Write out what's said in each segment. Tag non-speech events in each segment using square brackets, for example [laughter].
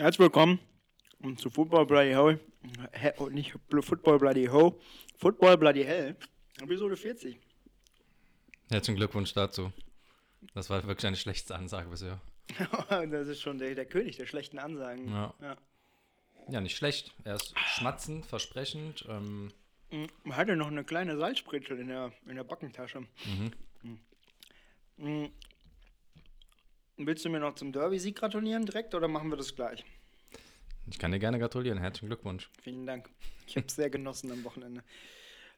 Herzlich willkommen zu Football Bloody Ho. He, oh, nicht Football Bloody Ho. Football Bloody Hell. Episode 40. Herzlichen Glückwunsch dazu. Das war wirklich eine schlechte Ansage bisher. [laughs] das ist schon der, der König der schlechten Ansagen. Ja. ja. ja nicht schlecht. Er ist schmatzend, versprechend. Ähm. Man hatte noch eine kleine Salzspritzel in der, in der Backentasche. Mhm. Mhm. Willst du mir noch zum Derby-Sieg gratulieren direkt oder machen wir das gleich? Ich kann dir gerne gratulieren. Herzlichen Glückwunsch. Vielen Dank. Ich habe es sehr genossen am Wochenende.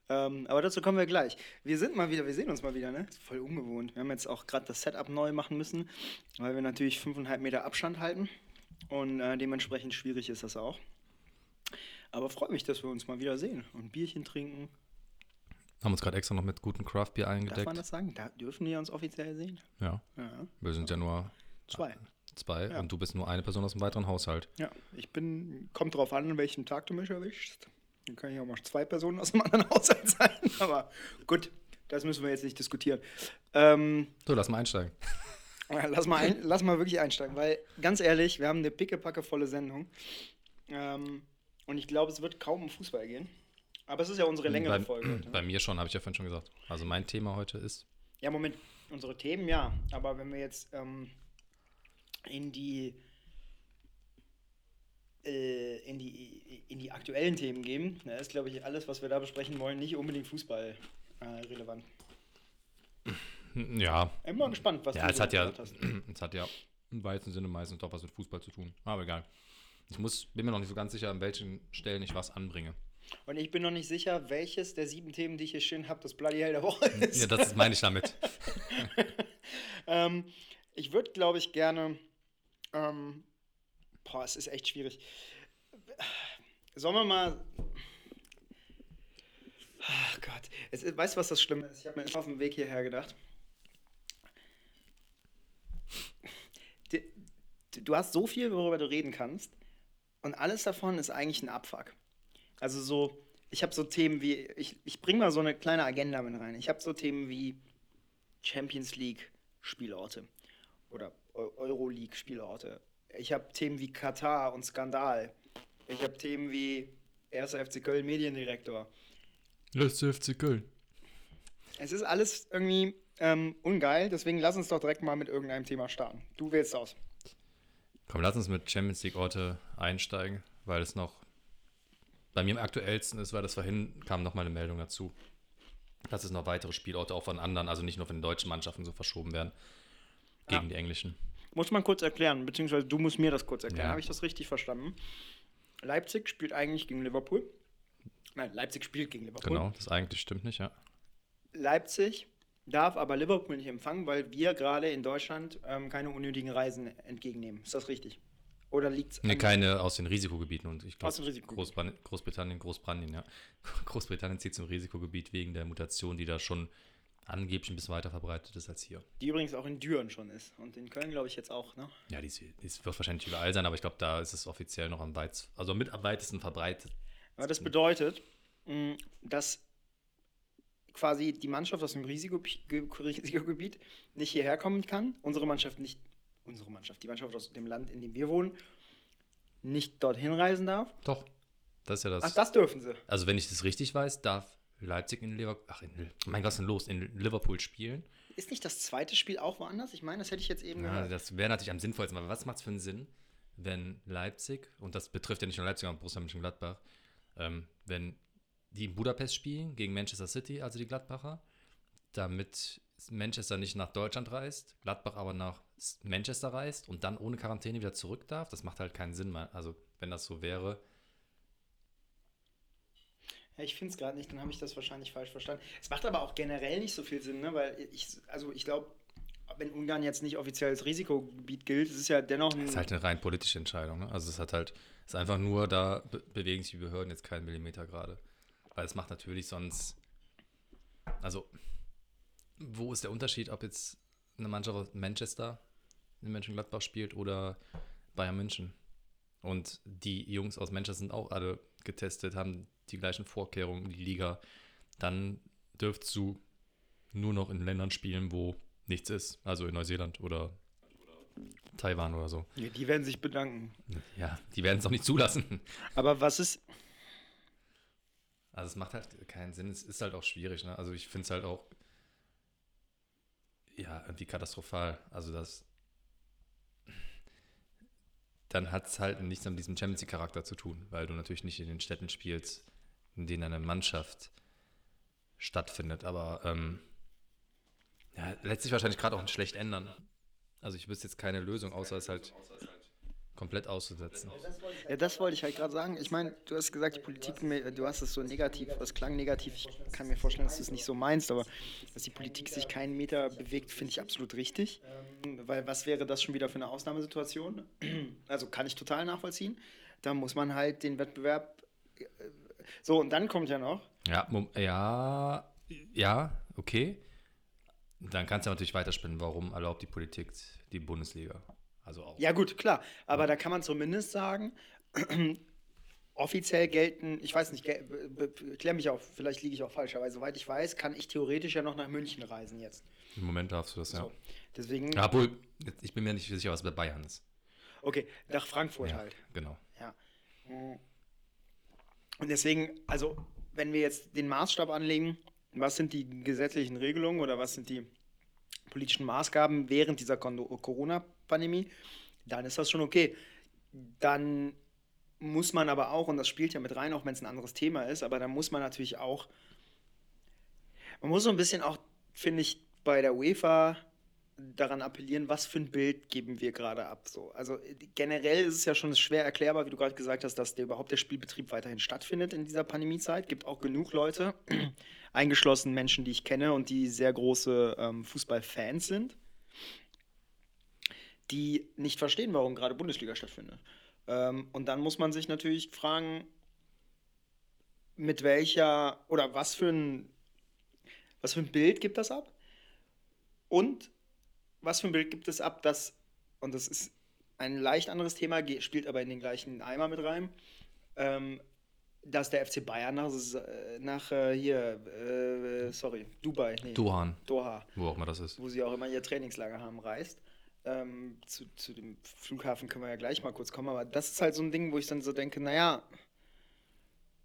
Ähm, aber dazu kommen wir gleich. Wir sind mal wieder, wir sehen uns mal wieder, ne? Voll ungewohnt. Wir haben jetzt auch gerade das Setup neu machen müssen, weil wir natürlich 5,5 Meter Abstand halten. Und äh, dementsprechend schwierig ist das auch. Aber freue mich, dass wir uns mal wieder sehen und Bierchen trinken. Haben uns gerade extra noch mit gutem Craft-Bier eingedeckt. Darf man das sagen? Da dürfen wir uns offiziell sehen? Ja. ja. Wir sind ja nur zwei. Zwei ja. und du bist nur eine Person aus dem weiteren Haushalt. Ja, ich bin, kommt drauf an, an welchem Tag du mich erwischst. Dann kann ich auch mal zwei Personen aus dem anderen [laughs] Haushalt sein. Aber gut, das müssen wir jetzt nicht diskutieren. Ähm, so, lass mal einsteigen. [laughs] lass, mal ein, lass mal wirklich einsteigen, weil ganz ehrlich, wir haben eine pickepackevolle Sendung. Ähm, und ich glaube, es wird kaum um Fußball gehen. Aber es ist ja unsere längere bei, Folge. Heute, [clears throat] ne? Bei mir schon, habe ich ja vorhin schon gesagt. Also mein Thema heute ist. Ja, Moment, unsere Themen ja. Aber wenn wir jetzt ähm, in die äh, in die in die aktuellen Themen gehen, da ist glaube ich alles, was wir da besprechen wollen, nicht unbedingt Fußball äh, relevant. Ja. Ich bin mal gespannt, was ja, du es hat ja, hast. [clears throat] Es hat ja im weitesten Sinne meistens doch was mit Fußball zu tun. Aber egal. Ich muss, bin mir noch nicht so ganz sicher, an welchen Stellen ich was anbringe. Und ich bin noch nicht sicher, welches der sieben Themen, die ich hier stehen habe, das Bloody Hell der Woche ist. Ja, das meine ich damit. [laughs] ähm, ich würde, glaube ich, gerne. Ähm, boah, es ist echt schwierig. Sollen wir mal. Ach Gott. Es, weißt du, was das Schlimme ist? Ich habe mir auf dem Weg hierher gedacht. Du hast so viel, worüber du reden kannst. Und alles davon ist eigentlich ein Abfuck. Also so, ich habe so Themen wie, ich, ich bringe mal so eine kleine Agenda mit rein. Ich habe so Themen wie Champions League Spielorte oder Euroleague Spielorte. Ich habe Themen wie Katar und Skandal. Ich habe Themen wie 1. FC Köln Mediendirektor. 1. FC Köln. Es ist alles irgendwie ähm, ungeil, deswegen lass uns doch direkt mal mit irgendeinem Thema starten. Du wählst aus. Komm, lass uns mit Champions League Orte einsteigen, weil es noch bei mir am aktuellsten ist, weil das vorhin kam noch mal eine Meldung dazu, dass es noch weitere Spielorte auch von anderen, also nicht nur von den deutschen Mannschaften so verschoben werden, gegen ja. die englischen. Muss man kurz erklären, beziehungsweise du musst mir das kurz erklären. Ja. Habe ich das richtig verstanden? Leipzig spielt eigentlich gegen Liverpool. Nein, Leipzig spielt gegen Liverpool. Genau, das eigentlich stimmt nicht, ja. Leipzig darf aber Liverpool nicht empfangen, weil wir gerade in Deutschland ähm, keine unnötigen Reisen entgegennehmen. Ist das richtig? Oder liegt es Nee, keine aus den Risikogebieten. Und ich glaube, Großbritannien, Großbritannien, Großbritannien, ja. [laughs] Großbritannien zieht zum Risikogebiet wegen der Mutation, die da schon angeblich ein bisschen weiter verbreitet ist als hier. Die übrigens auch in Düren schon ist. Und in Köln, glaube ich, jetzt auch, ne? Ja, die, die wird wahrscheinlich überall sein, aber ich glaube, da ist es offiziell noch am weit, also mit am weitesten verbreitet. Aber das bedeutet, mm, dass quasi die Mannschaft aus dem Risikogebiet nicht hierher kommen kann, unsere Mannschaft nicht unsere Mannschaft, die Mannschaft aus dem Land, in dem wir wohnen, nicht dorthin reisen darf? Doch. Das ist ja das. Ach, das dürfen sie. Also, wenn ich das richtig weiß, darf Leipzig in Liverpool, ach, in, mein Gott, was ist denn los? In Liverpool spielen. Ist nicht das zweite Spiel auch woanders? Ich meine, das hätte ich jetzt eben ja, gehört. Das wäre natürlich am sinnvollsten, aber was macht es für einen Sinn, wenn Leipzig, und das betrifft ja nicht nur Leipzig, sondern Borussia Mönchengladbach, ähm, wenn die in Budapest spielen gegen Manchester City, also die Gladbacher, damit Manchester nicht nach Deutschland reist, Gladbach aber nach Manchester reist und dann ohne Quarantäne wieder zurück darf, das macht halt keinen Sinn mehr. Also, wenn das so wäre. Ja, ich finde es gerade nicht, dann habe ich das wahrscheinlich falsch verstanden. Es macht aber auch generell nicht so viel Sinn, ne? weil ich, also ich glaube, wenn Ungarn jetzt nicht offiziell als Risikogebiet gilt, ist es ja dennoch ein. Es ist halt eine rein politische Entscheidung. Ne? Also es hat halt, es ist einfach nur, da be bewegen sich die Behörden jetzt keinen Millimeter gerade. Weil es macht natürlich sonst. Also wo ist der Unterschied, ob jetzt eine Mannschaft aus Manchester in Mönchengladbach spielt oder Bayern München? Und die Jungs aus Manchester sind auch alle getestet, haben die gleichen Vorkehrungen, die Liga. Dann dürftest du nur noch in Ländern spielen, wo nichts ist, also in Neuseeland oder Taiwan oder so. Ja, die werden sich bedanken. Ja, die werden es auch nicht zulassen. Aber was ist. Also es macht halt keinen Sinn. Es ist halt auch schwierig. Ne? Also ich finde es halt auch ja irgendwie katastrophal. Also das dann hat es halt nichts mit diesem Champions League Charakter zu tun, weil du natürlich nicht in den Städten spielst, in denen eine Mannschaft stattfindet. Aber ähm, ja, lässt sich wahrscheinlich gerade auch schlecht ändern. Also ich wüsste jetzt keine Lösung, außer es halt komplett auszusetzen. Ja, das wollte ich halt gerade sagen. Ich meine, du hast gesagt, die Politik, du hast es so negativ, das klang negativ. Ich kann mir vorstellen, dass du es nicht so meinst, aber dass die Politik sich keinen Meter bewegt, finde ich absolut richtig. Weil was wäre das schon wieder für eine Ausnahmesituation? Also kann ich total nachvollziehen. Da muss man halt den Wettbewerb. äh, So, und dann kommt ja noch. Ja, ja, ja, okay. Dann kannst du natürlich weiterspinnen, warum erlaubt die Politik die Bundesliga? Also auch. Ja, gut, klar. Aber da kann man zumindest sagen, [clears throat] offiziell gelten, ich weiß nicht, klär mich auf, vielleicht liege ich auch falsch, aber soweit ich weiß, kann ich theoretisch ja noch nach München reisen jetzt. Im Moment darfst du das, ja. So. Deswegen, Ja, Obwohl, ich bin mir nicht sicher, was bei Bayern ist. okay, nach Frankfurt Ja, halt. genau. Ja. Und deswegen, also, wenn wir jetzt den Maßstab anlegen, was sind die gesetzlichen Regelungen oder was sind die politischen Maßgaben während dieser Corona-Pandemie, dann ist das schon okay. Dann muss man aber auch, und das spielt ja mit rein, auch wenn es ein anderes Thema ist, aber dann muss man natürlich auch, man muss so ein bisschen auch, finde ich, bei der UEFA daran appellieren, was für ein Bild geben wir gerade ab. So. Also generell ist es ja schon schwer erklärbar, wie du gerade gesagt hast, dass der, überhaupt der Spielbetrieb weiterhin stattfindet in dieser Pandemiezeit. Gibt auch genug Leute, eingeschlossen Menschen, die ich kenne und die sehr große ähm, Fußballfans sind, die nicht verstehen, warum gerade Bundesliga stattfindet. Ähm, und dann muss man sich natürlich fragen, mit welcher oder was für ein, was für ein Bild gibt das ab? Und was für ein Bild gibt es ab, dass, und das ist ein leicht anderes Thema, spielt aber in den gleichen Eimer mit rein, ähm, dass der FC Bayern nach, nach äh, hier, äh, sorry, Dubai, nee, Dohan, Doha, wo auch immer das ist. wo sie auch immer ihr Trainingslager haben, reist. Ähm, zu, zu dem Flughafen können wir ja gleich mal kurz kommen, aber das ist halt so ein Ding, wo ich dann so denke, naja,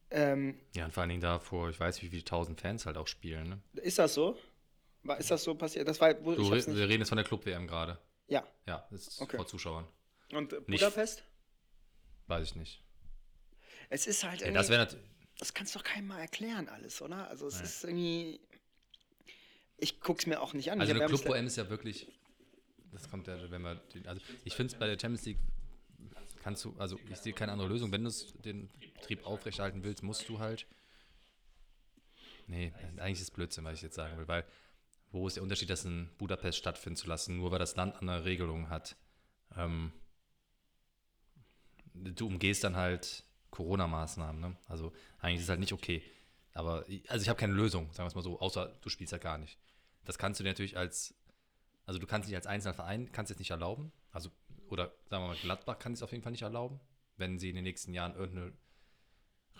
ähm, Ja, und vor allen Dingen da vor, ich weiß, wie viele tausend Fans halt auch spielen. Ne? ist das so? War, ist das so passiert? Das war, wo, Du, ich nicht, wir reden jetzt von der Club-WM gerade. ja. Ja, das ist Okay. vor Zuschauern. Und äh, Nicht- Budapest? Weiß ich nicht. Es ist halt Ja, irgendwie, das wäre natürlich. das kannst du doch keinem mal erklären alles, oder? Also es Nee. ist irgendwie, ich guck's mir auch nicht an. Also eine wir Club-WM ist ja wirklich. Das kommt ja, wenn man. den- Also ich finde es bei der Champions League kannst du, also ich sehe keine andere Lösung. Wenn du es- den Betrieb aufrechterhalten willst, musst du halt. Nee, eigentlich ist es Blödsinn, was ich jetzt sagen will, weil wo ist der Unterschied, das in Budapest stattfinden zu lassen, nur weil das Land andere Regelungen hat? Ähm, du umgehst dann halt Corona-Maßnahmen, ne? Also eigentlich ist es halt nicht okay. Aber also ich habe keine Lösung, sagen wir es mal so, außer du spielst ja gar nicht. Das kannst du dir natürlich als, also du kannst nicht als einzelner Verein, kannst es nicht erlauben. Also, oder sagen wir mal, Gladbach kann es auf jeden Fall nicht erlauben, wenn sie in den nächsten Jahren irgendeine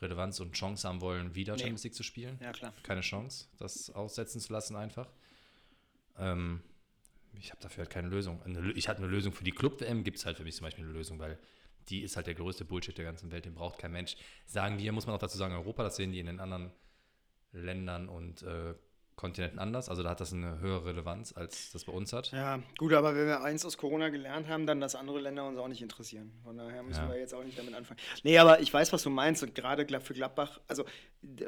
Relevanz und Chance haben wollen, wieder Nee. Champions League zu spielen. Ja, klar. Keine Chance, das aussetzen zu lassen einfach. Ähm, ich habe dafür halt keine Lösung. Eine, ich hatte eine Lösung für die Club-WM, gibt es halt für mich zum Beispiel eine Lösung, weil die ist halt der größte Bullshit der ganzen Welt, den braucht kein Mensch. Sagen wir, muss man auch dazu sagen, Europa, das sehen die in den anderen Ländern und äh, Kontinenten anders. Also da hat das eine höhere Relevanz, als das bei uns hat. Ja, gut, aber wenn wir eins aus Corona gelernt haben, dann, dass andere Länder uns auch nicht interessieren. Von daher müssen Ja. wir jetzt auch nicht damit anfangen. Nee, aber ich weiß, was du meinst und gerade für Gladbach, also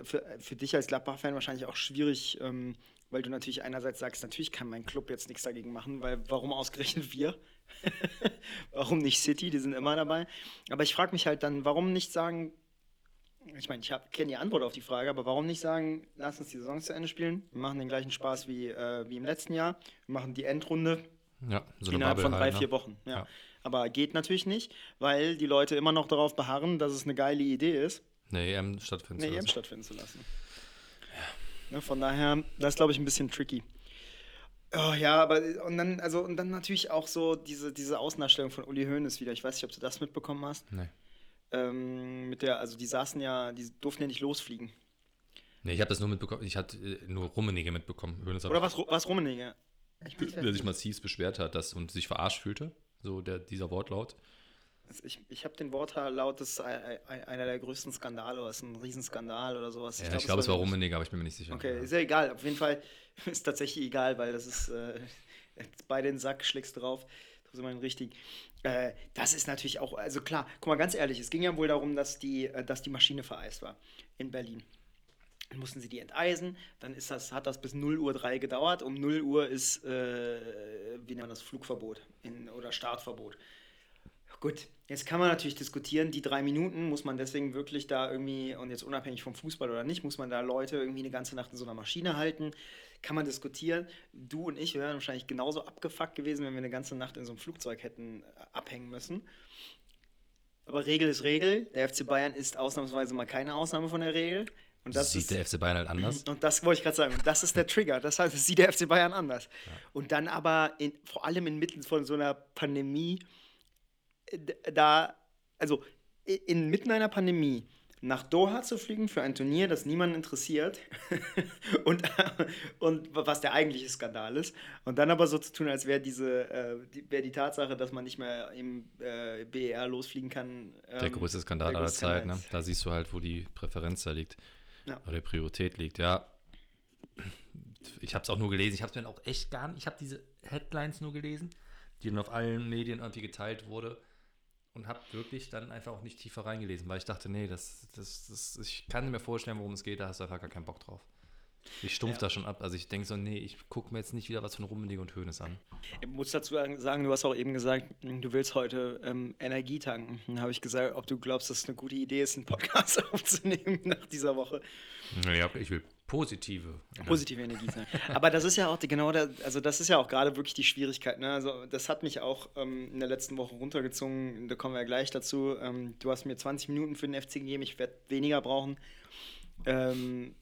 für, für dich als Gladbach-Fan wahrscheinlich auch schwierig, ähm, weil du natürlich einerseits sagst, natürlich kann mein Club jetzt nichts dagegen machen, weil warum ausgerechnet wir? [laughs] warum nicht City? Die sind immer dabei. Aber ich frage mich halt dann, warum nicht sagen, ich meine, ich kenne die Antwort auf die Frage, aber warum nicht sagen, lass uns die Saison zu Ende spielen, wir machen den gleichen Spaß wie, äh, wie im letzten Jahr, wir machen die Endrunde Ja, so innerhalb Bubble von drei, halt, vier ne? Wochen. Ja. Ja. Aber geht natürlich nicht, weil die Leute immer noch darauf beharren, dass es eine geile Idee ist, Eine EM stattfinden eine zu EM lassen. stattfinden zu lassen. Ne, von daher, das ist, glaube ich, ein bisschen tricky. Oh, ja, aber und dann, also, und dann natürlich auch so diese, diese Außendarstellung von Uli Hoeneß wieder. Ich weiß nicht, ob du das mitbekommen hast. Nee. Ähm, mit der, also die saßen ja, die durften ja nicht losfliegen. Nee, ich habe das nur mitbekommen, ich hatte äh, nur Rummenigge mitbekommen. Hoeneß Oder was, was Rummenigge? Der sich massiv beschwert hat dass, und sich verarscht fühlte. so der, dieser Wortlaut. Also ich ich habe den Wortlaut, das ist einer der größten Skandale, oder ist ein Riesenskandal oder sowas. Ja, ich glaube, glaub, es war Rummenigge, aber ich bin mir nicht sicher. Okay, ist ja egal. Auf jeden Fall [laughs] ist tatsächlich egal, weil das ist äh, bei den Sack schlägst drauf. Das ist immer richtig. Äh, das ist natürlich auch, also klar, guck mal, ganz ehrlich, es ging ja wohl darum, dass die, äh, dass die Maschine vereist war in Berlin. Dann mussten sie die enteisen, dann ist das, hat das bis 0 Uhr 3 gedauert. Um 0 Uhr ist, äh, wie nennt man das, Flugverbot in, oder Startverbot. Gut, jetzt kann man natürlich diskutieren, die drei Minuten muss man deswegen wirklich da irgendwie, und jetzt unabhängig vom Fußball oder nicht, muss man da Leute irgendwie eine ganze Nacht in so einer Maschine halten. Kann man diskutieren. Du und ich wären wahrscheinlich genauso abgefuckt gewesen, wenn wir eine ganze Nacht in so einem Flugzeug hätten äh, abhängen müssen. Aber Regel ist Regel. Der FC Bayern ist ausnahmsweise mal keine Ausnahme von der Regel. Und das sieht ist, der FC Bayern halt anders. [clears throat] Und das wollte ich gerade sagen. Das ist der Trigger. Das heißt, das sieht der FC Bayern anders. Ja. Und dann aber in, vor allem inmitten von so einer Pandemie, da, also inmitten einer Pandemie, nach Doha zu fliegen für ein Turnier, das niemanden interessiert [laughs] und, und was der eigentliche Skandal ist. Und dann aber so zu tun, als wäre diese äh, die, wär die Tatsache, dass man nicht mehr im äh, BER losfliegen kann. Ähm, der größte Skandal aller Zeit, ne? Da siehst du halt, wo die Präferenz da liegt. Ja. Oder die Priorität liegt, ja. Ich habe es auch nur gelesen. Ich habe es mir auch echt gar nicht. Ich habe diese Headlines nur gelesen, die dann auf allen Medien irgendwie geteilt wurde und habe wirklich dann einfach auch nicht tiefer reingelesen, weil ich dachte, nee, das, das, das, ich kann mir vorstellen, worum es geht, da hast du einfach gar keinen Bock drauf. Ich stumpf ja. da schon ab. Also ich denke so, nee, ich gucke mir jetzt nicht wieder was von Rummenigge und Hönes an. Ich muss dazu sagen, du hast auch eben gesagt, du willst heute ähm, Energie tanken. Dann habe ich gesagt, ob du glaubst, dass es eine gute Idee ist, einen Podcast [laughs] aufzunehmen nach dieser Woche. Ja, ich will positive. Positive Energie sein. Aber das ist ja auch genau der, also das ist ja auch gerade wirklich die Schwierigkeit. Ne? Also das hat mich auch ähm, in der letzten Woche runtergezogen. Da kommen wir ja gleich dazu. Ähm, du hast mir 20 Minuten für den FC gegeben. Ich werde weniger brauchen. Ähm,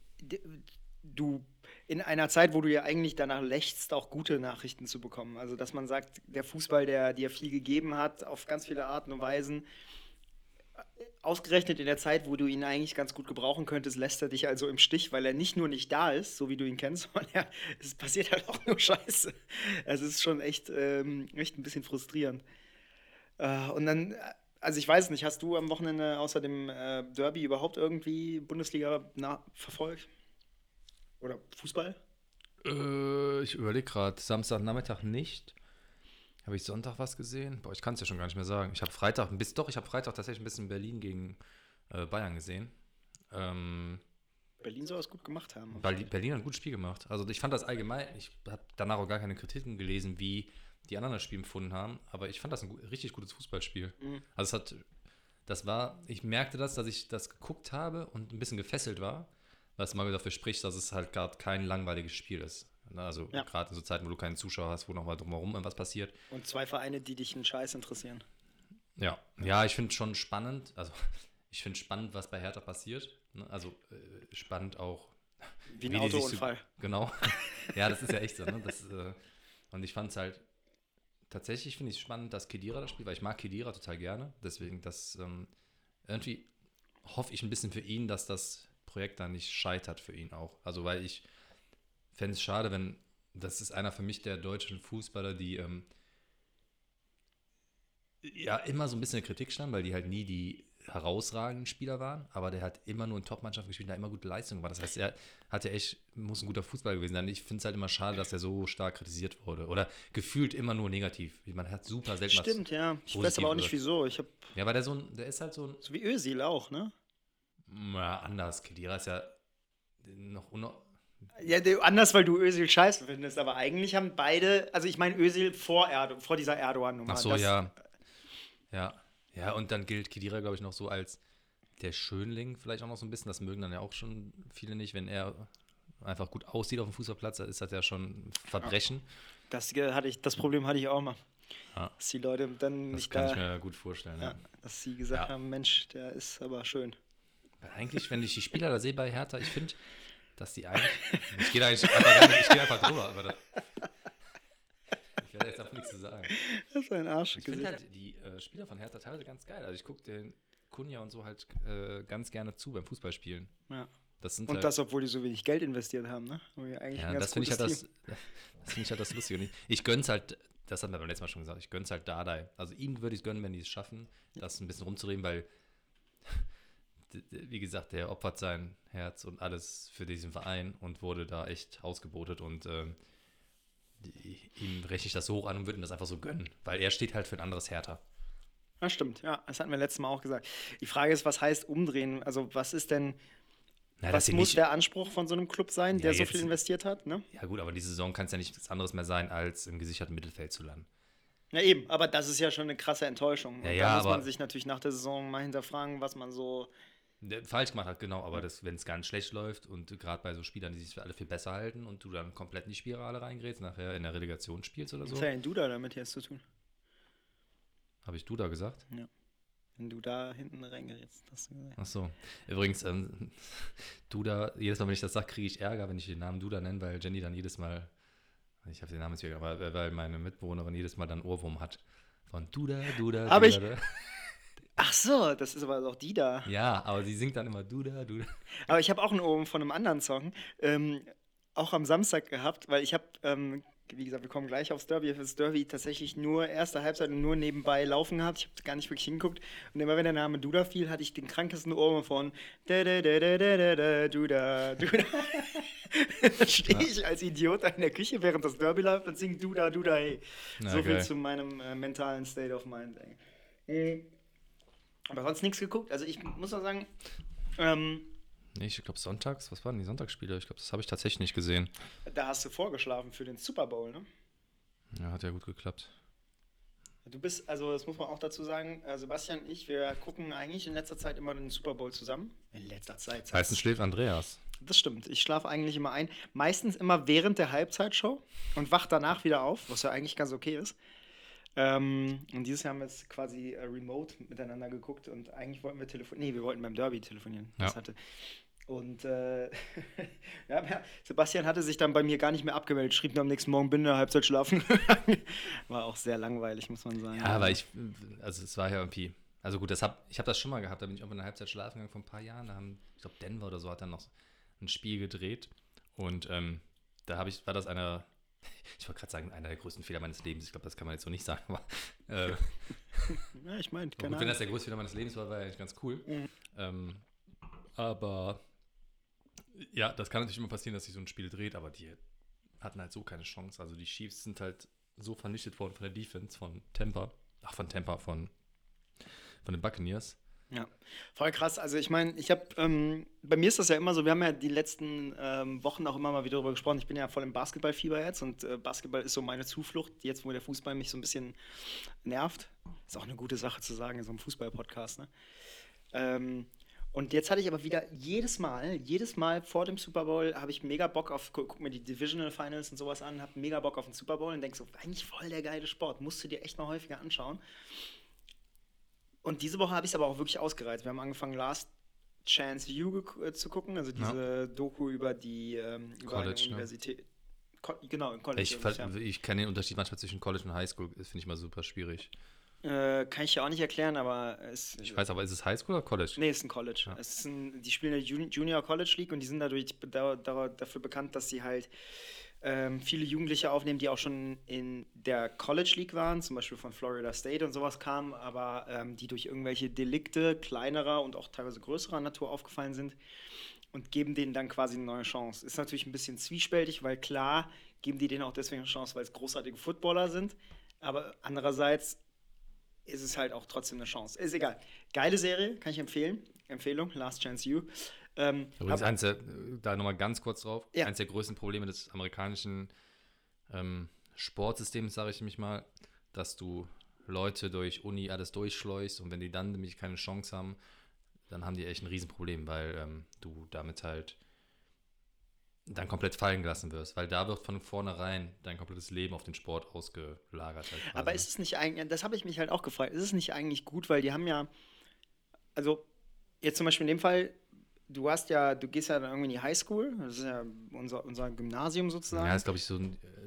du in einer Zeit, wo du ja eigentlich danach lächst, auch gute Nachrichten zu bekommen. Also, dass man sagt, der Fußball, der dir viel gegeben hat, auf ganz viele Arten und Weisen, ausgerechnet in der Zeit, wo du ihn eigentlich ganz gut gebrauchen könntest, lässt er dich also im Stich, weil er nicht nur nicht da ist, so wie du ihn kennst, [laughs] sondern ja, es passiert halt auch nur Scheiße. Also, es ist schon echt, ähm, echt ein bisschen frustrierend. Äh, und dann, also ich weiß nicht, hast du am Wochenende außer dem äh, Derby überhaupt irgendwie Bundesliga verfolgt? Oder Fußball? Äh, ich überlege gerade. Samstagnachmittag nicht. Habe ich Sonntag was gesehen? Boah, ich kann es ja schon gar nicht mehr sagen. Ich habe Freitag, bis, doch, ich habe Freitag tatsächlich ein bisschen Berlin gegen äh, Bayern gesehen. Ähm, Berlin soll es gut gemacht haben. Berlin hat ein gutes Spiel gemacht. Also ich fand das allgemein, ich habe danach auch gar keine Kritiken gelesen, wie die anderen das Spiel empfunden haben, aber ich fand das ein gut, richtig gutes Fußballspiel. Mhm. Also es hat, das war, ich merkte das, dass ich das geguckt habe und ein bisschen gefesselt war was mal dafür spricht, dass es halt gerade kein langweiliges Spiel ist. Ne, also ja. gerade in so Zeiten, wo du keinen Zuschauer hast, wo nochmal drumherum was passiert. Und zwei Vereine, die dich einen Scheiß interessieren. Ja, ja, ich finde schon spannend, also [laughs] ich finde spannend, was bei Hertha passiert. Ne? Also äh, spannend auch. Wie ein wie Autounfall. So, genau. [laughs] ja, das ist ja echt so. Ne? Das, äh, und ich fand es halt, tatsächlich finde ich es spannend, dass Kedira das spielt, weil ich mag Kedira total gerne. Deswegen, das ähm, irgendwie hoffe ich ein bisschen für ihn, dass das Projekt da nicht scheitert für ihn auch. Also, weil ich fände es schade, wenn, das ist einer für mich der deutschen Fußballer, die ähm, ja immer so ein bisschen in Kritik standen, weil die halt nie die herausragenden Spieler waren, aber der hat immer nur in Top-Mannschaft gespielt, da immer gute Leistungen war. Das heißt, er hat ja echt, muss ein guter Fußballer gewesen sein. Ich finde es halt immer schade, dass er so stark kritisiert wurde oder gefühlt immer nur negativ. Man hat super selten Stimmt, ja. Ich weiß aber auch nicht wieso. Ich hab ja, weil der so ein, der ist halt so ein. So wie Özil auch, ne? Ja, anders. Kedira ist ja noch uno ja, anders, weil du Özil scheiße findest, aber eigentlich haben beide, also ich meine Özil vor, Erdo, vor dieser Erdogan-Nummer. Ach so, ja. Ja. Ja, und dann gilt Kedira, glaube ich, noch so als der Schönling vielleicht auch noch so ein bisschen. Das mögen dann ja auch schon viele nicht, wenn er einfach gut aussieht auf dem Fußballplatz, ist das ja schon Verbrechen. Das, hatte ich, das Problem hatte ich auch mal. Ja. Dass die Leute dann das nicht kann da, ich mir gut vorstellen. Ja, ja. Dass sie gesagt haben, Mensch, der ist aber schön. Eigentlich, wenn ich die Spieler da sehe bei Hertha, ich finde, dass die eigentlich. Ich gehe da einfach, gehe einfach drüber, aber da, ich werde jetzt einfach nichts zu sagen. Das ist ein Arsch. Ich finde halt die äh, Spieler von Hertha teilweise ganz geil. Also ich gucke den Kunja und so halt äh, ganz gerne zu beim Fußballspielen. Ja. Das und halt, das, obwohl die so wenig Geld investiert haben, ne? ja, das finde ich, halt das, das find ich halt das Lustige. Ich, ich gönn's halt das hat wir beim letzten Mal schon gesagt, ich gönn's halt Dardai. Also ihm würde ich es gönnen, wenn die es schaffen, das ein bisschen rumzudrehen, weil, wie gesagt, der opfert sein Herz und alles für diesen Verein und wurde da echt ausgebotet und ähm, ihm rechne ich das so hoch an und würde ihm das einfach so gönnen, weil er steht halt für ein anderes Hertha. Ja, stimmt, ja, das hatten wir letztes Mal auch gesagt. Die Frage ist, was heißt umdrehen? Also, was ist denn, Na, was muss nicht- der Anspruch von so einem Club sein, Ja, der so jetzt- viel investiert hat? Ne? Ja gut, aber diese Saison kann es ja nichts anderes mehr sein, als im gesicherten Mittelfeld zu landen. Ja, eben, aber das ist ja schon eine krasse Enttäuschung. Ja, ja, da muss man sich natürlich nach der Saison mal hinterfragen, was man so. Falsch gemacht hat, genau, aber wenn es ganz schlecht läuft und gerade bei so Spielern, die sich für alle viel besser halten und du dann komplett in die Spirale reingerätst, nachher in der Relegation spielst oder Was so, hat denn du da damit jetzt zu tun? habe ich du da gesagt? Wenn du da hinten reingerätst, hast du gesagt. Ach so. Übrigens, ähm, [laughs] Duda, jedes Mal, wenn ich das sage, kriege ich Ärger, wenn ich den Namen Duda nenne, weil Jenny dann jedes Mal, ich habe den Namen jetzt wieder, aber weil meine Mitbewohnerin jedes Mal dann Ohrwurm hat. Von Duda, Duda, Hab Duda. ich- Duda. Ach so, das ist aber auch die da. Ja, aber sie singt dann immer Duda, Duda. Aber ich habe auch einen Ohren von einem anderen Song, ähm, auch am Samstag gehabt, weil ich habe, ähm, wie gesagt, wir kommen gleich aufs Derby, für das Derby tatsächlich nur erste Halbzeit und nur nebenbei laufen gehabt. Ich habe gar nicht wirklich hingeguckt. Und immer wenn der Name Duda fiel, hatte ich den krankesten Ohren von da, da, da, da, da, da, da, Duda, Duda. [laughs] Dann stehe ich als Idiot da in der Küche, während das Derby läuft und singe Duda, Duda, hey. Na, so viel geil. zu meinem äh, mentalen State of Mind. ey. Mhm. Aber sonst nichts geguckt. Also ich muss mal sagen, ähm, Nee, ich glaube sonntags, was waren die Sonntagsspiele? Ich glaube, das habe ich tatsächlich nicht gesehen. Da hast du vorgeschlafen für den Super Bowl, ne? Ja, hat ja gut geklappt. Du bist, also das muss man auch dazu sagen, äh, Sebastian und ich, wir gucken eigentlich in letzter Zeit immer den Super Bowl zusammen. In letzter Zeit. Meistens schläft Andreas. Das stimmt. Ich schlafe eigentlich immer ein. Meistens immer während der Halbzeitshow und wach danach wieder auf, was ja eigentlich ganz okay ist. Ähm, und dieses Jahr haben wir es quasi äh, remote miteinander geguckt und eigentlich wollten wir telefonieren. Nee, wir wollten beim Derby telefonieren. Das Ja. hatte. Und äh, [laughs] ja, Sebastian hatte sich dann bei mir gar nicht mehr abgemeldet, schrieb nur am nächsten Morgen, bin in der Halbzeit schlafen. [laughs] War auch sehr langweilig, muss man sagen. Ja, aber ich, also es war ja irgendwie, also gut, das hab, ich habe das schon mal gehabt, da bin ich auch in der Halbzeit schlafen gegangen vor ein paar Jahren, da haben, ich glaube Denver oder so hat dann noch ein Spiel gedreht und ähm, da habe ich, war das einer, ich wollte gerade sagen, einer der größten Fehler meines Lebens, ich glaube, das kann man jetzt so nicht sagen, aber äh, Ja, [laughs] ich meine, gut, keine wenn Ahnung. das der größte Fehler meines Lebens war, war eigentlich ganz cool. Mhm. Ähm, aber ja, das kann natürlich immer passieren, dass sich so ein Spiel dreht, aber die hatten halt so keine Chance. Also die Chiefs sind halt so vernichtet worden von der Defense von Tampa, ach von Tampa, von, von den Buccaneers. Ja, voll krass. Also ich meine, ich habe, ähm, bei mir ist das ja immer so, wir haben ja die letzten ähm, Wochen auch immer mal wieder darüber gesprochen. Ich bin ja voll im Basketballfieber jetzt und äh, Basketball ist so meine Zuflucht, jetzt wo der Fußball mich so ein bisschen nervt. Ist auch eine gute Sache zu sagen in so einem Fußball-Podcast, ne? Ähm, und jetzt hatte ich aber wieder jedes Mal, jedes Mal vor dem Super Bowl habe ich mega Bock auf, gu- guck mir die Divisional Finals und sowas an, habe mega Bock auf den Super Bowl und denk so, eigentlich voll der geile Sport, musst du dir echt mal häufiger anschauen. Und diese Woche habe ich es aber auch wirklich ausgereizt. Wir haben angefangen, Last Chance You äh, zu gucken, also diese Doku über die ähm, über College, ne? Universität. Co genau, im College. Ich, ja. ich kenne den Unterschied manchmal zwischen College und Highschool, das finde ich mal super schwierig. Äh, kann ich ja auch nicht erklären, aber es. Ich weiß aber, ist es Highschool oder College? Nee, es ist ein College. Ja. Es ist ein, die spielen in der Juni- Junior College League und die sind dadurch da, da, dafür bekannt, dass sie halt ähm, viele Jugendliche aufnehmen, die auch schon in der College League waren, zum Beispiel von Florida State und sowas kamen, aber ähm, die durch irgendwelche Delikte kleinerer und auch teilweise größerer Natur aufgefallen sind und geben denen dann quasi eine neue Chance. Ist natürlich ein bisschen zwiespältig, weil klar geben die denen auch deswegen eine Chance, weil es großartige Footballer sind, aber andererseits ist es halt auch trotzdem eine Chance. Ist egal. Geile Serie, kann ich empfehlen. Empfehlung, Last Chance You. Ähm, Übrigens, hab- eins der, da nochmal ganz kurz drauf, Ja. eins der größten Probleme des amerikanischen ähm, Sportsystems, sage ich mich mal, dass du Leute durch Uni alles durchschleust und wenn die dann nämlich keine Chance haben, dann haben die echt ein Riesenproblem, weil ähm, du damit halt dann komplett fallen gelassen wirst, weil da wird von vornherein dein komplettes Leben auf den Sport ausgelagert. Halt aber ist es nicht eigentlich, das habe ich mich halt auch gefragt, ist es nicht eigentlich gut, weil die haben ja, also jetzt zum Beispiel in dem Fall, du hast ja, du gehst ja dann irgendwie in die Highschool, das ist ja unser, unser Gymnasium sozusagen. ja, ist glaube ich so,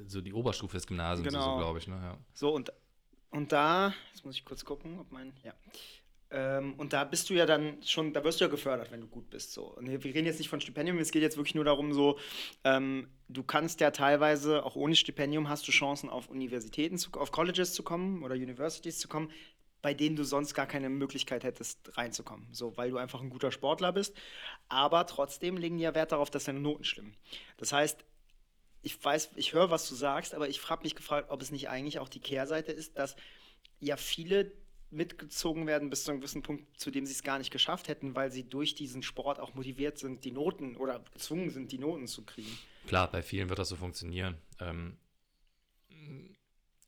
so die Oberstufe des Gymnasiums, Genau. so, glaube ich. Ne? Ja. So, und, und da, jetzt muss ich kurz gucken, ob mein, ja. Ähm, und da bist du ja dann schon, da wirst du ja gefördert, wenn du gut bist. So. Und wir reden jetzt nicht von Stipendium, es geht jetzt wirklich nur darum, so, ähm, du kannst ja teilweise, auch ohne Stipendium, hast du Chancen auf Universitäten, zu, auf Colleges zu kommen oder Universities zu kommen, bei denen du sonst gar keine Möglichkeit hättest, reinzukommen. So, weil du einfach ein guter Sportler bist. Aber trotzdem legen die ja Wert darauf, dass deine Noten stimmen. Das heißt, ich weiß, ich höre, was du sagst, aber ich habe mich gefragt, ob es nicht eigentlich auch die Kehrseite ist, dass ja viele mitgezogen werden bis zu einem gewissen Punkt, zu dem sie es gar nicht geschafft hätten, weil sie durch diesen Sport auch motiviert sind, die Noten oder gezwungen sind, die Noten zu kriegen. Klar, bei vielen wird das so funktionieren. Ähm,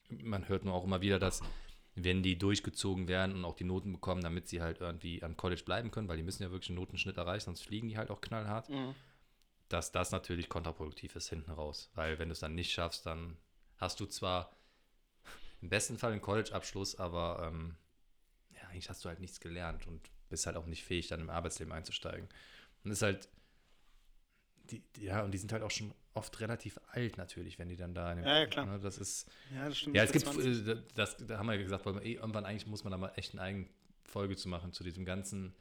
man hört nur auch immer wieder, dass wenn die durchgezogen werden und auch die Noten bekommen, damit sie halt irgendwie am College bleiben können, weil die müssen ja wirklich einen Notenschnitt erreichen, sonst fliegen die halt auch knallhart, mhm. dass das natürlich kontraproduktiv ist hinten raus. Weil wenn du es dann nicht schaffst, dann hast du zwar im besten Fall einen College-Abschluss, aber ähm, ja, eigentlich hast du halt nichts gelernt und bist halt auch nicht fähig, dann im Arbeitsleben einzusteigen. Und ist halt, die, ja, und die sind halt auch schon oft relativ alt natürlich, wenn die dann da. Dem, ja, ja, klar. Ne, das ist. Ja, das stimmt. Ja, es gibt, äh, das, da haben wir ja gesagt, weil man, eh, irgendwann eigentlich muss man da mal echt eine eigene Folge zu machen, zu diesem ganzen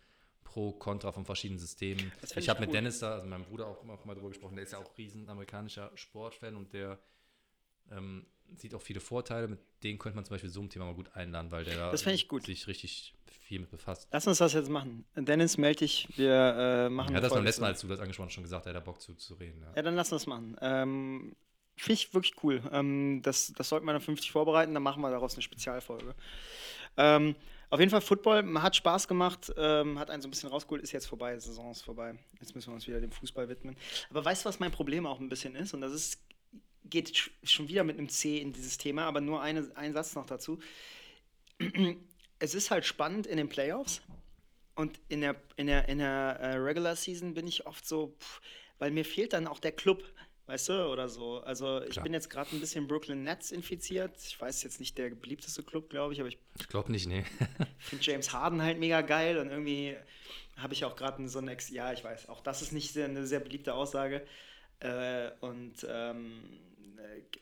Pro, Contra von verschiedenen Systemen. Ich habe mit Dennis da, also meinem Bruder auch, auch mal drüber gesprochen, der ist ja auch riesen amerikanischer Sportfan und der ähm, sieht auch viele Vorteile. Mit denen könnte man zum Beispiel so ein Thema mal gut einladen, weil der das sich richtig viel mit befasst. Lass uns das jetzt machen. Dennis, melde dich. Wir äh, machen Ja, das beim letzten Mal, als du das angesprochen hast, schon gesagt, er hat Bock zu, zu reden. Ja. ja, dann lass uns das machen. Ähm, Finde ich wirklich cool. Ähm, das, das sollten wir dann 50 vorbereiten, dann machen wir daraus eine Spezialfolge. Ähm, auf jeden Fall Football, hat Spaß gemacht, ähm, hat einen so ein bisschen rausgeholt, ist jetzt vorbei, Saison ist vorbei. Jetzt müssen wir uns wieder dem Fußball widmen. Aber weißt du, was mein Problem auch ein bisschen ist? Und das ist geht schon wieder mit einem C in dieses Thema, aber nur eine, ein Satz noch dazu. [clears throat] Es ist halt spannend in den Playoffs und in der, in der, in der uh, Regular Season bin ich oft so, pff, weil mir fehlt dann auch der Club, weißt du, oder so. Also ich Klar. bin jetzt gerade ein bisschen Brooklyn Nets infiziert. Ich weiß jetzt nicht der beliebteste Club, glaube ich, aber ich. Ich glaube nicht, nee. finde James Harden halt mega geil und irgendwie habe ich auch gerade so ein Ex. Ja, ich weiß, auch das ist nicht sehr, eine sehr beliebte Aussage. Äh, und ähm,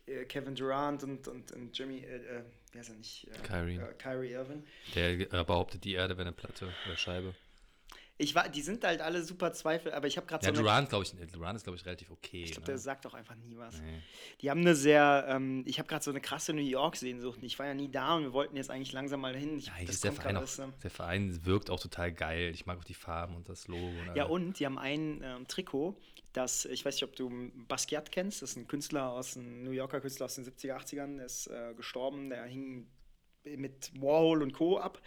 äh, Kevin Durant und, und, und Jimmy, äh, äh wie heißt er nicht? Äh, Kyrie. Äh, Kyrie Irvin. Der behauptet, die Erde wäre eine Platte oder Scheibe. Ich war, die sind halt alle super Zweifel, aber ich habe gerade ja, so. Durant, glaube ich, Durant ist, glaube ich, relativ okay. Ich glaube, ne? der sagt auch einfach nie was. Nee. Die haben eine sehr, ähm, ich habe gerade so eine krasse New York-Sehnsucht. Ich war ja nie da und wir wollten jetzt eigentlich langsam mal hin. Ich, ja, das der, Verein auch, ähm, der Verein wirkt auch total geil. Ich mag auch die Farben und das Logo. Und ja, und die haben ein ähm, Trikot, das, ich weiß nicht, ob du Basquiat kennst, das ist ein Künstler aus, ein New Yorker Künstler aus den 70er, 80ern, der ist äh, gestorben, der hing mit Warhol und Co. ab.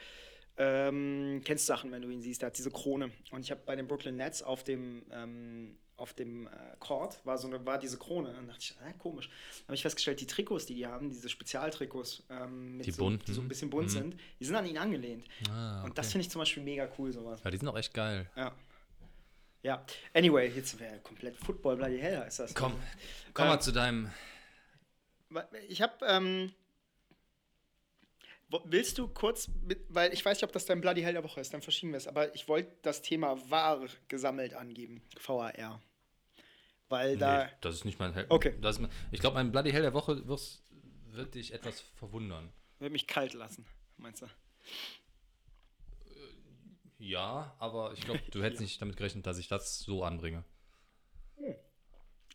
Ähm, kennst Sachen, wenn du ihn siehst, der hat diese Krone. Und ich habe bei den Brooklyn Nets auf dem, ähm, auf dem äh, Court war, so eine, war diese Krone. Und dann dachte ich, äh, komisch. Dann habe ich festgestellt, die Trikots, die die haben, diese Spezialtrikots, ähm, die, so, die so ein bisschen bunt mhm. sind, die sind an ihn angelehnt. Ah, okay. Und das finde ich zum Beispiel mega cool, sowas. Ja, die sind auch echt geil. Ja. Ja, anyway, jetzt wäre komplett Football bloody hell ist das. Komm, komm mal ähm, zu deinem. Ich habe ähm, Willst du kurz, mit, weil ich weiß nicht, ob das dein Bloody Hell der Woche ist, dann verschieben wir es, aber ich wollte das Thema wahr gesammelt angeben, VAR. Weil da. Nee, das ist nicht mein Hell. Okay. Das ist, ich glaube, mein Bloody Hell der Woche wird, wird dich etwas verwundern. Wird mich kalt lassen, meinst du? Äh, ja, aber ich glaube, du [laughs] hättest ja. nicht damit gerechnet, dass ich das so anbringe. Hm.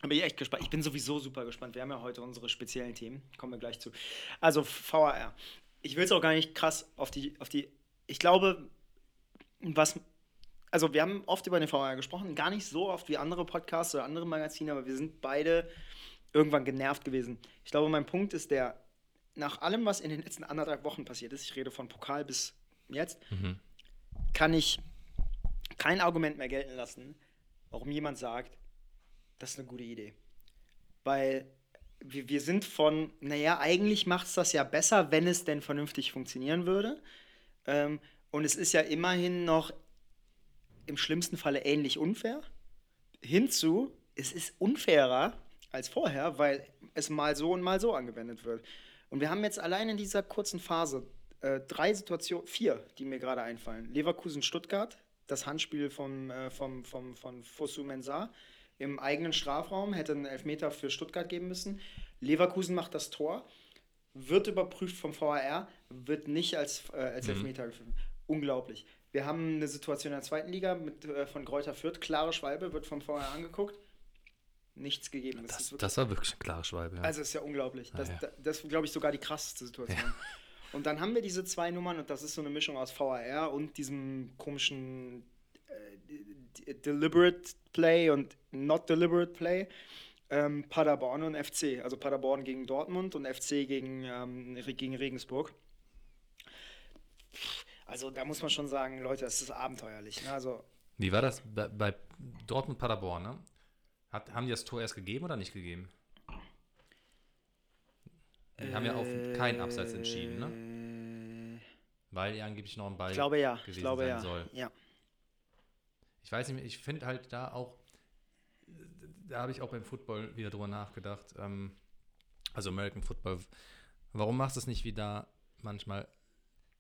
Bin ich echt gespannt. Ich bin sowieso super gespannt. Wir haben ja heute unsere speziellen Themen. Kommen wir gleich zu. Also VAR ich will es auch gar nicht krass auf die, auf die. Ich glaube, was. Also, wir haben oft über den VR gesprochen, gar nicht so oft wie andere Podcasts oder andere Magazine, aber wir sind beide irgendwann genervt gewesen. Ich glaube, mein Punkt ist der, nach allem, was in den letzten anderthalb Wochen passiert ist, ich rede von Pokal bis jetzt, mhm. kann ich kein Argument mehr gelten lassen, warum jemand sagt, das ist eine gute Idee. Weil wir, wir sind von, naja, eigentlich macht es das ja besser, wenn es denn vernünftig funktionieren würde. Ähm, und es ist ja immerhin noch im schlimmsten Falle ähnlich unfair. Hinzu, es ist unfairer als vorher, weil es mal so und mal so angewendet wird. Und wir haben jetzt allein in dieser kurzen Phase äh, drei Situationen, vier, die mir gerade einfallen. Leverkusen-Stuttgart, das Handspiel vom, äh, vom, vom, von Fosu Mensah, im eigenen Strafraum, hätte einen Elfmeter für Stuttgart geben müssen. Leverkusen macht das Tor, wird überprüft vom VAR, wird nicht als, äh, als mhm. Elfmeter gefunden. unglaublich. Wir haben eine Situation in der zweiten Liga mit, äh, von Kräuter Fürth. Klare Schwalbe wird von vorher angeguckt. Nichts gegeben. Das, ist wirklich- das war wirklich eine klare Schwalbe. Ja. also ist ja unglaublich. Das, Ah, ja. da- das ist, glaube ich, sogar die krasseste Situation. Und dann haben wir diese zwei Nummern und das ist so eine Mischung aus VAR und diesem komischen deliberate Play und not deliberate Play. Ähm, Paderborn und FC. Also Paderborn gegen Dortmund und FC gegen, ähm, gegen Regensburg. Also da muss man schon sagen, Leute, das ist abenteuerlich. Ne? Also Wie war das bei, bei Dortmund Paderborn? Ne? Hat, haben die das Tor erst gegeben oder nicht gegeben? Die haben ja auf keinen Abseits entschieden, ne? ne? Weil ja angeblich noch ein Ball Ich glaube ja. Ich gewesen glaube sein ja. soll. ja. Ich weiß nicht ich finde halt da auch, da habe ich auch beim Football wieder drüber nachgedacht, ähm, also American Football, warum machst du es nicht wie da manchmal,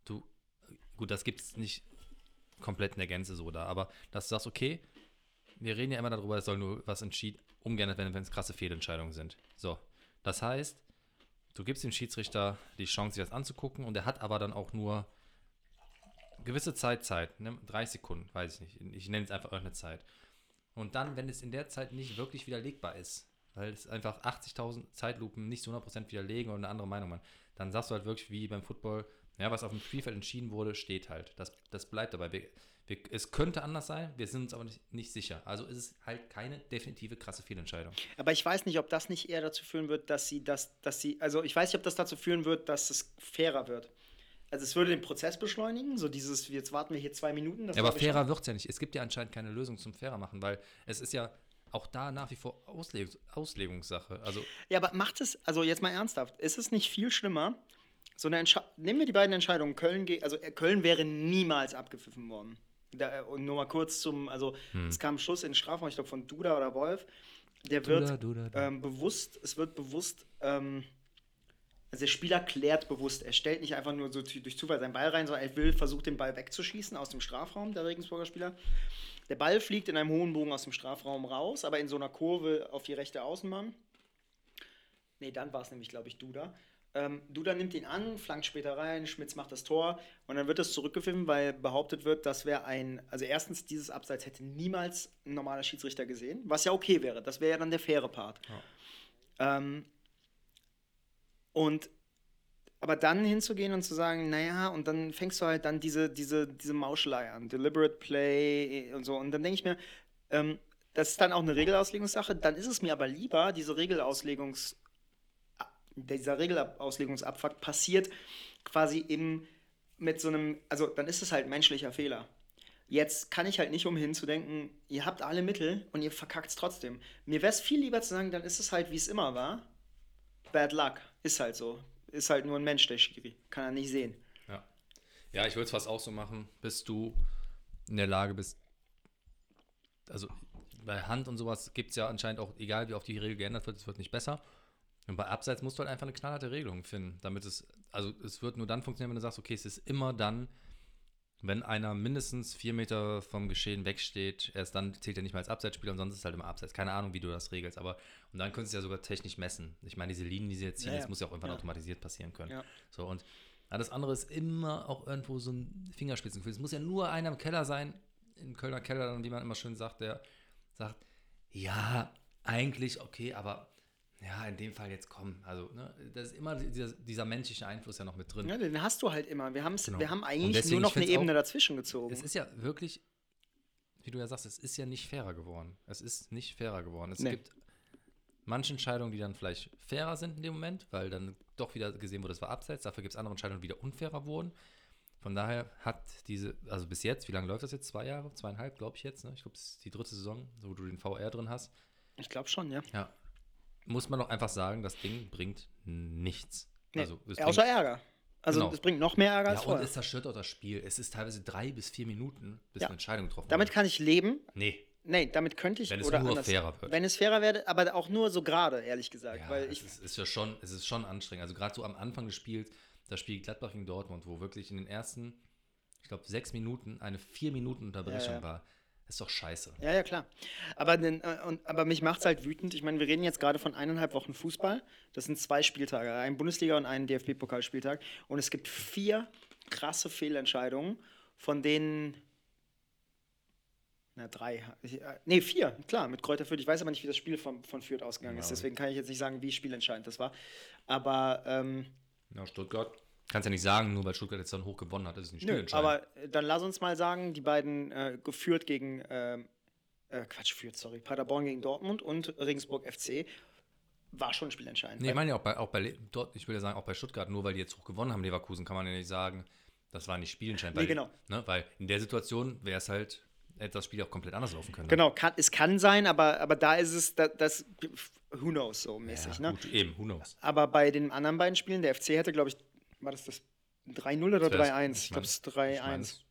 du, gut, das gibt es nicht komplett in der Gänze so da, aber dass du sagst, okay, wir reden ja immer darüber, es soll nur was entschieden, ungern, wenn wenn es krasse Fehlentscheidungen sind. So, das heißt, du gibst dem Schiedsrichter die Chance, sich das anzugucken und er hat aber dann auch nur gewisse Zeit Zeit, ne? 30 Sekunden, weiß ich nicht. Ich nenne es einfach irgendeine Zeit. Und dann, wenn es in der Zeit nicht wirklich widerlegbar ist, weil es einfach 80.000 Zeitlupen nicht zu 100% widerlegen oder eine andere Meinung haben, dann sagst du halt wirklich wie beim Football, ja, was auf dem Spielfeld entschieden wurde, steht halt. Das, das bleibt dabei. Wir, wir, es könnte anders sein, wir sind uns aber nicht, nicht sicher. Also ist es halt keine definitive krasse Fehlentscheidung. Aber ich weiß nicht, ob das nicht eher dazu führen wird, dass sie das, dass sie, also ich weiß nicht, ob das dazu führen wird, dass es fairer wird. Also es würde den Prozess beschleunigen, so dieses, jetzt warten wir hier zwei Minuten. Ja, aber fairer wird es ja nicht. Es gibt ja anscheinend keine Lösung zum fairer machen, weil es ist ja auch da nach wie vor Auslegungs Auslegungssache. Also. Ja, aber macht es, also jetzt mal ernsthaft, ist es nicht viel schlimmer, so eine Entscheidung, nehmen wir die beiden Entscheidungen, Köln, also äh, Köln wäre niemals abgepfiffen worden. Da, äh, und nur mal kurz zum, also Hm. es kam Schuss in den Strafraum, ich glaube von Duda oder Wolf, der wird Duda, Duda, Duda. Ähm, bewusst, es wird bewusst, ähm, also der Spieler klärt bewusst, er stellt nicht einfach nur so durch Zufall seinen Ball rein, sondern er will, versucht den Ball wegzuschießen aus dem Strafraum, der Regensburger Spieler. Der Ball fliegt in einem hohen Bogen aus dem Strafraum raus, aber in so einer Kurve auf die rechte Außenbahn. Nee, dann war es nämlich, glaube ich, Duda. Ähm, Duda nimmt ihn an, flankt später rein, Schmitz macht das Tor und dann wird es zurückgepfiffen, weil behauptet wird, das wäre ein, also erstens, dieses Abseits hätte niemals ein normaler Schiedsrichter gesehen, was ja okay wäre. Das wäre ja dann der faire Part. Ähm, und aber dann hinzugehen und zu sagen, naja, und dann fängst du halt dann diese, diese, diese Mauschelei an, Deliberate Play und so. Und dann denke ich mir, ähm, das ist dann auch eine Regelauslegungssache. Dann ist es mir aber lieber, diese Regelauslegungs, dieser Regelauslegungsabfuck passiert quasi im, mit so einem, also dann ist es halt menschlicher Fehler. Jetzt kann ich halt nicht umhin zu denken, ihr habt alle Mittel und ihr verkackt es trotzdem. Mir wäre es viel lieber zu sagen, dann ist es halt, wie es immer war. Bad luck. Ist halt so. Ist halt nur ein Mensch, der Schiri. Kann er nicht sehen. Ja, ja ich würde es fast auch so machen, bis du in der Lage bist. Also bei Hand und sowas gibt es ja anscheinend auch, egal wie oft die Regel geändert wird, es wird nicht besser. Und bei Abseits musst du halt einfach eine knallharte Regelung finden, damit es, also es wird nur dann funktionieren, wenn du sagst, okay, es ist immer dann, wenn einer mindestens vier Meter vom Geschehen wegsteht, erst dann zählt er nicht mehr als Abseitsspieler und sonst ist es halt immer Abseits. Keine Ahnung, wie du das regelst, aber und dann könntest du ja sogar technisch messen. Ich meine, diese Linien, die sie jetzt ziehen, Ja, das muss ja auch irgendwann Ja. automatisiert passieren können. Ja. So, und alles andere ist immer auch irgendwo so ein Fingerspitzengefühl. Es muss ja nur einer im Keller sein, im Kölner Keller, dann, wie man immer schön sagt, der sagt, ja, eigentlich okay, aber ja, in dem Fall jetzt komm. Also, ne, das ist immer dieser, dieser menschliche Einfluss ja noch mit drin. Ja, den hast du halt immer. Wir, haben's, Genau. wir haben eigentlich nur noch eine Ebene auch- dazwischen gezogen. Es ist ja wirklich, wie du ja sagst, es ist ja nicht fairer geworden. Es ist nicht fairer geworden. Es Nee. gibt manche Entscheidungen, die dann vielleicht fairer sind in dem Moment, weil dann doch wieder gesehen wurde, es war abseits. Dafür gibt es andere Entscheidungen, die wieder unfairer wurden. Von daher hat diese, also bis jetzt, wie lange läuft das jetzt? Zwei Jahre? Zweieinhalb, glaube ich jetzt. Ne? Ich glaube, es ist die dritte Saison, wo du den VR drin hast. ich glaube schon, ja. Ja. Muss man doch einfach sagen, das Ding bringt nichts. Nee, Also, es außer bringt, Ärger. Also Genau. es bringt noch mehr Ärger ja, als und vorher. es zerstört auch das Spiel. Es ist teilweise drei bis vier Minuten, bis Ja. eine Entscheidung getroffen Damit wird. kann ich leben. Nee. Nee, damit könnte ich Wenn es oder nur anders, fairer wird. Wenn es fairer wäre, aber auch nur so gerade, ehrlich gesagt. Ja, weil es ich, ist, ist ja schon, es ist schon anstrengend. Also gerade so am Anfang des Spiels, das Spiel Gladbach gegen Dortmund, wo wirklich in den ersten, ich glaube, sechs Minuten eine vier Minuten Unterbrechung ja. war, ist doch scheiße. Ja, ja, klar. Aber, den, äh, und, aber mich macht es halt wütend. Ich meine, wir reden jetzt gerade von eineinhalb Wochen Fußball. Das sind zwei Spieltage, ein Bundesliga- und ein DFB-Pokalspieltag. Und es gibt vier krasse Fehlentscheidungen von denen. Na, drei. Ich, äh, nee, vier, klar, mit Kräuter Fürth. Ich weiß aber nicht, wie das Spiel von, von Fürth ausgegangen Ja. ist. Deswegen kann ich jetzt nicht sagen, wie spielentscheidend das war. Aber, ähm, Ja, Stuttgart. Kannst ja nicht sagen, nur weil Stuttgart jetzt dann hoch gewonnen hat, ist es nicht nö, aber äh, dann lass uns mal sagen, die beiden äh, geführt gegen. ähm, äh, Quatsch, führt, sorry. Paderborn gegen Dortmund und Regensburg FC war schon spielentscheidend. Nee, ich meine ja auch bei, auch bei dort, ich will ja sagen, auch bei Stuttgart, nur weil die jetzt hoch gewonnen haben, Leverkusen, kann man ja nicht sagen, das war nicht spielentscheidend. Nee, weil, genau. Ne, weil in der Situation wäre es halt, hätte das Spiel auch komplett anders laufen können. ne? Genau, kann, es kann sein, aber, aber da ist es, das, das who knows so mäßig. Ja, ne? gut, eben, who knows. Aber bei den anderen beiden Spielen, der FC hätte, glaube ich, war das das 3-0 oder Das wär's- 3-1? ich glaube, es ist mein- ich 3-1. mein's-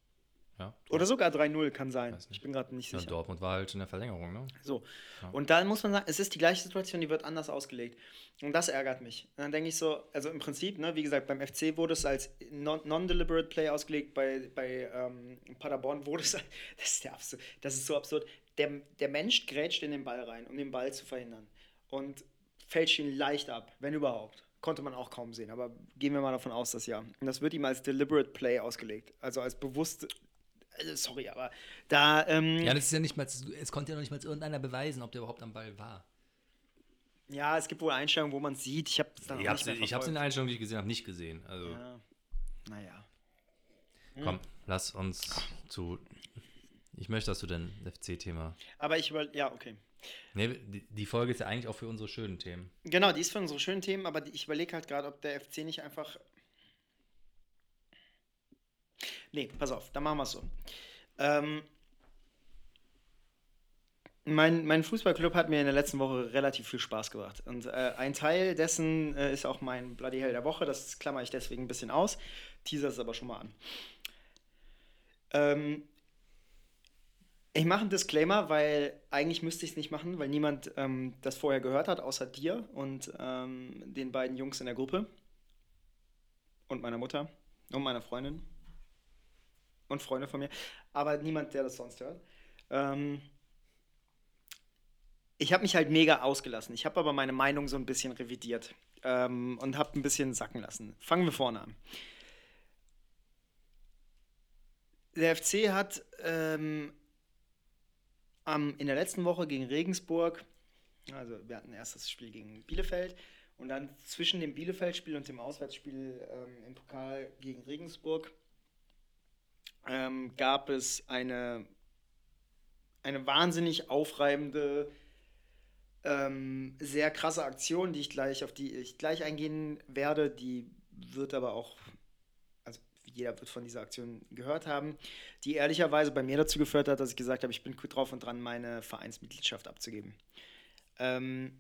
Ja, Oder sogar 3-0 kann sein. Ich bin gerade nicht ja, sicher. Dortmund war halt in der Verlängerung, ne? So. Ja. Und dann muss man sagen, es ist die gleiche Situation, die wird anders ausgelegt. Und das ärgert mich. Und dann denke ich so, also im Prinzip, ne, wie gesagt, beim FC wurde es als non- non-deliberate Play ausgelegt, bei, bei ähm, Paderborn wurde es, [laughs] das ist, der absurd, das ist so absurd, der, der Mensch grätscht in den Ball rein, um den Ball zu verhindern. Und fälscht ihn leicht ab, wenn überhaupt. Konnte man auch kaum sehen, aber gehen wir mal davon aus, dass ja. Und das wird ihm als deliberate Play ausgelegt. Also als bewusst, also sorry, aber da, ähm, Ja, das ist ja nicht mal, es konnte ja noch nicht mal irgendeiner beweisen, ob der überhaupt am Ball war. Ja, es gibt wohl Einstellungen, wo man sieht. Ich habe es dann Ich nicht mehr ich hab's in verfolgt. der Einstellung, die ich gesehen habe, nicht gesehen. Also, Ja. Naja. komm, lass uns zu. Ich möchte, dass du dein FC-Thema. Aber ich über. Ja, okay. Nee, die, Folge ist ja eigentlich auch für unsere schönen Themen. Genau, die ist für unsere schönen Themen, aber ich überlege halt gerade, ob der FC nicht einfach. Nee, pass auf, dann machen wir es so. Ähm, mein, mein Fußballclub hat mir in der letzten Woche relativ viel Spaß gemacht. Und äh, ein Teil dessen äh, ist auch mein Bloody Hell der Woche. Das klammer ich deswegen ein bisschen aus. Teaser es aber schon mal an. Ähm, ich mache einen Disclaimer, weil eigentlich müsste ich es nicht machen, weil niemand ähm, das vorher gehört hat, außer dir und ähm, den beiden Jungs in der Gruppe. Und meiner Mutter und meiner Freundin. Und Freunde von mir. Aber niemand, der das sonst hört. Ähm, ich habe mich halt mega ausgelassen. Ich habe aber meine Meinung so ein bisschen revidiert ähm, und habe ein bisschen sacken lassen. Fangen wir vorne an. Der FC hat ähm, am, in der letzten Woche gegen Regensburg, also wir hatten erst das Spiel gegen Bielefeld und dann zwischen dem Bielefeld-Spiel und dem Auswärtsspiel ähm, im Pokal gegen Regensburg ähm, gab es eine, eine wahnsinnig aufreibende, ähm, sehr krasse Aktion, die ich gleich, auf die ich gleich eingehen werde. Die wird aber auch, jeder wird von dieser Aktion gehört haben, die ehrlicherweise bei mir dazu geführt hat, dass ich gesagt habe, ich bin gut drauf und dran, meine Vereinsmitgliedschaft abzugeben. Ähm,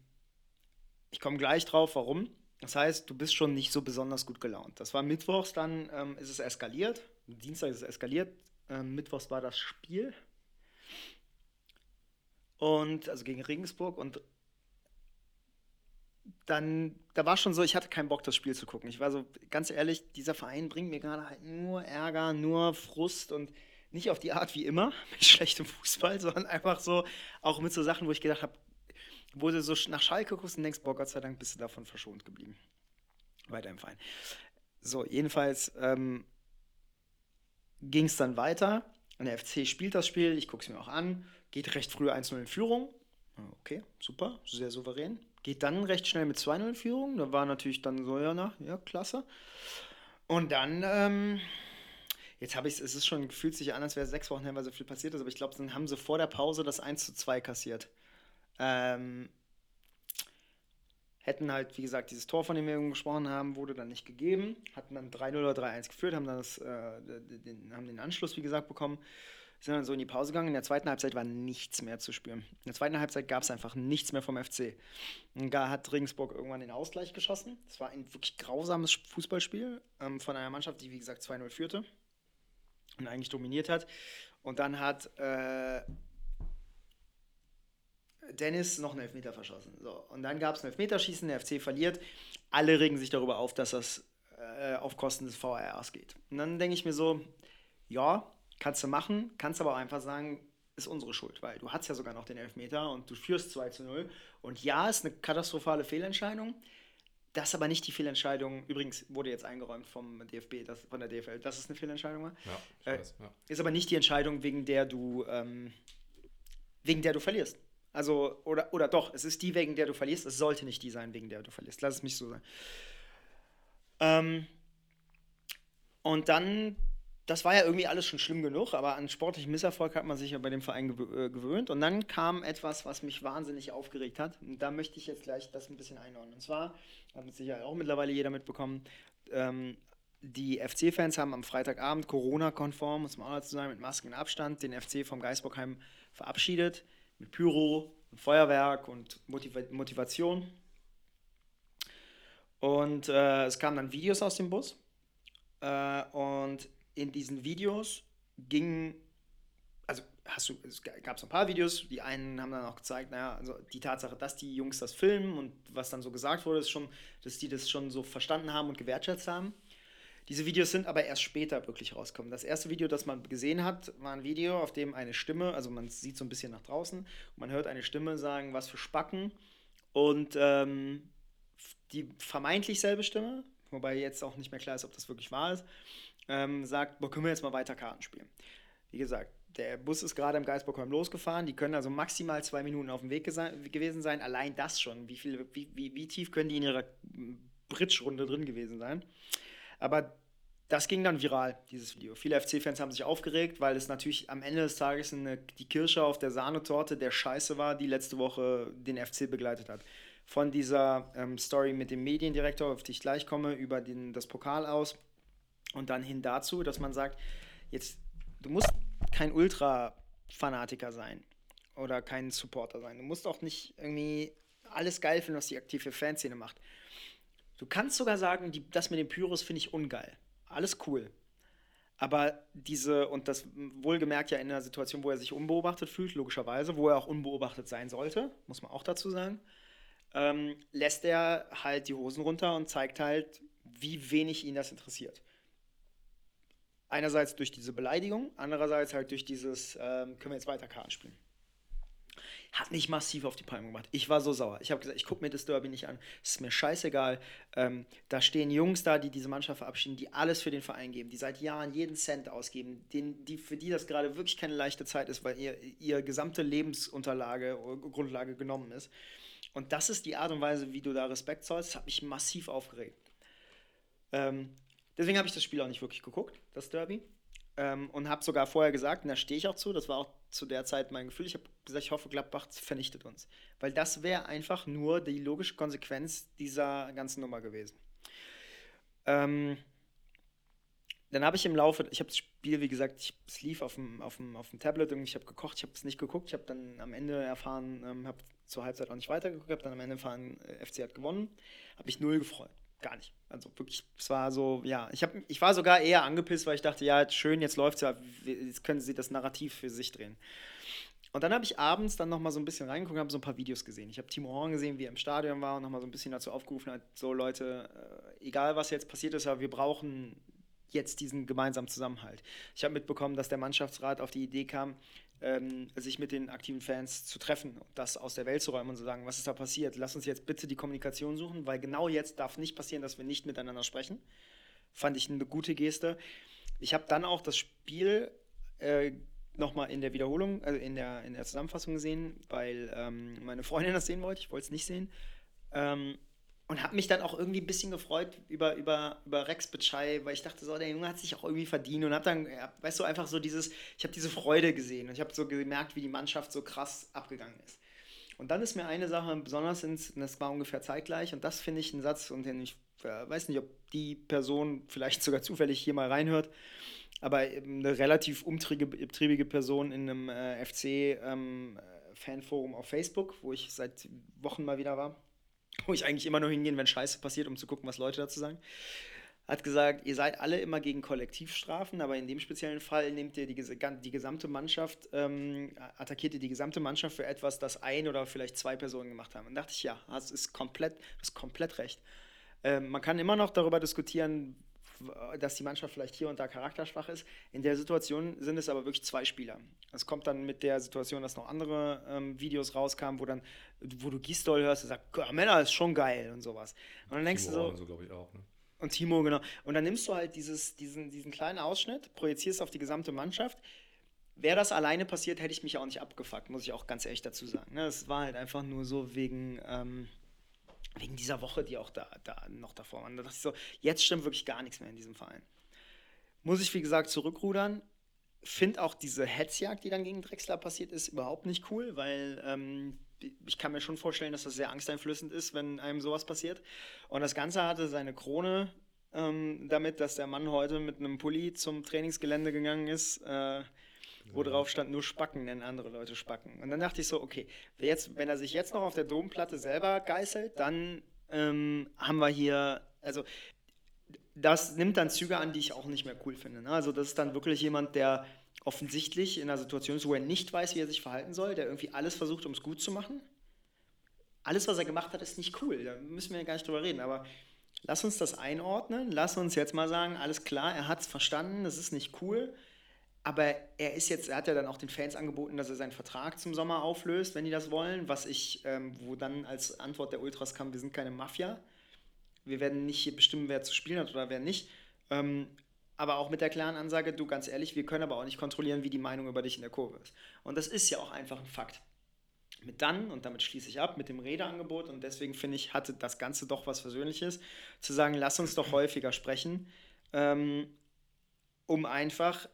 ich komme gleich drauf, warum. Das heißt, du bist schon nicht so besonders gut gelaunt. Das war mittwochs, dann ähm, ist es eskaliert. Dienstag ist es eskaliert. Ähm, mittwochs war das Spiel. Und, also gegen Regensburg. Und dann, da war schon so, ich hatte keinen Bock, das Spiel zu gucken. Ich war so, ganz ehrlich, dieser Verein bringt mir gerade halt nur Ärger, nur Frust und nicht auf die Art wie immer, [laughs] mit schlechtem Fußball, sondern einfach so, auch mit so Sachen, wo ich gedacht habe, wo du so nach Schalke guckst und denkst, boah, Gott sei Dank bist du davon verschont geblieben. Weiter im Verein. So, jedenfalls ähm, ging es dann weiter. Und der FC spielt das Spiel, ich gucke es mir auch an, geht recht früh 1-0 in Führung. Okay, super, sehr souverän. Geht dann recht schnell mit 2-0 in Führung. Da war natürlich dann so, ja, na, ja, klasse. Und dann, ähm, jetzt habe ich es, es ist schon, fühlt sich an, als wäre sechs Wochen her, weil so viel passiert ist, aber ich glaube, dann haben sie vor der Pause das 1 2 kassiert. Ähm, hätten halt, wie gesagt, dieses Tor, von dem wir eben gesprochen haben, wurde dann nicht gegeben. Hatten dann 3-0 oder 3-1 geführt, haben dann das, äh, den, haben den Anschluss, wie gesagt, bekommen. Sind dann so in die Pause gegangen. In der zweiten Halbzeit war nichts mehr zu spüren. In der zweiten Halbzeit gab es einfach nichts mehr vom FC. Und da hat Regensburg irgendwann den Ausgleich geschossen. Es war ein wirklich grausames Fußballspiel ähm, von einer Mannschaft, die, wie gesagt, 2-0 führte und eigentlich dominiert hat. Und dann hat äh, Dennis noch einen Elfmeter verschossen. So, und dann gab es ein Elfmeterschießen, der FC verliert. Alle regen sich darüber auf, dass das äh, auf Kosten des VRs geht. Und dann denke ich mir so, ja, kannst du machen, kannst aber auch einfach sagen, ist unsere Schuld, weil du hast ja sogar noch den Elfmeter und du führst 2 zu 0. Und ja, ist eine katastrophale Fehlentscheidung. das ist aber nicht die Fehlentscheidung. Übrigens wurde jetzt eingeräumt vom DFB, das, von der DFL, dass es eine Fehlentscheidung war. Ja, Äh, weiß, ja. Ist aber nicht die Entscheidung, wegen der du, ähm, wegen der du verlierst. Also, oder, oder doch, es ist die, wegen der du verlierst. Es sollte nicht die sein, wegen der du verlierst. Lass es mich so sagen. Ähm, und dann, das war ja irgendwie alles schon schlimm genug, aber an sportlichen Misserfolg hat man sich ja bei dem Verein äh, gewöhnt. Und dann kam etwas, was mich wahnsinnig aufgeregt hat. Und da möchte ich jetzt gleich das ein bisschen einordnen. Und zwar, hat mit Sicherheit auch mittlerweile jeder mitbekommen, ähm, die FC-Fans haben am Freitagabend Corona-konform, muss man auch dazu sagen, mit Masken und Abstand, den FC vom Geisbockheim verabschiedet. Mit Pyro, Feuerwerk und Motiva Motivation. Und äh, es kamen dann Videos aus dem Bus. Äh, und in diesen Videos ging, also hast du, es gab so ein paar Videos, die einen haben dann auch gezeigt, naja, also die Tatsache, dass die Jungs das filmen und was dann so gesagt wurde, ist schon, dass die das schon so verstanden haben und gewertschätzt haben. Diese Videos sind aber erst später wirklich rausgekommen. Das erste Video, das man gesehen hat, war ein Video, auf dem eine Stimme, also man sieht so ein bisschen nach draußen, und man hört eine Stimme sagen, was für Spacken. Und ähm, die vermeintlich selbe Stimme, wobei jetzt auch nicht mehr klar ist, ob das wirklich wahr ist, ähm, sagt, boah, können wir jetzt mal weiter Karten spielen. Wie gesagt, der Bus ist gerade im Geisbockheim losgefahren. Die können also maximal zwei Minuten auf dem Weg gewesen sein. Allein das schon. Wie, viel, wie, wie, wie tief können die in ihrer Bridge-Runde drin gewesen sein? Aber das ging dann viral, dieses Video. Viele FC-Fans haben sich aufgeregt, weil es natürlich am Ende des Tages eine, die Kirsche auf der Sahnetorte der Scheiße war, die letzte Woche den FC begleitet hat. Von dieser ähm, Story mit dem Mediendirektor, auf die ich gleich komme, über den, das Pokal aus und dann hin dazu, dass man sagt, jetzt, du musst kein Ultra-Fanatiker sein oder kein Supporter sein. Du musst auch nicht irgendwie alles geil finden, was die aktive Fanszene macht. Du kannst sogar sagen, die, das mit den Pyros finde ich ungeil. Alles cool. Aber diese, und das wohlgemerkt ja in einer Situation, wo er sich unbeobachtet fühlt, logischerweise, wo er auch unbeobachtet sein sollte, muss man auch dazu sagen, ähm, lässt er halt die Hosen runter und zeigt halt, wie wenig ihn das interessiert. Einerseits durch diese Beleidigung, andererseits halt durch dieses, ähm, können wir jetzt weiter Karten spielen. Hat mich massiv auf die Palme gemacht. Ich war so sauer. Ich habe gesagt, ich gucke mir das Derby nicht an. Es ist mir scheißegal. Ähm, da stehen Jungs da, die diese Mannschaft verabschieden, die alles für den Verein geben, die seit Jahren jeden Cent ausgeben, den, die, für die das gerade wirklich keine leichte Zeit ist, weil ihr, ihr gesamte Lebensunterlage, Grundlage genommen ist. Und das ist die Art und Weise, wie du da Respekt zollst. Das hat mich massiv aufgeregt. Ähm, deswegen habe ich das Spiel auch nicht wirklich geguckt, das Derby. Ähm, und habe sogar vorher gesagt, und da stehe ich auch zu, das war auch zu der Zeit mein Gefühl, ich habe gesagt, ich hoffe, Gladbach vernichtet uns. Weil das wäre einfach nur die logische Konsequenz dieser ganzen Nummer gewesen. Ähm, dann habe ich im Laufe, ich habe das Spiel, wie gesagt, ich, es lief auf dem, auf dem, auf dem Tablet, irgendwie, ich habe gekocht, ich habe es nicht geguckt, ich habe dann am Ende erfahren, ähm, habe zur Halbzeit auch nicht weitergeguckt, habe dann am Ende erfahren, äh, FC hat gewonnen, habe mich null gefreut. Gar nicht. Also wirklich, es war so, ja, ich, hab, ich war sogar eher angepisst, weil ich dachte, ja, schön, jetzt läuft es ja, jetzt können sie das Narrativ für sich drehen. Und dann habe ich abends dann nochmal so ein bisschen reingeguckt und habe so ein paar Videos gesehen. Ich habe Timo Horn gesehen, wie er im Stadion war und nochmal so ein bisschen dazu aufgerufen hat, so Leute, äh, egal was jetzt passiert ist, aber wir brauchen jetzt diesen gemeinsamen Zusammenhalt. Ich habe mitbekommen, dass der Mannschaftsrat auf die Idee kam, ähm, sich mit den aktiven Fans zu treffen das aus der Welt zu räumen und zu sagen, was ist da passiert? Lass uns jetzt bitte die Kommunikation suchen, weil genau jetzt darf nicht passieren, dass wir nicht miteinander sprechen. Fand ich eine gute Geste. Ich habe dann auch das Spiel äh, nochmal in der Wiederholung, also in der, in der Zusammenfassung gesehen, weil ähm, meine Freundin das sehen wollte. Ich wollte es nicht sehen. Ähm, und habe mich dann auch irgendwie ein bisschen gefreut über, über, über Rex Bitschei, weil ich dachte, so, der Junge hat sich auch irgendwie verdient und habe dann, weißt du, einfach so dieses, ich habe diese Freude gesehen und ich habe so gemerkt, wie die Mannschaft so krass abgegangen ist. Und dann ist mir eine Sache besonders ins, das war ungefähr zeitgleich und das finde ich ein Satz, und den ich äh, weiß nicht, ob die Person vielleicht sogar zufällig hier mal reinhört, aber eine relativ umtriebige Person in einem äh, FC-Fanforum ähm, auf Facebook, wo ich seit Wochen mal wieder war wo ich eigentlich immer nur hingehen, wenn Scheiße passiert, um zu gucken, was Leute dazu sagen, hat gesagt, ihr seid alle immer gegen Kollektivstrafen, aber in dem speziellen Fall nehmt ihr die, die gesamte Mannschaft, ähm, attackiert ihr die gesamte Mannschaft für etwas, das ein oder vielleicht zwei Personen gemacht haben. Und dachte ich, ja, das ist komplett, das ist komplett recht. Ähm, man kann immer noch darüber diskutieren, dass die Mannschaft vielleicht hier und da charakterschwach ist. In der Situation sind es aber wirklich zwei Spieler. Es kommt dann mit der Situation, dass noch andere ähm, Videos rauskamen, wo dann, wo du Gistol hörst, der sagt, Männer ist schon geil und sowas. Und dann denkst Timo du so, so auch. Ne? und Timo, genau. Und dann nimmst du halt dieses, diesen, diesen kleinen Ausschnitt, projizierst auf die gesamte Mannschaft. Wäre das alleine passiert, hätte ich mich auch nicht abgefuckt, muss ich auch ganz ehrlich dazu sagen. Ne? Es war halt einfach nur so wegen, ähm, wegen dieser Woche, die auch da, da noch davor war. Da dachte ich so, jetzt stimmt wirklich gar nichts mehr in diesem Verein. Muss ich, wie gesagt, zurückrudern. Finde auch diese Hetzjagd, die dann gegen Drexler passiert ist, überhaupt nicht cool, weil ähm, ich kann mir schon vorstellen, dass das sehr angsteinflößend ist, wenn einem sowas passiert. Und das Ganze hatte seine Krone ähm, damit, dass der Mann heute mit einem Pulli zum Trainingsgelände gegangen ist, äh, wo drauf stand, nur Spacken nennen andere Leute Spacken. Und dann dachte ich so, okay, jetzt, wenn er sich jetzt noch auf der Domplatte selber geißelt, dann ähm, haben wir hier, also das nimmt dann Züge an, die ich auch nicht mehr cool finde. Ne? Also das ist dann wirklich jemand, der offensichtlich in einer Situation ist, wo er nicht weiß, wie er sich verhalten soll, der irgendwie alles versucht, um es gut zu machen. Alles, was er gemacht hat, ist nicht cool. Da müssen wir ja gar nicht drüber reden. Aber lass uns das einordnen. Lass uns jetzt mal sagen, alles klar, er hat es verstanden, das ist nicht cool. Aber er ist jetzt, er hat ja dann auch den Fans angeboten, dass er seinen Vertrag zum Sommer auflöst, wenn die das wollen. Was ich, ähm, wo dann als Antwort der Ultras kam, wir sind keine Mafia. Wir werden nicht hier bestimmen, wer zu spielen hat oder wer nicht. Ähm, aber auch mit der klaren Ansage, du ganz ehrlich, wir können aber auch nicht kontrollieren, wie die Meinung über dich in der Kurve ist. Und das ist ja auch einfach ein Fakt. Mit dann, und damit schließe ich ab, mit dem Redeangebot, und deswegen finde ich, hatte das Ganze doch was Versöhnliches, zu sagen, lass uns doch häufiger sprechen, ähm, um einfach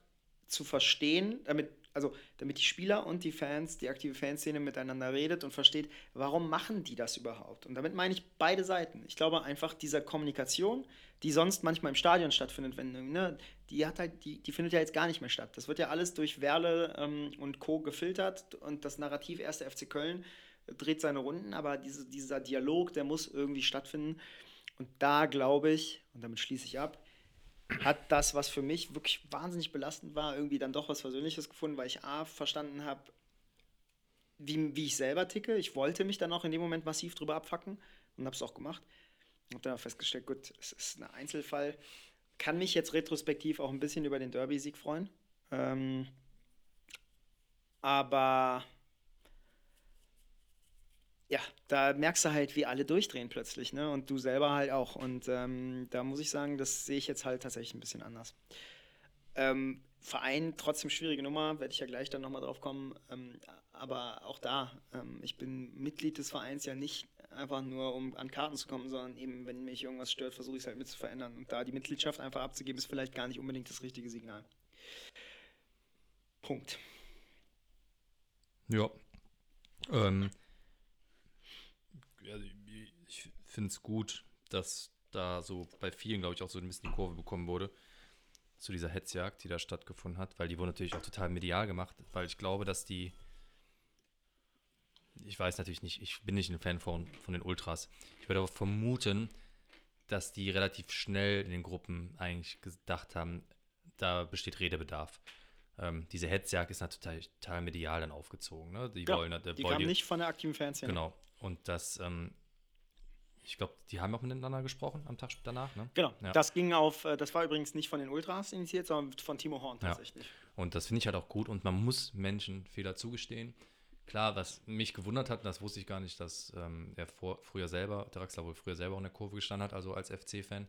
zu verstehen, damit also damit die Spieler und die Fans, die aktive Fanszene miteinander redet und versteht, warum machen die das überhaupt? Und damit meine ich beide Seiten. Ich glaube einfach, dieser Kommunikation, die sonst manchmal im Stadion stattfindet, wenn, ne, die hat halt, die, die findet ja jetzt gar nicht mehr statt. Das wird ja alles durch Werle ähm, und Co. gefiltert und das Narrativ 1. FC Köln dreht seine Runden, aber diese, dieser Dialog, der muss irgendwie stattfinden. Und da glaube ich, und damit schließe ich ab, hat das, was für mich wirklich wahnsinnig belastend war, irgendwie dann doch was Versöhnliches gefunden, weil ich A, verstanden habe, wie, wie ich selber ticke. Ich wollte mich dann auch in dem Moment massiv drüber abfacken und habe es auch gemacht. Und habe dann festgestellt, gut, es ist ein Einzelfall. Kann mich jetzt retrospektiv auch ein bisschen über den Derby-Sieg freuen. Ähm, aber ja, da merkst du halt, wie alle durchdrehen plötzlich, ne? Und du selber halt auch. Und ähm, da muss ich sagen, das sehe ich jetzt halt tatsächlich ein bisschen anders. Ähm, Verein, trotzdem schwierige Nummer, werde ich ja gleich dann nochmal drauf kommen. Ähm, aber auch da, ähm, ich bin Mitglied des Vereins ja nicht einfach nur, um an Karten zu kommen, sondern eben, wenn mich irgendwas stört, versuche ich es halt mit zu verändern. Und da die Mitgliedschaft einfach abzugeben, ist vielleicht gar nicht unbedingt das richtige Signal. Punkt. Ja. Ähm, also ich finde es gut, dass da so bei vielen, glaube ich, auch so ein bisschen die Kurve bekommen wurde zu dieser Hetzjagd, die da stattgefunden hat, weil die wurde natürlich auch total medial gemacht, weil ich glaube, dass die, ich weiß natürlich nicht, ich bin nicht ein Fan von, von den Ultras. Ich würde aber vermuten, dass die relativ schnell in den Gruppen eigentlich gedacht haben, da besteht Redebedarf. Ähm, diese Hetzjagd ist natürlich total medial dann aufgezogen. Ne? Die, ja, wollen, die wollen kam die, nicht von der aktiven Fanszene. Genau. Und das, ähm, ich glaube, die haben auch miteinander gesprochen am Tag danach, ne? Genau. Ja. Das ging auf, äh, das war übrigens nicht von den Ultras initiiert, sondern von Timo Horn tatsächlich. Ja. Und das finde ich halt auch gut und man muss Menschen Fehler zugestehen. Klar, was mich gewundert hat, das wusste ich gar nicht, dass ähm, er vor, früher selber, der Draxler wohl früher selber in der Kurve gestanden hat, also als FC-Fan.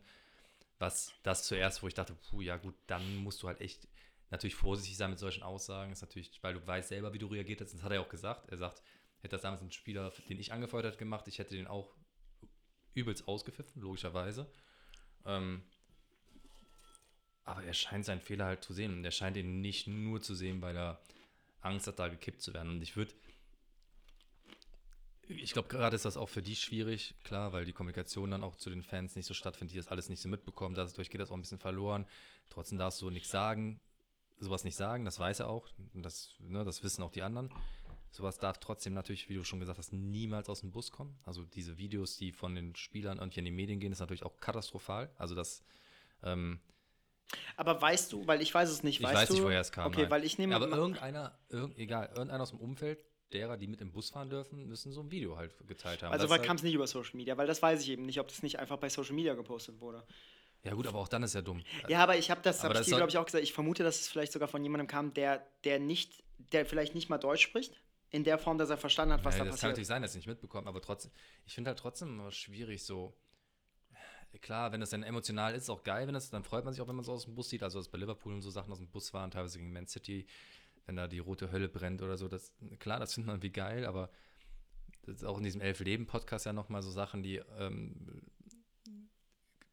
Was das zuerst, wo ich dachte, puh, ja gut, dann musst du halt echt natürlich vorsichtig sein mit solchen Aussagen. Ist natürlich, weil du weißt selber, wie du reagiert hast. Das hat er auch gesagt. Er sagt, Hätte das damals ein Spieler, den ich angefeuert hätte, gemacht, ich hätte den auch übelst ausgepfiffen, logischerweise. Ähm, aber er scheint seinen Fehler halt zu sehen. Und er scheint ihn nicht nur zu sehen, weil er Angst hat, da gekippt zu werden. Und ich würde. Ich glaube, gerade ist das auch für die schwierig, klar, weil die Kommunikation dann auch zu den Fans nicht so stattfindet, die das alles nicht so mitbekommen. Dadurch geht das auch ein bisschen verloren. Trotzdem darfst du nichts sagen, sowas nicht sagen, das weiß er auch. Das, ne, das wissen auch die anderen. Sowas darf trotzdem natürlich, wie du schon gesagt hast, niemals aus dem Bus kommen. Also diese Videos, die von den Spielern irgendwie in die Medien gehen, ist natürlich auch katastrophal. Also das. Ähm, aber weißt du, weil ich weiß es nicht, ich weiß du? nicht, woher es kam. Okay, nein. weil ich nehme. Aber irgendeiner, irg egal, irgendeiner aus dem Umfeld, derer, die mit im Bus fahren dürfen, müssen so ein Video halt geteilt haben. Also, weil halt kam es nicht über Social Media, weil das weiß ich eben nicht, ob das nicht einfach bei Social Media gepostet wurde. Ja, gut, aber auch dann ist ja dumm. Ja, aber ich habe das, habe ich das dir, glaube ich, auch gesagt. Ich vermute, dass es vielleicht sogar von jemandem kam, der, der nicht, der vielleicht nicht mal Deutsch spricht. In der Form, dass er verstanden hat, was Ja, da das kann passiert. natürlich sein, dass ich nicht mitbekommen, aber trotzdem, ich finde halt trotzdem immer schwierig so. Klar, wenn das dann emotional ist, ist auch geil, wenn das, dann freut man sich auch, wenn man so aus dem Bus sieht, also dass bei Liverpool und so Sachen aus dem Bus waren, teilweise gegen Man City, wenn da die rote Hölle brennt oder so, das, klar, das findet man wie geil, aber das ist auch in diesem Elf-Leben-Podcast ja nochmal so Sachen, die, ähm,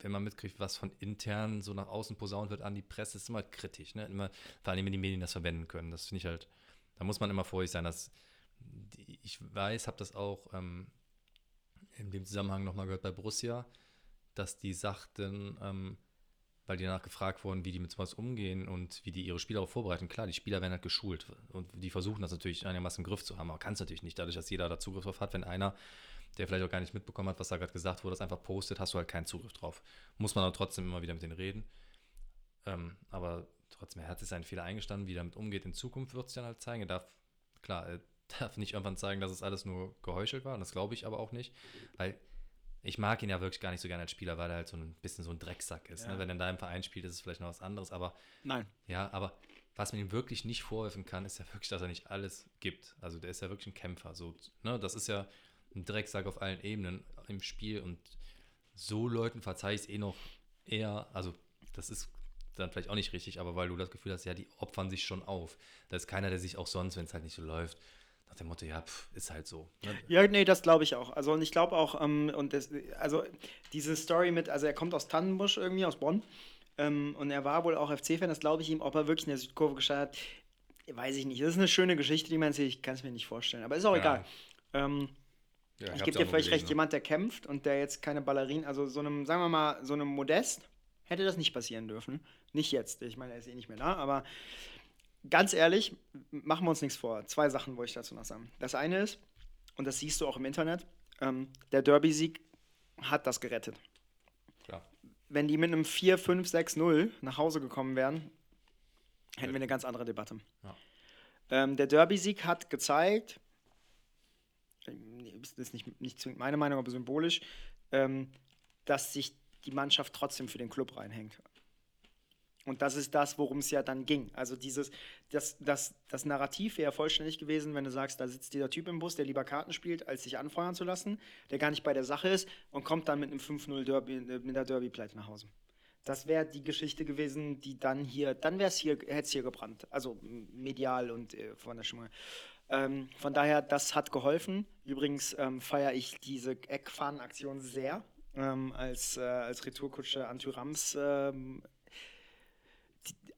wenn man mitkriegt, was von intern so nach außen posaunt wird an die Presse, ist immer kritisch, ne? Immer, vor allem, wenn die Medien das verwenden können. Das finde ich halt, da muss man immer vorsichtig sein, dass ich weiß, habe das auch ähm, in dem Zusammenhang nochmal gehört bei Borussia, dass die sagten, ähm, weil die danach gefragt wurden, wie die mit sowas umgehen und wie die ihre Spieler darauf vorbereiten. Klar, die Spieler werden halt geschult und die versuchen das natürlich einigermaßen im Griff zu haben, aber kann es natürlich nicht, dadurch, dass jeder da Zugriff drauf hat. Wenn einer, der vielleicht auch gar nicht mitbekommen hat, was da gerade gesagt wurde, das einfach postet, hast du halt keinen Zugriff drauf. Muss man aber trotzdem immer wieder mit denen reden. Ähm, aber trotzdem, er hat sich seinen Fehler eingestanden, wie er damit umgeht. In Zukunft wird es dann halt zeigen. Er darf, klar, er [laughs] darf nicht irgendwann zeigen, dass es alles nur geheuchelt war. Und das glaube ich aber auch nicht. Weil ich mag ihn ja wirklich gar nicht so gerne als Spieler, weil er halt so ein bisschen so ein Drecksack ist. Ja. Ne? Wenn er in deinem Verein spielt, ist es vielleicht noch was anderes. Aber Nein. ja, aber was man ihm wirklich nicht vorwerfen kann, ist ja wirklich, dass er nicht alles gibt. Also der ist ja wirklich ein Kämpfer. So, ne? Das ist ja ein Drecksack auf allen Ebenen im Spiel und so Leuten verzeih ich es eh noch eher, also das ist dann vielleicht auch nicht richtig, aber weil du das Gefühl hast, ja, die opfern sich schon auf. Da ist keiner, der sich auch sonst, wenn es halt nicht so läuft, nach dem Motto, ja, pff, ist halt so. Ne? Ja, nee, das glaube ich auch. Also und ich glaube auch, ähm, und das, also diese Story mit, also er kommt aus Tannenbusch irgendwie, aus Bonn. Ähm, und er war wohl auch FC-Fan, das glaube ich ihm, ob er wirklich in der Südkurve gestartet hat, weiß ich nicht. Das ist eine schöne Geschichte, die man erzählt, ich kann es mir nicht vorstellen. Aber ist auch Ja. egal. Ähm, Ja, ich gebe dir völlig recht, ne? jemand, der kämpft und der jetzt keine Ballerinen, also so einem, sagen wir mal, so einem Modest, hätte das nicht passieren dürfen. Nicht jetzt, ich meine, er ist eh nicht mehr da, aber ganz ehrlich, machen wir uns nichts vor. Zwei Sachen wollte ich dazu noch sagen. Das eine ist, und das siehst du auch im Internet, ähm, der Derby-Sieg hat das gerettet. Klar. Wenn die mit einem 4, 5, 6, 0 nach Hause gekommen wären, hätten wir eine ganz andere Debatte. Ja. Ähm, der Derby-Sieg hat gezeigt, das ist nicht, nicht zwingend meine Meinung, aber symbolisch, ähm, dass sich die Mannschaft trotzdem für den Club reinhängt. Und das ist das, worum es ja dann ging. Also dieses, das, das, das Narrativ wäre vollständig gewesen, wenn du sagst, da sitzt dieser Typ im Bus, der lieber Karten spielt, als sich anfeuern zu lassen, der gar nicht bei der Sache ist und kommt dann mit einem 5-0 Derby, äh, mit der Derby-Pleite nach Hause. Das wäre die Geschichte gewesen, die dann hier, dann wäre es hier, hätte es hier gebrannt. Also medial und äh, von der Stimmung. Ähm, von daher, das hat geholfen. Übrigens ähm, feiere ich diese Eckfahnenaktion sehr. Ähm, als, äh, als Retourkutsche Antyrams ähm,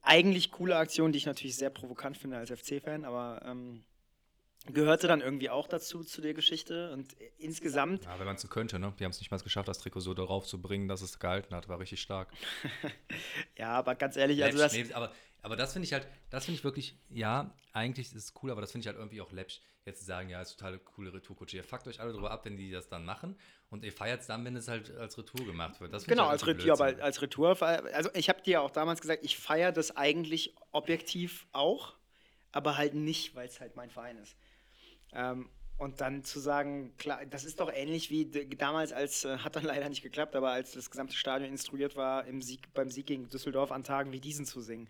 eigentlich coole Aktion, die ich natürlich sehr provokant finde als FC-Fan, aber ähm, gehörte dann irgendwie auch dazu, zu der Geschichte. Und äh, insgesamt, Ja, wenn man es könnte, ne? Die haben es nicht mal geschafft, das Trikot so darauf zu bringen, dass es gehalten hat. War richtig stark. [laughs] ja, aber ganz ehrlich, also das, nee, aber, aber das finde ich halt, das finde ich wirklich, ja, eigentlich ist es cool, aber das finde ich halt irgendwie auch läppsch, jetzt zu sagen, ja, ist totale coole Retourkutsche. Ihr fuckt euch alle drüber ab, wenn die das dann machen und ihr feiert es dann, wenn es halt als Retour gemacht wird. Genau, ich als halt Retour, aber als Retour, also ich habe dir ja auch damals gesagt, ich feiere das eigentlich objektiv auch, aber halt nicht, weil es halt mein Verein ist. Ähm, und dann zu sagen, klar, das ist doch ähnlich wie damals, als, äh, hat dann [laughs] leider nicht geklappt, aber als das gesamte Stadion instruiert war, im Sieg, beim Sieg gegen Düsseldorf an Tagen wie diesen zu singen.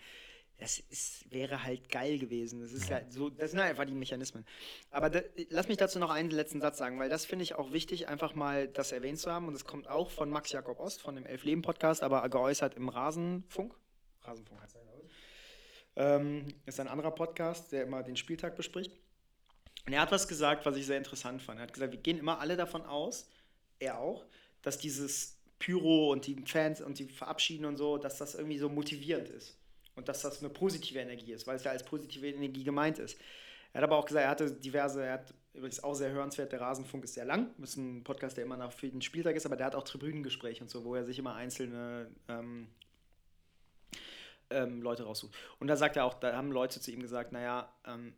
Das ist, wäre halt geil gewesen. Das ist ja so, das sind halt einfach die Mechanismen. Aber da, lass mich dazu noch einen letzten Satz sagen, weil das finde ich auch wichtig, einfach mal das erwähnt zu haben. Und das kommt auch von Max Jakob Ost, von dem Elf-Leben-Podcast, aber geäußert im Rasenfunk. Rasenfunk heißt er, glaube ich. Ähm, ist ein anderer Podcast, der immer den Spieltag bespricht. Und er hat was gesagt, was ich sehr interessant fand. Er hat gesagt, wir gehen immer alle davon aus, er auch, dass dieses Pyro und die Fans und die Verabschieden und so, dass das irgendwie so motivierend ist. Und dass das eine positive Energie ist, weil es ja als positive Energie gemeint ist. Er hat aber auch gesagt, er hatte diverse, er hat übrigens auch sehr hörenswert, der Rasenfunk ist sehr lang, das ist ein Podcast, der immer nach den Spieltag ist, aber der hat auch Tribünengespräche und so, wo er sich immer einzelne ähm, ähm, Leute raussucht. Und da sagt er auch, da haben Leute zu ihm gesagt, naja, ähm,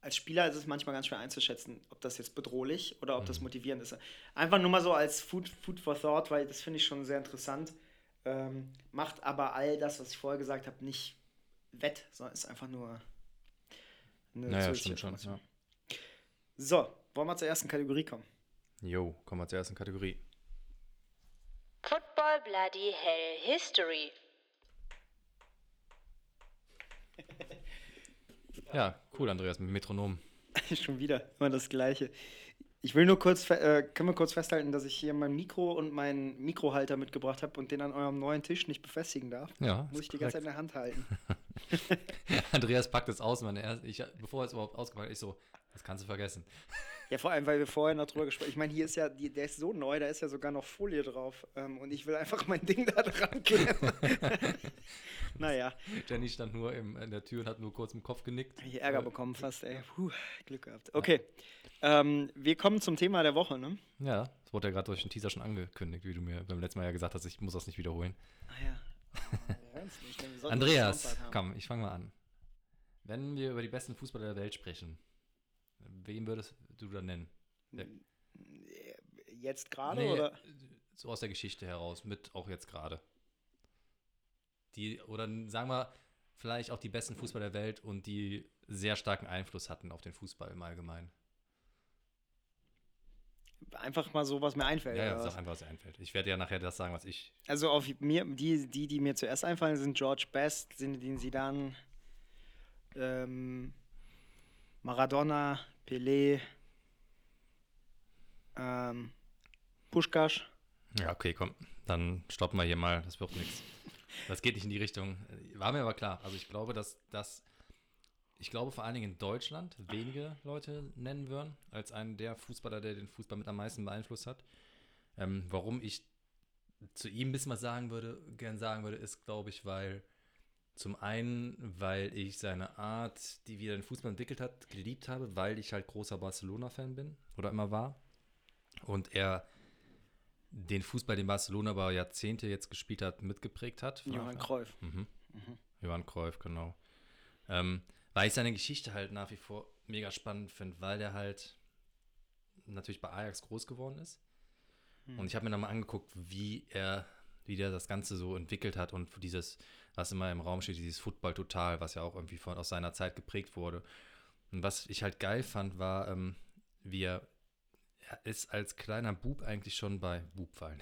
als Spieler ist es manchmal ganz schwer einzuschätzen, ob das jetzt bedrohlich oder ob das motivierend ist. Einfach nur mal so als Food, Food for Thought, weil das finde ich schon sehr interessant. Ähm, macht aber all das, was ich vorher gesagt habe, nicht wett, sondern ist einfach nur eine Naja, zusätzliche stimmt schon. Ja. So, wollen wir zur ersten Kategorie kommen? Jo, kommen wir zur ersten Kategorie. Football Bloody Hell History. Ja, cool, Andreas, mit Metronom. [laughs] Schon wieder immer das Gleiche. Ich will nur kurz, äh, können wir kurz festhalten, dass ich hier mein Mikro und meinen Mikrohalter mitgebracht habe und den an eurem neuen Tisch nicht befestigen darf. Ja, Muss ich die ganze Zeit in der Hand halten. [laughs] Andreas packt es aus, meine erste, ich, bevor er es überhaupt ausgepackt hat, ich so, das kannst du vergessen. Ja, vor allem, weil wir vorher noch drüber gesprochen haben. Ich meine, hier ist ja, die, der ist so neu, da ist ja sogar noch Folie drauf. Ähm, und ich will einfach mein Ding da dran kleben. [laughs] naja, Jenny stand nur im, in der Tür und hat nur kurz im Kopf genickt. ich Ärger bekommen fast, ey. Puh, Glück gehabt. Okay, ähm, wir kommen zum Thema der Woche, ne? Ja, das wurde ja gerade durch den Teaser schon angekündigt, wie du mir beim letzten Mal ja gesagt hast, ich muss das nicht wiederholen. Ah ja. Nicht, Andreas, komm, ich fange mal an. Wenn wir über die besten Fußballer der Welt sprechen, wen würdest du da nennen? Ja. Jetzt gerade Nee, oder? So aus der Geschichte heraus, mit auch jetzt gerade. Die, oder sagen wir, vielleicht auch die besten Fußballer der Welt und die sehr starken Einfluss hatten auf den Fußball im Allgemeinen. Einfach mal so, was mir einfällt. Ja, ja, sag einfach, was einfällt. Ich werde ja nachher das sagen, was ich. Also auf mir, die, die, die mir zuerst einfallen, sind George Best, Zinedine Zidane, ähm, Maradona, Pelé, ähm, Puschkasch. Ja, okay, komm. Dann stoppen wir hier mal. Das wird nichts. Das geht nicht in die Richtung. War mir aber klar. Also ich glaube, dass das. Ich glaube vor allen Dingen in Deutschland wenige Leute nennen würden, als einen der Fußballer, der den Fußball mit am meisten beeinflusst hat. Ähm, warum ich zu ihm ein bisschen was sagen würde, gern sagen würde, ist, glaube ich, weil zum einen, weil ich seine Art, die wie er den Fußball entwickelt hat, geliebt habe, weil ich halt großer Barcelona-Fan bin oder immer war. Und er den Fußball, den Barcelona über Jahrzehnte jetzt gespielt hat, mitgeprägt hat. Johann Cruyff. Mhm. Johann Cruyff, genau. Ähm, weil ich seine Geschichte halt nach wie vor mega spannend finde, weil der halt natürlich bei Ajax groß geworden ist. Und ich habe mir dann mal angeguckt, wie er, wie der das Ganze so entwickelt hat und dieses, was immer im Raum steht, dieses Football total, was ja auch irgendwie von, aus seiner Zeit geprägt wurde. Und was ich halt geil fand, war, ähm, wie er, er ist als kleiner Bub eigentlich schon bei Bub fallen.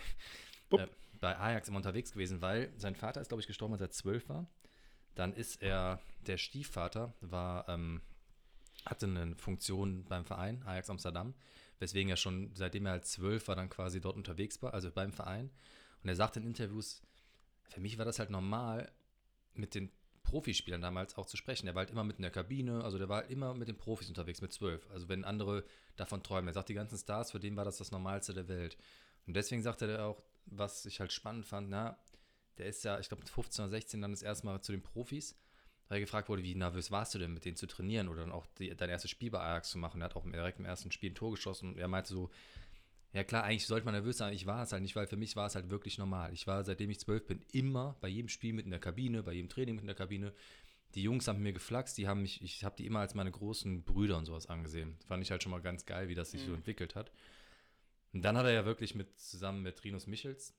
Äh, bei Ajax immer unterwegs gewesen, weil sein Vater ist, glaube ich, gestorben, als er zwölf war. Dann ist er, der Stiefvater war, ähm, hatte eine Funktion beim Verein, Ajax Amsterdam, weswegen er schon, seitdem er als zwölf war, dann quasi dort unterwegs war, also beim Verein. Und er sagte in Interviews, für mich war das halt normal, mit den Profispielern damals auch zu sprechen. Er war halt immer mit in der Kabine, also der war halt immer mit den Profis unterwegs, mit zwölf. Also wenn andere davon träumen. Er sagt, die ganzen Stars, für den war das das Normalste der Welt. Und deswegen sagte er auch, was ich halt spannend fand, na, der ist ja, ich glaube, mit 15 oder 16 dann das erste Mal zu den Profis, weil er gefragt wurde, wie nervös warst du denn, mit denen zu trainieren oder dann auch die, dein erstes Spiel bei Ajax zu machen. Er hat auch direkt im ersten Spiel ein Tor geschossen und er meinte so, ja klar, eigentlich sollte man nervös sein, ich war es halt nicht, weil für mich war es halt wirklich normal. Ich war, seitdem ich zwölf bin, immer bei jedem Spiel mit in der Kabine, bei jedem Training mit in der Kabine. Die Jungs haben mir geflaxt, die haben mich, ich habe die immer als meine großen Brüder und sowas angesehen. Fand ich halt schon mal ganz geil, wie das sich so entwickelt hat. Und dann hat er ja wirklich mit, zusammen mit Rinus Michels,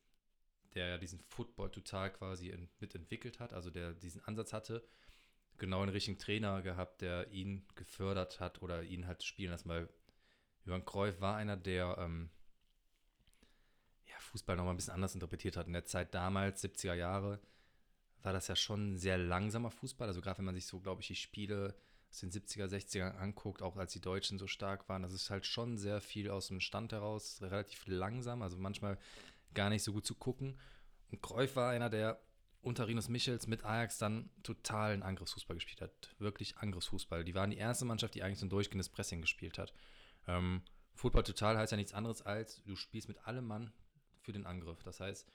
der ja diesen Football total quasi in, mitentwickelt hat, also der diesen Ansatz hatte, genau einen richtigen Trainer gehabt, der ihn gefördert hat oder ihn halt spielen lassen, weil Johann Cruyff war einer, der ähm, Fußball nochmal ein bisschen anders interpretiert hat. In der Zeit damals, 70er Jahre, war das ja schon sehr langsamer Fußball. Also gerade wenn man sich so, glaube ich, die Spiele aus den 70er, 60er anguckt, auch als die Deutschen so stark waren, das ist halt schon sehr viel aus dem Stand heraus, relativ langsam, also manchmal gar nicht so gut zu gucken. Und Cruyff war einer, der unter Rinus Michels mit Ajax dann totalen Angriffsfußball gespielt hat. Wirklich Angriffsfußball. Die waren die erste Mannschaft, die eigentlich so ein durchgehendes Pressing gespielt hat. Ähm, Football total heißt ja nichts anderes als, du spielst mit allem Mann für den Angriff. Das heißt,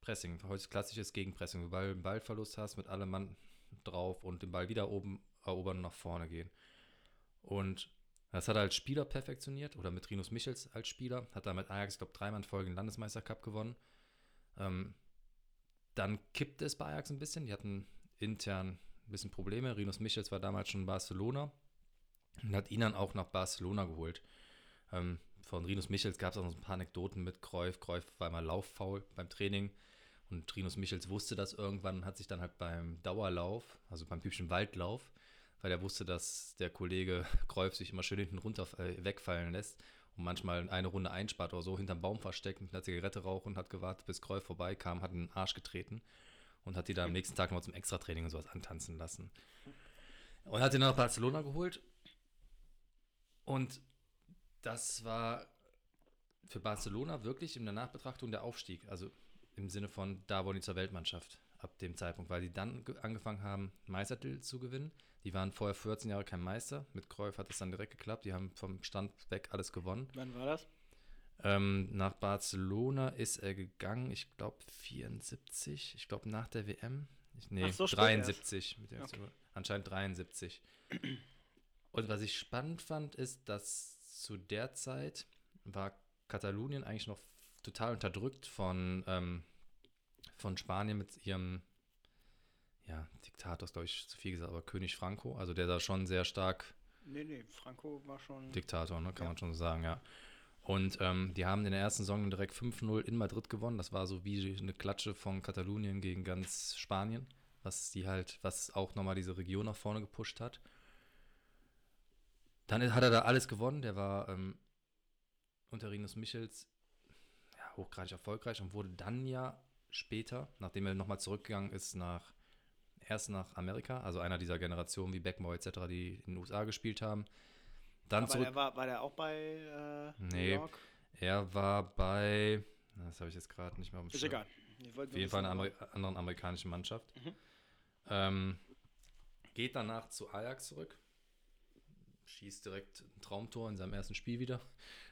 Pressing, heute klassisches Gegenpressing, weil du einen Ballverlust hast, mit allem Mann drauf und den Ball wieder oben erobern und nach vorne gehen. Und das hat er als Spieler perfektioniert oder mit Rinus Michels als Spieler, hat er mit Ajax, ich glaube, dreimal in Folge den Landesmeistercup gewonnen. Ähm, dann kippte es bei Ajax ein bisschen, die hatten intern ein bisschen Probleme. Rinus Michels war damals schon in Barcelona und hat ihn dann auch nach Barcelona geholt. Ähm, von Rinus Michels gab es auch noch ein paar Anekdoten mit Cruyff. Cruyff war immer lauffaul beim Training und Rinus Michels wusste das irgendwann und hat sich dann halt beim Dauerlauf, also beim typischen Waldlauf, weil er wusste, dass der Kollege [laughs] Cruyff sich immer schön hinten runter äh, wegfallen lässt und manchmal eine Runde einspart oder so, hinterm Baum versteckt mit einer Zigarette rauchen und hat gewartet, bis Cruyff vorbeikam, hat in den Arsch getreten und hat die dann am nächsten Tag noch zum Extratraining und sowas antanzen lassen. Und hat ihn nach Barcelona geholt und das war für Barcelona wirklich in der Nachbetrachtung der Aufstieg. Also im Sinne von, da wollen die zur Weltmannschaft ab dem Zeitpunkt, weil die dann ge- angefangen haben, Meistertitel zu gewinnen. Die waren vorher 14 Jahre kein Meister. Mit Cruyff hat es dann direkt geklappt. Die haben vom Stand weg alles gewonnen. Wann war das? Ähm, nach Barcelona ist er gegangen, ich glaube 74, ich glaube nach der WM. Ich, nee, so spät 73. Mit der Okay. Anscheinend 73. Und was ich spannend fand, ist, dass zu der Zeit war Katalonien eigentlich noch total unterdrückt von, ähm, von Spanien mit ihrem, ja, Diktator ist, glaube ich, zu viel gesagt, aber König Franco, also der da schon sehr stark Nee, nee, Franco war schon. Diktator, ne? kann Ja. man schon so sagen, ja. Und ähm, die haben in der ersten Saison direkt 5-0 in Madrid gewonnen. Das war so wie eine Klatsche von Katalonien gegen ganz Spanien, was die halt, was auch nochmal diese Region nach vorne gepusht hat. Dann hat er da alles gewonnen. Der war ähm, unter Rinus Michels ja, hochgradig erfolgreich und wurde dann ja später, nachdem er nochmal zurückgegangen ist nach erst nach Amerika, also einer dieser Generationen wie Beckenbauer etc., die in den USA gespielt haben, dann Aber zurück. der war, war der auch bei äh, Nee. New York? Er war bei, das habe ich jetzt gerade nicht mehr auf dem Ist egal. Auf jeden Fall einer Ameri anderen amerikanischen Mannschaft. Mhm. Ähm, geht danach zu Ajax zurück. Schießt direkt ein Traumtor in seinem ersten Spiel wieder.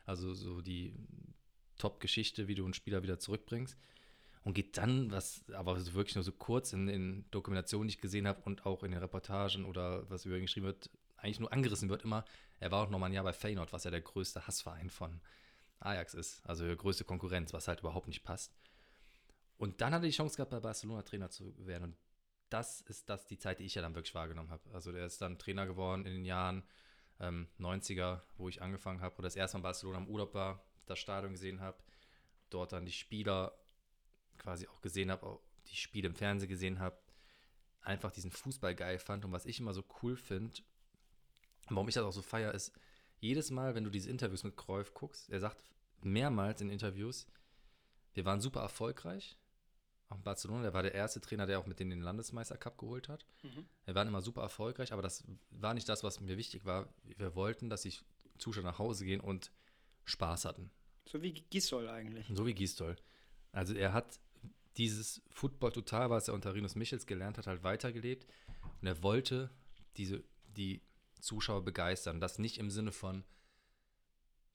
Also so die Top-Geschichte, wie du einen Spieler wieder zurückbringst. Und geht dann, was aber wirklich nur so kurz in den Dokumentationen, die ich gesehen habe und auch in den Reportagen oder was über ihn geschrieben wird, eigentlich nur angerissen wird immer, er war auch noch mal ein Jahr bei Feyenoord, was ja der größte Hassverein von Ajax ist. Also die größte Konkurrenz, was halt überhaupt nicht passt. Und dann hat er die Chance gehabt, bei Barcelona Trainer zu werden. Und das ist das die Zeit, die ich ja dann wirklich wahrgenommen habe. Also der ist dann Trainer geworden in den Jahren ähm, 90er, wo ich angefangen habe, oder das erste Mal in Barcelona im Urlaub war, das Stadion gesehen habe, dort dann die Spieler quasi auch gesehen habe, die Spiele im Fernsehen gesehen habe, einfach diesen Fußball geil fand. Und was ich immer so cool finde, warum ich das auch so feier, ist, jedes Mal, wenn du diese Interviews mit Cruyff guckst, er sagt mehrmals in Interviews, wir waren super erfolgreich. Auch in Barcelona, der war der erste Trainer, der auch mit denen den Landesmeister Cup geholt hat. Mhm. Wir waren immer super erfolgreich, aber das war nicht das, was mir wichtig war. Wir wollten, dass die Zuschauer nach Hause gehen und Spaß hatten. So wie Gisol eigentlich. So wie Gistol. Also er hat dieses Football total, was er unter Rinus Michels gelernt hat, halt weitergelebt. Und er wollte diese, die Zuschauer begeistern. Das nicht im Sinne von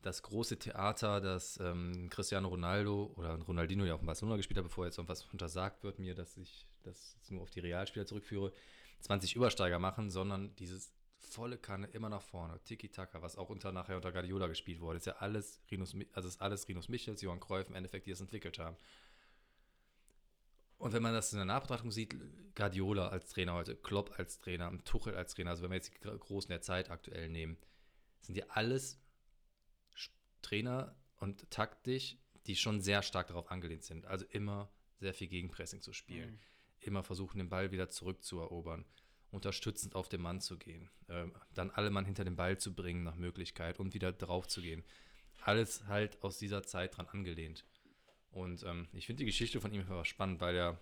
das große Theater, das ähm, Cristiano Ronaldo oder Ronaldinho ja auch in Barcelona gespielt hat, bevor jetzt irgendwas untersagt wird mir, dass ich das nur auf die Realspieler zurückführe, 20 Übersteiger machen, sondern dieses volle Kanne immer nach vorne, Tiki-Taka, was auch unter nachher unter Guardiola gespielt wurde, ist ja alles Rinus, also ist alles Rinus Michels, Johann Cruyff im Endeffekt, die das entwickelt haben. Und wenn man das in der Nachbetrachtung sieht, Guardiola als Trainer heute, Klopp als Trainer, Tuchel als Trainer, also wenn wir jetzt die Gro- Großen der Zeit aktuell nehmen, sind ja alles Trainer und taktisch, die schon sehr stark darauf angelehnt sind. Also immer sehr viel Gegenpressing zu spielen, Mhm. immer versuchen, den Ball wieder zurückzuerobern, unterstützend auf den Mann zu gehen, ähm, dann alle Mann hinter den Ball zu bringen nach Möglichkeit und wieder drauf zu gehen. Alles halt aus dieser Zeit dran angelehnt. Und ähm, ich finde die Geschichte von ihm einfach spannend, weil er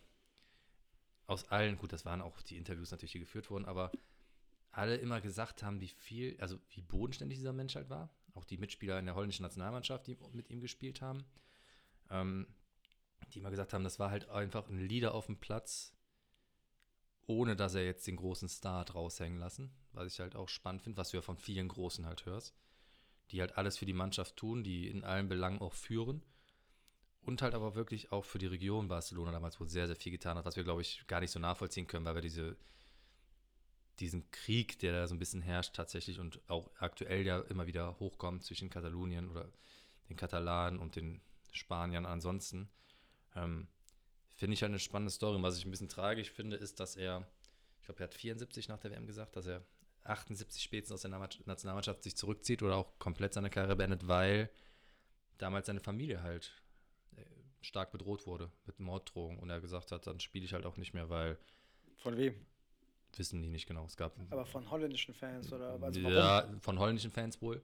aus allen, gut, das waren auch die Interviews natürlich, die geführt wurden, aber alle immer gesagt haben, wie viel, also wie bodenständig dieser Mensch halt war. Auch die Mitspieler in der holländischen Nationalmannschaft, die mit ihm gespielt haben. Ähm, die immer gesagt haben, das war halt einfach ein Leader auf dem Platz, ohne dass er jetzt den großen Star raushängen lassen. Was ich halt auch spannend finde, was du ja von vielen Großen halt hörst. Die halt alles für die Mannschaft tun, die in allen Belangen auch führen. Und halt aber wirklich auch für die Region Barcelona damals wohl sehr, sehr viel getan hat, was wir, glaube ich, gar nicht so nachvollziehen können, weil wir diese, diesen Krieg, der da so ein bisschen herrscht tatsächlich und auch aktuell ja immer wieder hochkommt zwischen Katalonien oder den Katalanen und den Spaniern ansonsten, ähm, finde ich halt eine spannende Story. Und was ich ein bisschen tragisch finde, ist, dass er, ich glaube, er hat 74 nach der WM gesagt, dass er 78 spätestens aus der Nationalmannschaft sich zurückzieht oder auch komplett seine Karriere beendet, weil damals seine Familie halt äh, stark bedroht wurde mit Morddrohungen und er gesagt hat, dann spiele ich halt auch nicht mehr, weil Von wem? Wissen die nicht genau. Es gab Aber von holländischen Fans oder was? warum? ja, von holländischen Fans wohl.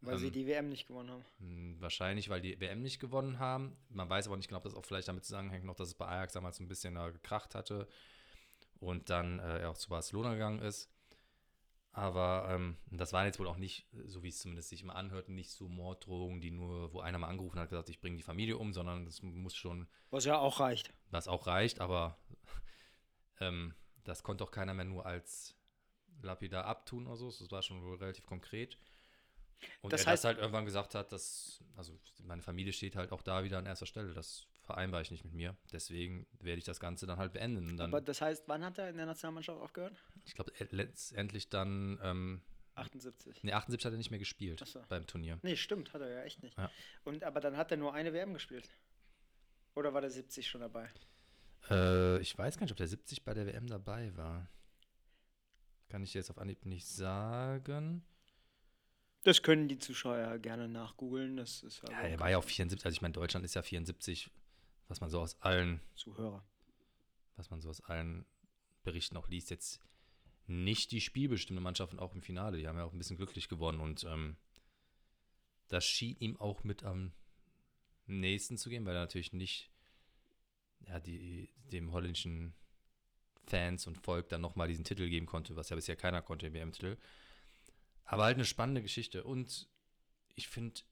Weil sie Ähm, die WM nicht gewonnen haben. Wahrscheinlich, weil die WM nicht gewonnen haben. Man weiß aber nicht genau, ob das auch vielleicht damit zusammenhängt, noch, dass es bei Ajax damals so ein bisschen äh, gekracht hatte und dann äh, er auch zu Barcelona gegangen ist. Aber ähm, das waren jetzt wohl auch nicht, so wie es zumindest sich immer anhört, nicht so Morddrohungen, die nur, wo einer mal angerufen hat, gesagt, ich bringe die Familie um, sondern das muss schon, Was ja auch reicht. was auch reicht, aber [laughs] ähm, das konnte auch keiner mehr nur als lapidar abtun oder so. Das war schon wohl relativ konkret. Und Das er heißt- das halt irgendwann gesagt hat, dass, also meine Familie steht halt auch da wieder an erster Stelle. Das vereinbare ich nicht mit mir. Deswegen werde ich das Ganze dann halt beenden. Dann, Aber das heißt, wann hat er in der Nationalmannschaft aufgehört? ich glaube, letztendlich dann, ähm, 78. ne, 78 hat er nicht mehr gespielt so. beim Turnier. Nee, stimmt, hat er ja echt nicht. Ja. Und aber dann hat er nur eine WM gespielt. Oder war der 70 schon dabei? Äh, ich weiß gar nicht, ob der 70 bei der WM dabei war. Kann ich dir jetzt auf Anhieb nicht sagen. Das können die Zuschauer gerne nachgoogeln. Das ist Ja, er war ja auch 74, also ich meine, Deutschland ist ja 74, was man so aus allen, Zuhörer. was man so aus allen Berichten auch liest, jetzt nicht die spielbestimmte Mannschaft und auch im Finale. Die haben ja auch ein bisschen glücklich gewonnen und ähm, das schien ihm auch mit am nächsten zu gehen, weil er natürlich nicht ja, die, dem holländischen Fans und Volk dann nochmal diesen Titel geben konnte, was ja bisher keiner konnte, den WM-Titel. Aber halt eine spannende Geschichte. Und ich finde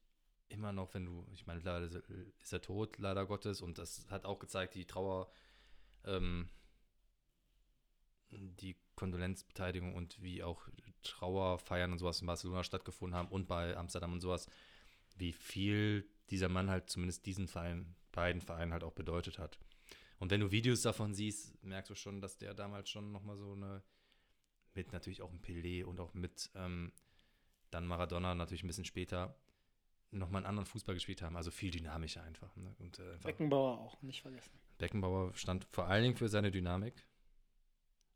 immer noch, wenn du, ich meine, mittlerweile ist er tot, leider Gottes, und das hat auch gezeigt, die Trauer, ähm, die Kondolenzbeteiligung und wie auch Trauerfeiern und sowas in Barcelona stattgefunden haben und bei Amsterdam und sowas, wie viel dieser Mann halt zumindest diesen Verein, beiden Vereinen halt auch bedeutet hat. Und wenn du Videos davon siehst, merkst du schon, dass der damals schon nochmal so eine, mit natürlich auch ein Pelé und auch mit ähm, dann Maradona natürlich ein bisschen später, nochmal einen anderen Fußball gespielt haben. Also viel dynamischer einfach. Ne? Und, äh, einfach Beckenbauer auch, nicht vergessen. Beckenbauer stand vor allen Dingen für seine Dynamik.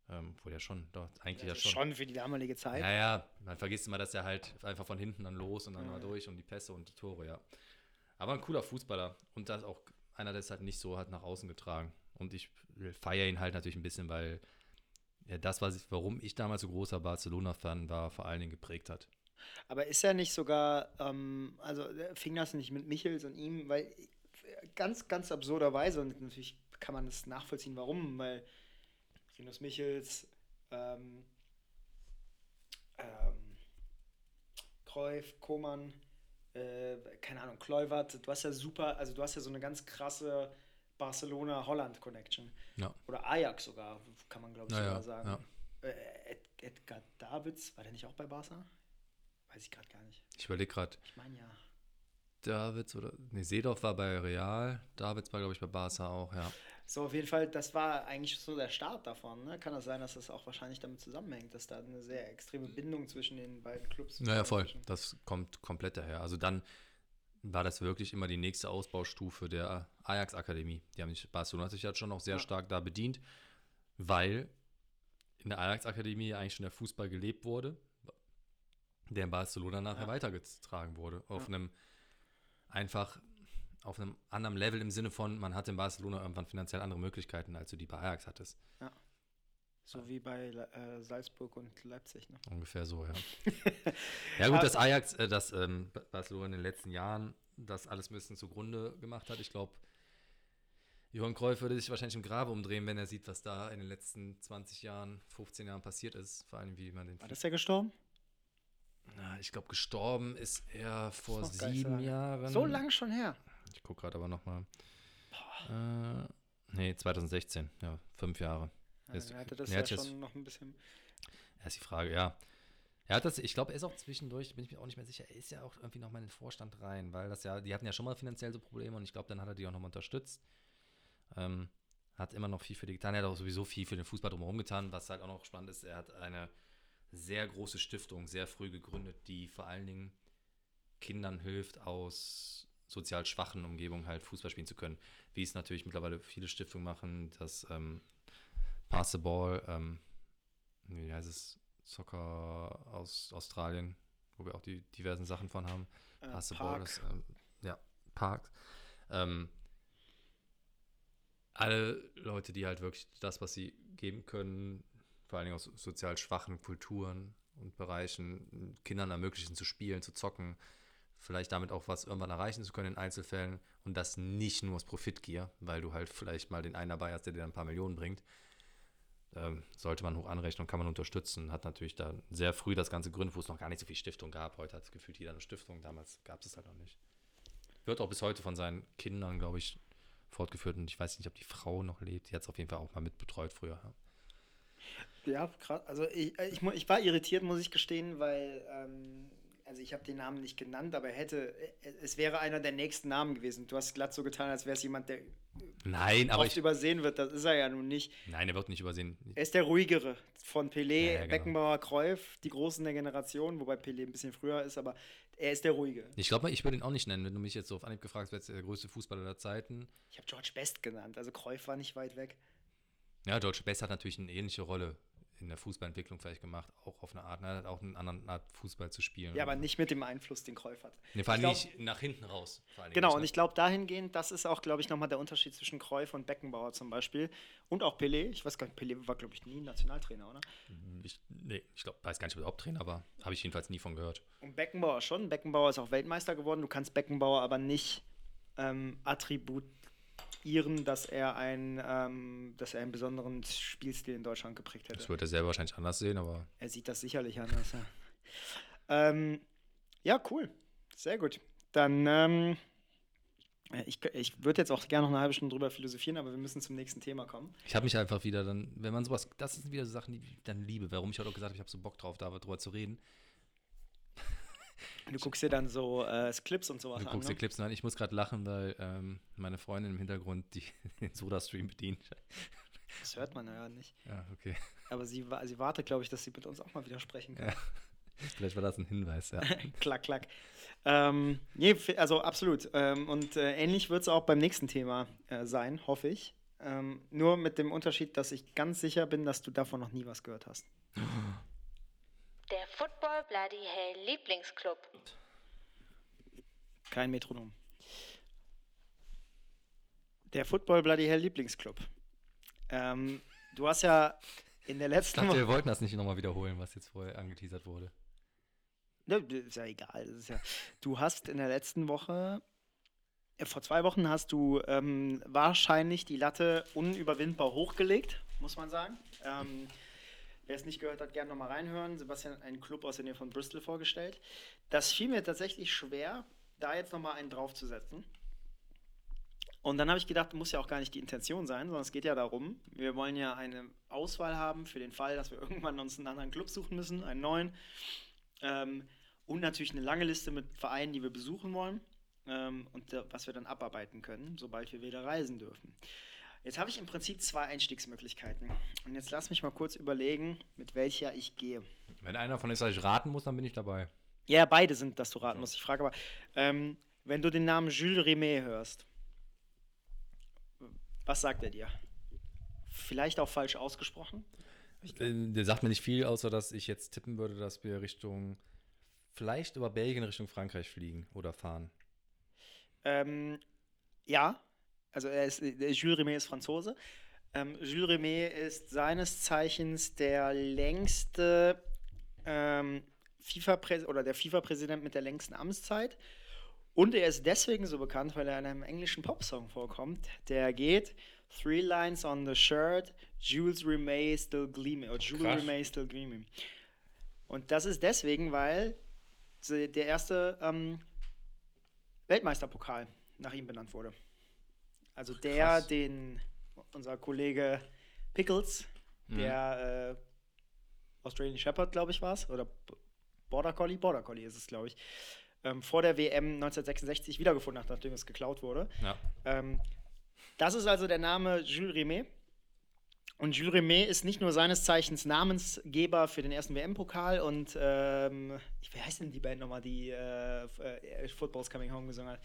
Ähm, wohl ja schon, doch, eigentlich ja Also schon. schon für die damalige Zeit. Ja, ja, man vergisst immer, dass er halt einfach von hinten dann los und dann Ja, mal durch und die Pässe und die Tore, ja. Aber ein cooler Fußballer und das auch einer, der es halt nicht so hat nach außen getragen. Und ich feiere ihn halt natürlich ein bisschen, weil ja, das, was ich, warum ich damals so großer Barcelona-Fan war, vor allen Dingen geprägt hat. Aber ist er nicht sogar, ähm, also äh, fing das nicht mit Michels und ihm, weil ganz, ganz absurderweise, und natürlich kann man das nachvollziehen, warum, weil Rinus Michels, ähm, ähm, Cruyff, Koman, äh, keine Ahnung, Kluivert, du hast ja super, also du hast ja so eine ganz krasse Barcelona-Holland-Connection. Ja. Oder Ajax sogar, kann man glaube ich sogar ja, sagen. ja. Äh, Ed Edgar Davids, war der nicht auch bei Barca? Weiß ich gerade gar nicht. Ich überlege gerade, Ich meine ja. Davids oder, nee, Seedorf war bei Real, Davids war, glaube ich, bei Barca auch, ja. So, auf jeden Fall, das war eigentlich so der Start davon. Ne? Kann das sein, dass das auch wahrscheinlich damit zusammenhängt, dass da eine sehr extreme Bindung zwischen den beiden Clubs Naja, voll. Das kommt komplett daher. Also dann war das wirklich immer die nächste Ausbaustufe der Ajax-Akademie. Die haben sich, Barcelona hat sich halt schon noch sehr Ja. stark da bedient, weil in der Ajax-Akademie eigentlich schon der Fußball gelebt wurde, der in Barcelona nachher Ja. weitergetragen wurde. Auf Ja. einem einfach auf einem anderen Level im Sinne von, man hatte in Barcelona irgendwann finanziell andere Möglichkeiten, als du die bei Ajax hattest. So wie bei äh, Salzburg und Leipzig. Ne? Ungefähr so, ja. [laughs] ja gut, dass Ajax, äh, dass ähm, Ba- Barcelona in den letzten Jahren das alles ein bisschen zugrunde gemacht hat. Ich glaube, Johann Cruyff würde sich wahrscheinlich im Grabe umdrehen, wenn er sieht, was da in den letzten 20 Jahren, 15 Jahren passiert ist. Vor allem, wie man den... War das ja gestorben? Na, ich glaube, gestorben ist er vor sieben. Jahren. So lang schon her. Ich gucke gerade aber nochmal. Äh, nee, 2016, ja, fünf Jahre. Ja, Ist- dann hatte das er ja hat jetzt- schon noch ein bisschen. Ja, ist die Frage, ja. Er hat das, ich glaube, er ist auch zwischendurch, bin ich mir auch nicht mehr sicher, er ist ja auch irgendwie nochmal in den Vorstand rein, weil das ja, die hatten ja schon mal finanziell so Probleme und ich glaube, dann hat er die auch nochmal unterstützt. Ähm, hat immer noch viel für die getan, er hat auch sowieso viel für den Fußball drumherum getan, was halt auch noch spannend ist, er hat eine sehr große Stiftung sehr früh gegründet, die vor allen Dingen Kindern hilft, aus sozial schwachen Umgebungen halt Fußball spielen zu können. Wie es natürlich mittlerweile viele Stiftungen machen, das ähm, Pass the Ball, ähm, wie heißt es, Soccer aus Australien, wo wir auch die diversen Sachen von haben. Äh, Pass the Ball ist, ähm, ja, Parks. Ähm, alle Leute, die halt wirklich das, was sie geben können, vor allen Dingen aus sozial schwachen Kulturen und Bereichen, Kindern ermöglichen zu spielen, zu zocken, vielleicht damit auch was irgendwann erreichen zu können in Einzelfällen und das nicht nur aus Profitgier, weil du halt vielleicht mal den einen dabei hast, der dir ein paar Millionen bringt. Ähm, sollte man hoch anrechnen und kann man unterstützen. Hat natürlich da sehr früh das Ganze gegründet, wo es noch gar nicht so viel Stiftung gab. Heute hat es gefühlt jeder eine Stiftung. Damals gab es es halt noch nicht. Wird auch bis heute von seinen Kindern, glaube ich, fortgeführt. Und ich weiß nicht, ob die Frau noch lebt. Die hat es auf jeden Fall auch mal mitbetreut früher. Ja. Ja. Also ich, ich, mu- ich war irritiert, muss ich gestehen, weil, ähm, also ich habe den Namen nicht genannt, aber er hätte, es wäre einer der nächsten Namen gewesen. Du hast glatt so getan, als wäre es jemand, der Nein, aber oft ich, übersehen wird. Das ist er ja nun nicht. nein, er wird nicht übersehen. Er ist der ruhigere von Pelé, Ja, ja, genau. Beckenbauer, Cruyff, die Großen der Generation, wobei Pelé ein bisschen früher ist, aber er ist der ruhige. Ich glaube, ich würde ihn auch nicht nennen, wenn du mich jetzt so auf Anhieb gefragt ist der größte Fußballer der Zeiten. Ich habe George Best genannt, also Cruyff war nicht weit weg. Ja, George Best hat natürlich eine ähnliche Rolle in der Fußballentwicklung vielleicht gemacht, auch auf eine Art, ne? Er hat auch eine andere Art Fußball zu spielen. Ja, aber nicht mit dem Einfluss, den Cruyff hat. Nee, vor allem glaub- nicht nach hinten raus. Genau, nicht, und ne? ich glaube dahingehend, das ist auch, glaube ich, nochmal der Unterschied zwischen Cruyff und Beckenbauer zum Beispiel. Und auch Pelé. Ich weiß gar nicht, Pelé war, glaube ich, nie Nationaltrainer, oder? Ich, nee, ich glaube, weiß gar nicht, ob er Haupttrainer war. Habe ich jedenfalls nie von gehört. Und Beckenbauer schon. Beckenbauer ist auch Weltmeister geworden. Du kannst Beckenbauer aber nicht ähm, attributieren, dass er, ein, ähm, dass er einen besonderen Spielstil in Deutschland geprägt hätte. Das wird er selber wahrscheinlich anders sehen, aber Er sieht das sicherlich anders. Ja, ähm, ja cool. Sehr gut. Dann, ähm, äh, ich, ich würde jetzt auch gerne noch eine halbe Stunde drüber philosophieren, aber wir müssen zum nächsten Thema kommen. ich habe mich einfach wieder dann, wenn man sowas, das sind wieder so Sachen, die ich dann liebe. Warum ich heute auch gesagt habe, ich habe so Bock drauf, darüber zu reden. Du guckst dir dann so äh, Clips und sowas Du an. guckst Ne? Clips an. Ich muss gerade lachen, weil ähm, meine Freundin im Hintergrund die, [laughs] den Soda-Stream bedient. Das hört man ja nicht. Ja, okay. Aber sie, sie wartet, glaube ich, dass sie mit uns auch mal wieder sprechen kann. Ja. [laughs] Vielleicht war das ein Hinweis, ja. [laughs] klack, klack. Ähm, nee, also absolut. Ähm, und äh, ähnlich wird es auch beim nächsten Thema äh, sein, hoffe ich. Ähm, nur mit dem Unterschied, dass ich ganz sicher bin, dass du davon noch nie was gehört hast. Der Football Bloody Hell Lieblingsclub. Kein Metronom. Der Football Bloody Hell Lieblingsclub. Ähm, du hast ja in der Ich letzten dachte, Woche. wir wollten das nicht nochmal wiederholen, was jetzt vorher angeteasert wurde. Ne, ist ja egal. Das ist ja, du hast in der letzten Woche, äh, vor zwei Wochen hast du ähm, wahrscheinlich die Latte unüberwindbar hochgelegt, muss man sagen. Ähm, wer es nicht gehört hat, gerne nochmal reinhören. Sebastian hat einen Club aus der Nähe von Bristol vorgestellt. Das fiel mir tatsächlich schwer, da jetzt nochmal einen draufzusetzen. Und dann habe ich gedacht, muss ja auch gar nicht die Intention sein, sondern es geht ja darum, wir wollen ja eine Auswahl haben für den Fall, dass wir [laughs] irgendwann uns einen anderen Club suchen müssen, einen neuen. Ähm, und natürlich eine lange Liste mit Vereinen, die wir besuchen wollen ähm, und was wir dann abarbeiten können, sobald wir wieder reisen dürfen. Jetzt habe ich im Prinzip zwei Einstiegsmöglichkeiten. Und jetzt lass mich mal kurz überlegen, mit welcher ich gehe. Wenn einer von euch raten muss, dann bin ich dabei. Ja, beide sind, dass du raten musst. Ich frage aber, ähm, wenn du den Namen Jules Rimet hörst, was sagt er dir? Vielleicht auch falsch ausgesprochen? Äh, Der sagt mir nicht viel, außer dass ich jetzt tippen würde, dass wir Richtung, vielleicht über Belgien Richtung Frankreich fliegen oder fahren. Ähm, ja, also er ist, Jules Rimet ist Franzose. Ähm, Jules Rimet ist seines Zeichens der längste ähm, FIFA oder der FIFA-Präsident mit der längsten Amtszeit. Und er ist deswegen so bekannt, weil er in einem englischen Popsong vorkommt. Der geht Three Lines on the Shirt, Jules Rimet still gleaming. Oder Jules Krass. Rimet still gleaming. Und das ist deswegen, weil der erste ähm, Weltmeisterpokal nach ihm benannt wurde. Also der, Krass. den unser Kollege Pickles, Mhm. der äh, Australian Shepherd, glaube ich, war es, oder Border Collie, Border Collie ist es, glaube ich, ähm, vor der WM 1966 wiedergefunden hat, nachdem es geklaut wurde. Ja. Ähm, das ist also der Name Jules Rimet. Und Jules Rimet ist nicht nur seines Zeichens Namensgeber für den ersten WM-Pokal und ähm, wie heißt denn die Band nochmal, die äh, äh, Football's Coming Home gesungen hat?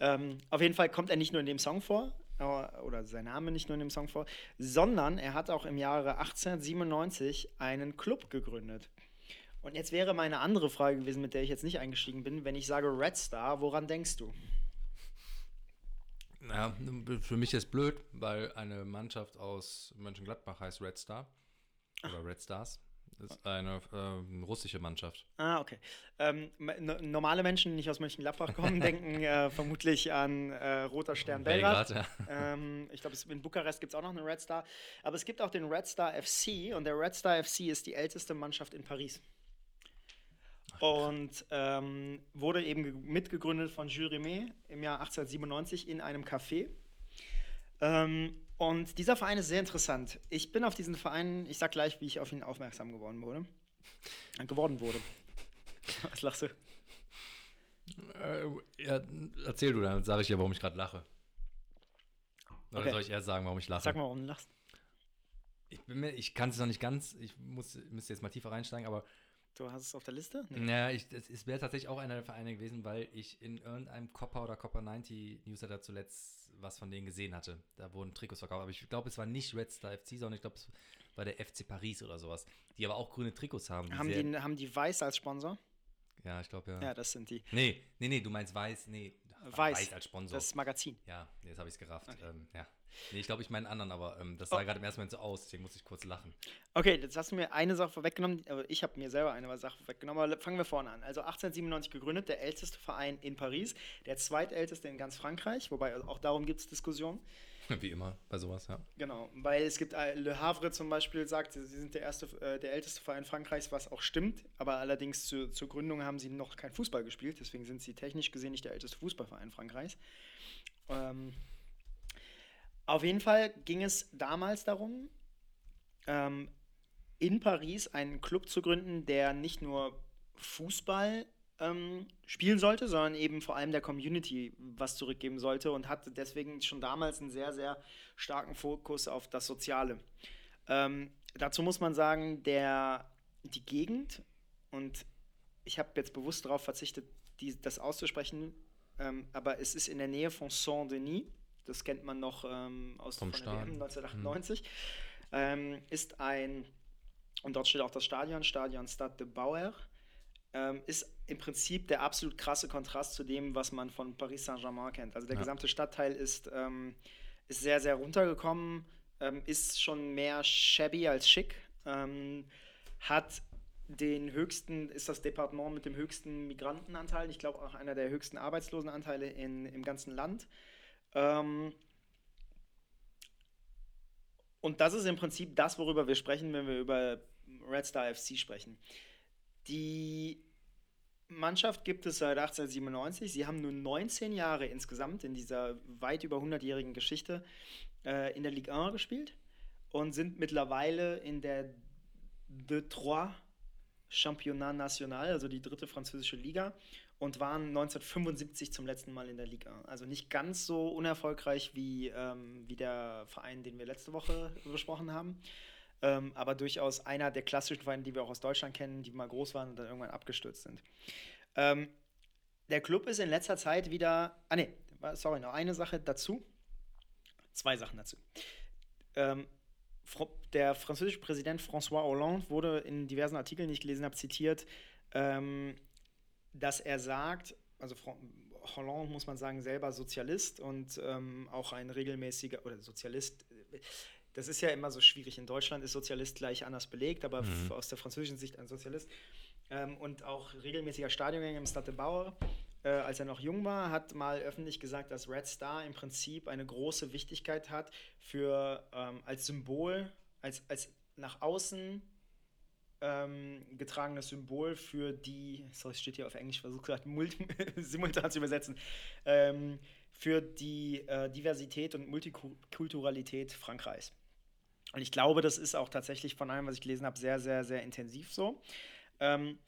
Ähm, auf jeden Fall kommt er nicht nur in dem Song vor, äh, oder sein Name nicht nur in dem Song vor, sondern er hat auch im Jahre 1897 einen Club gegründet. Und jetzt wäre meine andere Frage gewesen, mit der ich jetzt nicht eingestiegen bin, wenn ich sage Red Star, woran denkst du? Ja, für mich ist blöd, weil eine Mannschaft aus Mönchengladbach heißt Red Star. Oder Red Stars. Das ist eine ähm, russische Mannschaft. Ah, okay. Ähm, no- normale Menschen, die nicht aus Mönchengladbach kommen, [laughs] denken äh, vermutlich an äh, Roter Stern Belgrad. ja. Ähm, ich glaube, in Bukarest gibt es auch noch einen Red Star. Aber es gibt auch den Red Star FC und der Red Star FC ist die älteste Mannschaft in Paris. Und ähm, wurde eben ge- mitgegründet von Jules Rimet im Jahr 1897 in einem Café. Ähm, und dieser Verein ist sehr interessant. Ich bin auf diesen Verein, ich sag gleich, wie ich auf ihn aufmerksam geworden wurde. [laughs] Geworden wurde. [laughs] Was lachst du? Äh, ja, erzähl du, dann sage ich dir, warum ich gerade lache. Oder Okay. soll ich erst sagen, warum ich lache? Sag mal, warum du lachst. Ich, bin mir- ich kann es noch nicht ganz, ich muss, müsste jetzt mal tiefer reinsteigen, aber Du hast es auf der Liste? Ja, ich, das ist- wäre tatsächlich auch einer der Vereine gewesen, weil ich in irgendeinem Copper oder Copper 90 Newsletter zuletzt was von denen gesehen hatte. Da wurden Trikots verkauft, aber ich glaube, es war nicht Red Star FC, sondern ich glaube, es war der FC Paris oder sowas, die aber auch grüne Trikots haben. Haben sehr- die, haben die Weiß als Sponsor? ja, ich glaube ja. Ja, das sind die. Nee, nee, nee, du meinst Weiß, nee, Weiß, als Sponsor. Das Magazin. ja, jetzt habe ich es gerafft. Ähm, ja. Nee, ich glaube, ich meine anderen, aber ähm, das sah Oh. gerade im ersten Moment so aus, deswegen musste ich kurz lachen. Okay, jetzt hast du mir eine Sache vorweggenommen, aber ich habe mir selber eine Sache vorweggenommen. Aber fangen wir vorne an. Also 1897 gegründet, der älteste Verein in Paris, der zweitälteste in ganz Frankreich, wobei auch darum gibt es Diskussionen. [laughs] Wie immer bei sowas, ja. Genau, weil es gibt äh, Le Havre zum Beispiel sagt, sie sind der erste, äh, der älteste Verein Frankreichs, was auch stimmt. Aber allerdings zu, zur Gründung haben sie noch kein Fußball gespielt, deswegen sind sie technisch gesehen nicht der älteste Fußballverein Frankreichs. Ähm, auf jeden Fall ging es damals darum, ähm, in Paris einen Club zu gründen, der nicht nur Fußball ähm, spielen sollte, sondern eben vor allem der Community was zurückgeben sollte und hatte deswegen schon damals einen sehr, sehr starken Fokus auf das Soziale. Ähm, dazu muss man sagen, der, die Gegend, und ich habe jetzt bewusst darauf verzichtet, die, das auszusprechen, ähm, aber es ist in der Nähe von Saint-Denis, das kennt man noch ähm, aus Vom von der WM Stadion. 1998, ähm, ist ein, und dort steht auch das Stadion, Stadion Stade de Bauer, ähm, ist im Prinzip der absolut krasse Kontrast zu dem, was man von Paris Saint-Germain kennt. Also der Ja. gesamte Stadtteil ist, ähm, ist sehr, sehr runtergekommen, ähm, ist schon mehr shabby als schick, ähm, hat den höchsten, ist das Departement mit dem höchsten Migrantenanteil, ich glaube auch einer der höchsten Arbeitslosenanteile in, im ganzen Land. Ähm, und das ist im Prinzip das, worüber wir sprechen, wenn wir über Red Star FC sprechen. Die Mannschaft gibt es seit 1897. Sie haben nur 19 Jahre insgesamt in dieser weit über 100-jährigen Geschichte äh, in der Ligue 1 gespielt und sind mittlerweile in der De Trois Championnat National, also die dritte französische Liga, und waren 1975 zum letzten Mal in der Liga. Also nicht ganz so unerfolgreich wie, ähm, wie der Verein, den wir letzte Woche [laughs] besprochen haben. Ähm, aber durchaus einer der klassischen Vereine, die wir auch aus Deutschland kennen, die mal groß waren und dann irgendwann abgestürzt sind. Ähm, der Club ist in letzter Zeit wieder. Ah, nee, sorry, noch eine Sache dazu. Zwei Sachen dazu. Ähm, der französische Präsident François Hollande wurde in diversen Artikeln, die ich gelesen habe, zitiert, ähm, dass er sagt, also Hollande muss man sagen, selber Sozialist und ähm, auch ein regelmäßiger, oder Sozialist, das ist ja immer so schwierig. In Deutschland ist Sozialist gleich anders belegt, aber f- aus der französischen Sicht ein Sozialist. Ähm, und auch regelmäßiger Stadiongänger im Stade de Bauer, äh, als er noch jung war, hat mal öffentlich gesagt, dass Red Star im Prinzip eine große Wichtigkeit hat für ähm, als Symbol, als, als nach außen ähm, getragenes Symbol für die, sorry, es steht hier auf Englisch, versucht gerade [laughs] simultan zu übersetzen, ähm, für die äh, Diversität und Multikulturalität Frankreichs. Und ich glaube, das ist auch tatsächlich von allem, was ich gelesen habe, sehr, sehr, sehr intensiv so. Ähm,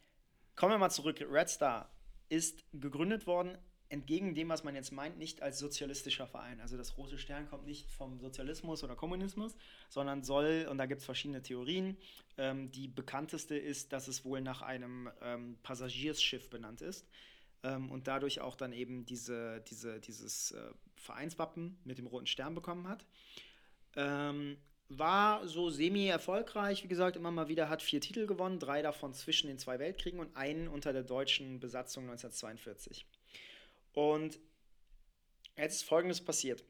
kommen wir mal zurück. Red Star ist gegründet worden, entgegen dem, was man jetzt meint, nicht als sozialistischer Verein. Also das Rote Stern kommt nicht vom Sozialismus oder Kommunismus, sondern soll, und da gibt es verschiedene Theorien, ähm, die bekannteste ist, dass es wohl nach einem ähm, Passagierschiff benannt ist ähm, und dadurch auch dann eben diese, diese, dieses äh, Vereinswappen mit dem Roten Stern bekommen hat. Ähm, war so semi-erfolgreich, wie gesagt, immer mal wieder, hat vier Titel gewonnen, drei davon zwischen den zwei Weltkriegen und einen unter der deutschen Besatzung 1942. Und jetzt ist Folgendes passiert.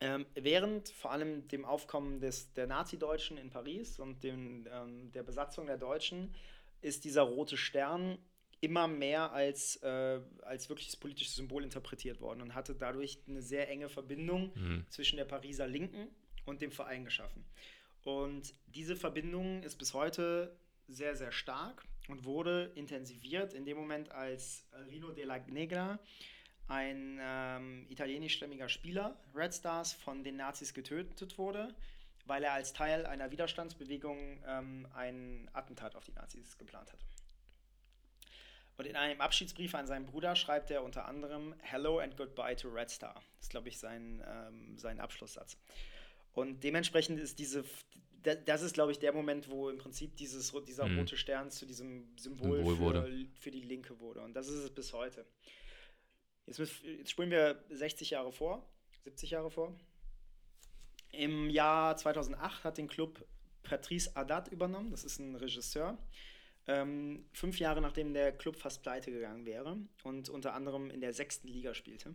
Ähm, während vor allem dem Aufkommen des, der Nazi-Deutschen in Paris und dem, ähm, der Besatzung der Deutschen ist dieser rote Stern immer mehr als, äh, als wirkliches politisches Symbol interpretiert worden und hatte dadurch eine sehr enge Verbindung Mhm. zwischen der Pariser Linken und dem Verein geschaffen. Und diese Verbindung ist bis heute sehr, sehr stark und wurde intensiviert in dem Moment, als Rino della Negra, ein ähm, italienischstämmiger Spieler, Red Stars, von den Nazis getötet wurde, weil er als Teil einer Widerstandsbewegung ähm, ein Attentat auf die Nazis geplant hat. Und in einem Abschiedsbrief an seinen Bruder schreibt er unter anderem Hello and goodbye to Red Star. Das ist, glaube ich, sein, ähm, sein Abschlusssatz. Und dementsprechend ist diese, da- das ist, glaube ich, der Moment, wo im Prinzip dieses, dieser Mhm. rote Stern zu diesem Symbol, Symbol für, wurde. für die Linke wurde. Und das ist es bis heute. Jetzt, jetzt spulen wir 60 Jahre vor, 70 Jahre vor. Im Jahr 2008 hat den Club Patrice Haddad übernommen. Das ist ein Regisseur. Ähm, fünf Jahre nachdem der Club fast pleite gegangen wäre und unter anderem in der sechsten Liga spielte.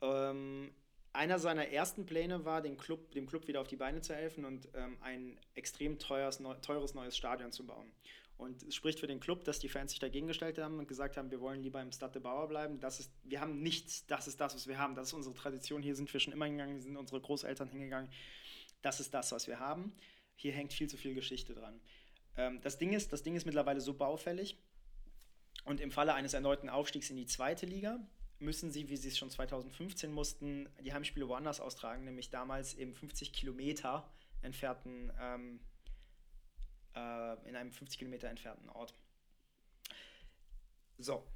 Ähm, einer seiner ersten Pläne war, den Club, dem Club wieder auf die Beine zu helfen und ähm, ein extrem teures, neu, teures neues Stadion zu bauen. Und es spricht für den Club, dass die Fans sich dagegen gestellt haben und gesagt haben, wir wollen lieber im Stade de Bauer bleiben. Das ist, wir haben nichts, das ist das, was wir haben. Das ist unsere Tradition. Hier sind wir schon immer hingegangen, sind unsere Großeltern hingegangen. Das ist das, was wir haben. Hier hängt viel zu viel Geschichte dran. Ähm, das, Ding ist, das Ding ist mittlerweile so baufällig. Und im Falle eines erneuten Aufstiegs in die zweite Liga müssen sie, wie sie es schon 2015 mussten, die Heimspiele woanders austragen, nämlich damals im 50 Kilometer entfernten, ähm, äh, in einem 50 Kilometer entfernten Ort. So,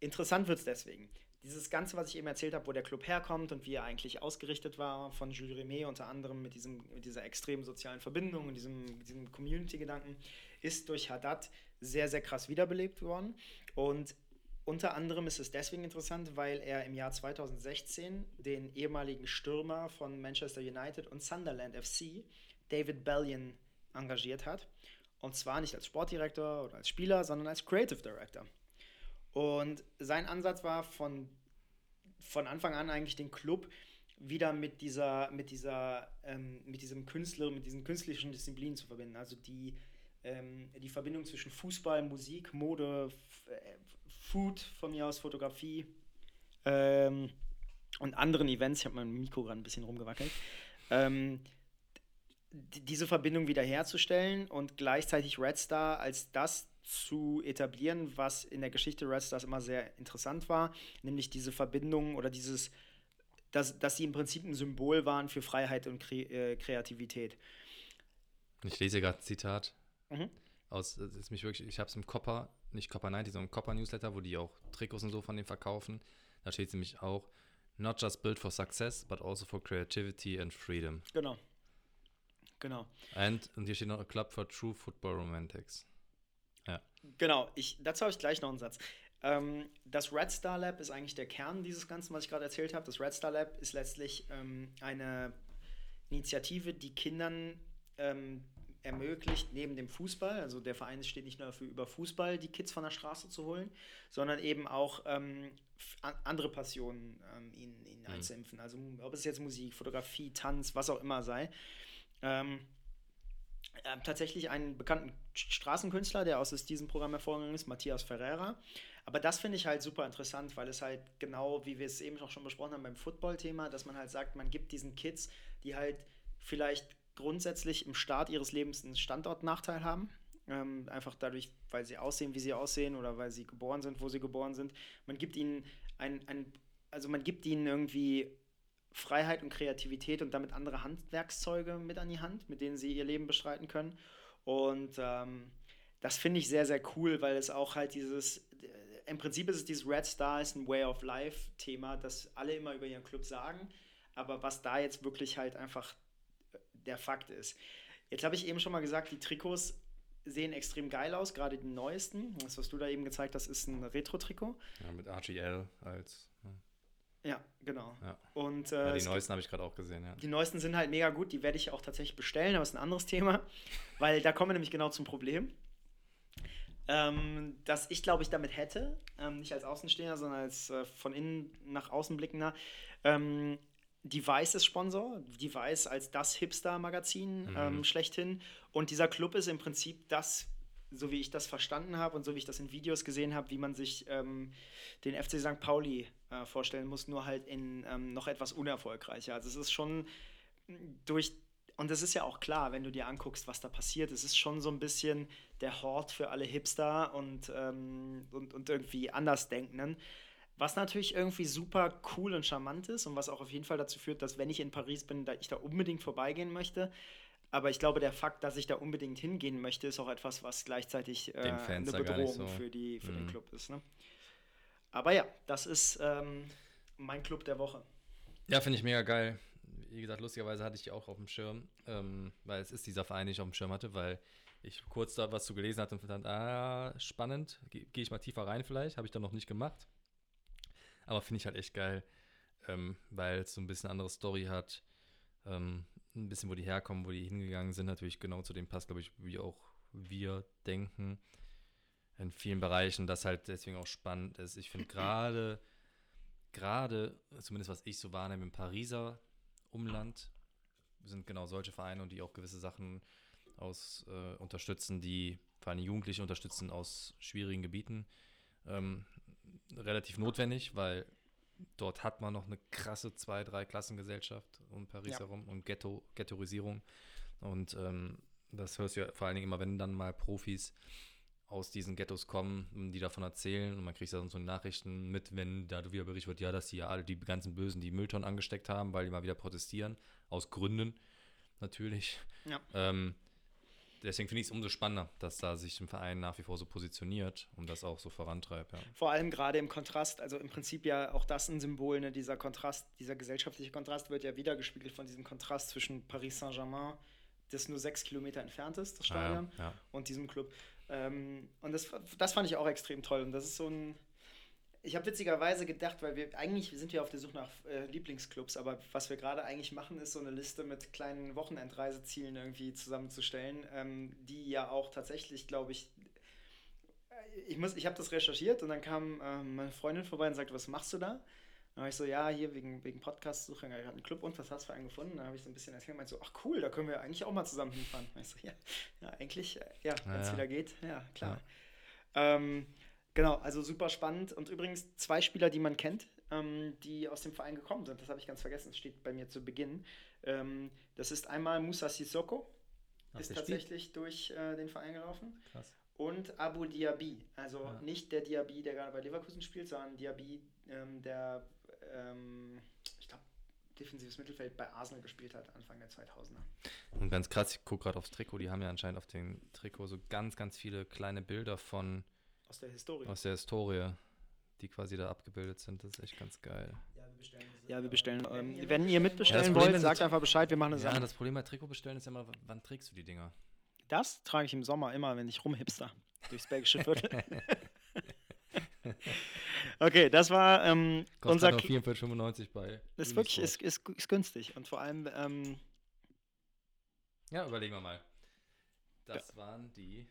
interessant wird es deswegen. Dieses Ganze, was ich eben erzählt habe, wo der Club herkommt und wie er eigentlich ausgerichtet war, von Jules Rimet unter anderem mit, diesem, mit dieser extremen sozialen Verbindung und diesem, diesem Community-Gedanken, ist durch Haddad sehr, sehr krass wiederbelebt worden. Und unter anderem ist es deswegen interessant, weil er im Jahr 2016 den ehemaligen Stürmer von Manchester United und Sunderland FC, David Bellion, engagiert hat. Und zwar nicht als Sportdirektor oder als Spieler, sondern als Creative Director. Und sein Ansatz war von, von Anfang an eigentlich den Club wieder mit dieser, mit dieser, ähm, mit diesem Künstler, mit diesen künstlerischen Disziplinen zu verbinden. Also die, ähm, die Verbindung zwischen Fußball, Musik, Mode, äh, Food von mir aus, Fotografie ähm, und anderen Events. Ich habe mein Mikro gerade ein bisschen rumgewackelt. Ähm, die- diese Verbindung wiederherzustellen und gleichzeitig Red Star als das zu etablieren, was in der Geschichte Red Stars immer sehr interessant war, nämlich diese Verbindung oder dieses, dass, dass sie im Prinzip ein Symbol waren für Freiheit und Kre äh, Kreativität. Ich lese gerade ein Zitat Mhm. aus, ist mich wirklich, ich habe es im Copper, nicht Copper 90, sondern Copper Newsletter, wo die auch Trikots und so von dem verkaufen. Da steht nämlich auch, not just built for success, but also for creativity and freedom. Genau. Genau. And, und hier steht noch a club for true football romantics. Genau, ich, dazu habe ich gleich noch einen Satz. Ähm, das Red Star Lab ist eigentlich der Kern dieses Ganzen, was ich gerade erzählt habe. Das Red Star Lab ist letztlich ähm, eine Initiative, die Kindern ähm, ermöglicht, neben dem Fußball, also der Verein steht nicht nur dafür, über Fußball die Kids von der Straße zu holen, sondern eben auch ähm, andere Passionen ähm, ihnen, ihnen einzuimpfen. Also ob es jetzt Musik, Fotografie, Tanz, was auch immer sei. Ähm, äh, tatsächlich einen bekannten Straßenkünstler, der aus diesem Programm hervorgegangen ist, Matthias Ferreira. Aber das finde ich halt super interessant, weil es halt genau, wie wir es eben auch schon besprochen haben beim Football-Thema, dass man halt sagt, man gibt diesen Kids, die halt vielleicht grundsätzlich im Start ihres Lebens einen Standortnachteil haben. Ähm, einfach dadurch, weil sie aussehen, wie sie aussehen oder weil sie geboren sind, wo sie geboren sind. Man gibt ihnen ein, ein also man gibt ihnen irgendwie Freiheit und Kreativität und damit andere Handwerkszeuge mit an die Hand, mit denen sie ihr Leben bestreiten können. Und ähm, das finde ich sehr, sehr cool, weil es auch halt dieses, äh, im Prinzip ist es dieses Red Star ist ein Way of Life Thema, das alle immer über ihren Club sagen, aber was da jetzt wirklich halt einfach der Fakt ist. Jetzt habe ich eben schon mal gesagt, die Trikots sehen extrem geil aus, gerade die neuesten. Das, was du da eben gezeigt hast, ist ein Retro-Trikot. Ja, mit RGL als. ne? Ja, genau. Ja. Und, äh, Ja, die es neuesten habe ich gerade auch gesehen, ja. Die neuesten sind halt mega gut, die werde ich auch tatsächlich bestellen, aber ist ein anderes Thema, [laughs] weil da kommen wir nämlich genau zum Problem. Ähm, das ich glaube ich damit hätte, ähm, nicht als Außenstehender, sondern als äh, von innen nach außen blickender. Ähm, Device ist Sponsor, Device als das Hipster-Magazin ähm, schlechthin. Und dieser Club ist im Prinzip das, so wie ich das verstanden habe und so wie ich das in Videos gesehen habe, wie man sich ähm, den FC St. Pauli äh, vorstellen muss, nur halt in ähm, noch etwas unerfolgreicher. Also es ist schon durch, und es ist ja auch klar, wenn du dir anguckst, was da passiert, es ist schon so ein bisschen der Hort für alle Hipster und, ähm, und, und irgendwie Andersdenkenden. Was natürlich irgendwie super cool und charmant ist und was auch auf jeden Fall dazu führt, dass wenn ich in Paris bin, da ich da unbedingt vorbeigehen möchte. Aber ich glaube, der Fakt, dass ich da unbedingt hingehen möchte, ist auch etwas, was gleichzeitig äh, Den eine da Bedrohung so. für, die, für den Mhm. Club ist. Ne? Aber ja, das ist ähm, mein Club der Woche. Ja, finde ich mega geil. Wie gesagt, lustigerweise hatte ich die auch auf dem Schirm, ähm, weil es ist dieser Verein, den ich auf dem Schirm hatte, weil ich kurz da was zu gelesen hatte und fand, ah, spannend, gehe geh ich mal tiefer rein vielleicht, habe ich dann noch nicht gemacht. Aber finde ich halt echt geil, ähm, weil es so ein bisschen andere Story hat, ähm, ein bisschen, wo die herkommen, wo die hingegangen sind, natürlich genau zu dem passt, glaube ich, wie auch wir denken in vielen Bereichen, das halt deswegen auch spannend ist. Ich finde [clears throat] gerade, gerade, zumindest was ich so wahrnehme, im Pariser Umland sind genau solche Vereine und die auch gewisse Sachen aus äh, unterstützen, die vor allem Jugendliche unterstützen aus schwierigen Gebieten, ähm, relativ notwendig, weil dort hat man noch eine krasse zwei, drei Klassengesellschaft um Paris Ja. herum und Ghetto, Ghettoisierung. Und ähm, das hörst du ja vor allen Dingen immer, wenn dann mal Profis aus diesen Ghettos kommen, die davon erzählen und man kriegt dann so Nachrichten mit, wenn da wieder berichtet wird, ja, dass die ja alle die ganzen Bösen die Mülltonnen angesteckt haben, weil die mal wieder protestieren, aus Gründen natürlich. Ja. Ähm, deswegen finde ich es umso spannender, dass da sich ein Verein nach wie vor so positioniert und das auch so vorantreibt. Ja. Vor allem gerade im Kontrast, also im Prinzip ja auch das ein Symbol, ne, dieser Kontrast, dieser gesellschaftliche Kontrast wird ja wiedergespiegelt von diesem Kontrast zwischen Paris Saint-Germain, das nur sechs Kilometer entfernt ist, das Stadion, Ja, ja. und diesem Club. Ähm, und das, das fand ich auch extrem toll. Und das ist so ein. Ich habe witzigerweise gedacht, weil wir eigentlich sind wir auf der Suche nach äh, Lieblingsclubs, aber was wir gerade eigentlich machen, ist so eine Liste mit kleinen Wochenendreisezielen irgendwie zusammenzustellen, ähm, die ja auch tatsächlich, glaube ich, äh, ich muss, ich habe das recherchiert und dann kam ähm, meine Freundin vorbei und sagte, was machst du da? Dann habe ich so, ja, hier wegen, wegen Podcast suche ich gerade einen Club und was hast du für einen gefunden? Dann habe ich so ein bisschen erzählt und meinte so, ach cool, da können wir eigentlich auch mal zusammen hinfahren. Und ich so, ja, ja eigentlich, äh, ja, wenn es ja. wieder geht, ja, klar. Ähm, genau, also super spannend. Und übrigens zwei Spieler, die man kennt, ähm, die aus dem Verein gekommen sind. Das habe ich ganz vergessen, das steht bei mir zu Beginn. Ähm, das ist einmal Musa Sissoko, Ach, ist tatsächlich durch äh, den Verein gelaufen. Krass. Und Abu Diaby. Also Ja. nicht der Diaby, der gerade bei Leverkusen spielt, sondern Diaby, ähm, der, ähm, ich glaube, defensives Mittelfeld bei Arsenal gespielt hat, Anfang der 2000er. Und ganz krass, ich gucke gerade aufs Trikot, die haben ja anscheinend auf dem Trikot so ganz, ganz viele kleine Bilder von Aus der Historie. aus der Historie, die quasi da abgebildet sind. Das ist echt ganz geil. Ja, wir bestellen. Ähm, wenn ihr mitbestellen Ja, wollt, sagt einfach Bescheid, wir machen eine Ja, Sache. das Problem bei Trikot bestellen ist ja immer, wann trägst du die Dinger? Das trage ich im Sommer immer, wenn ich rumhipster durchs Belgische Viertel. [laughs] okay, das war ähm, Kostet unser. nur Kl- 44,95 bei. Ist wirklich ist, ist, ist günstig und vor allem ähm, Ja, überlegen wir mal. Das waren die,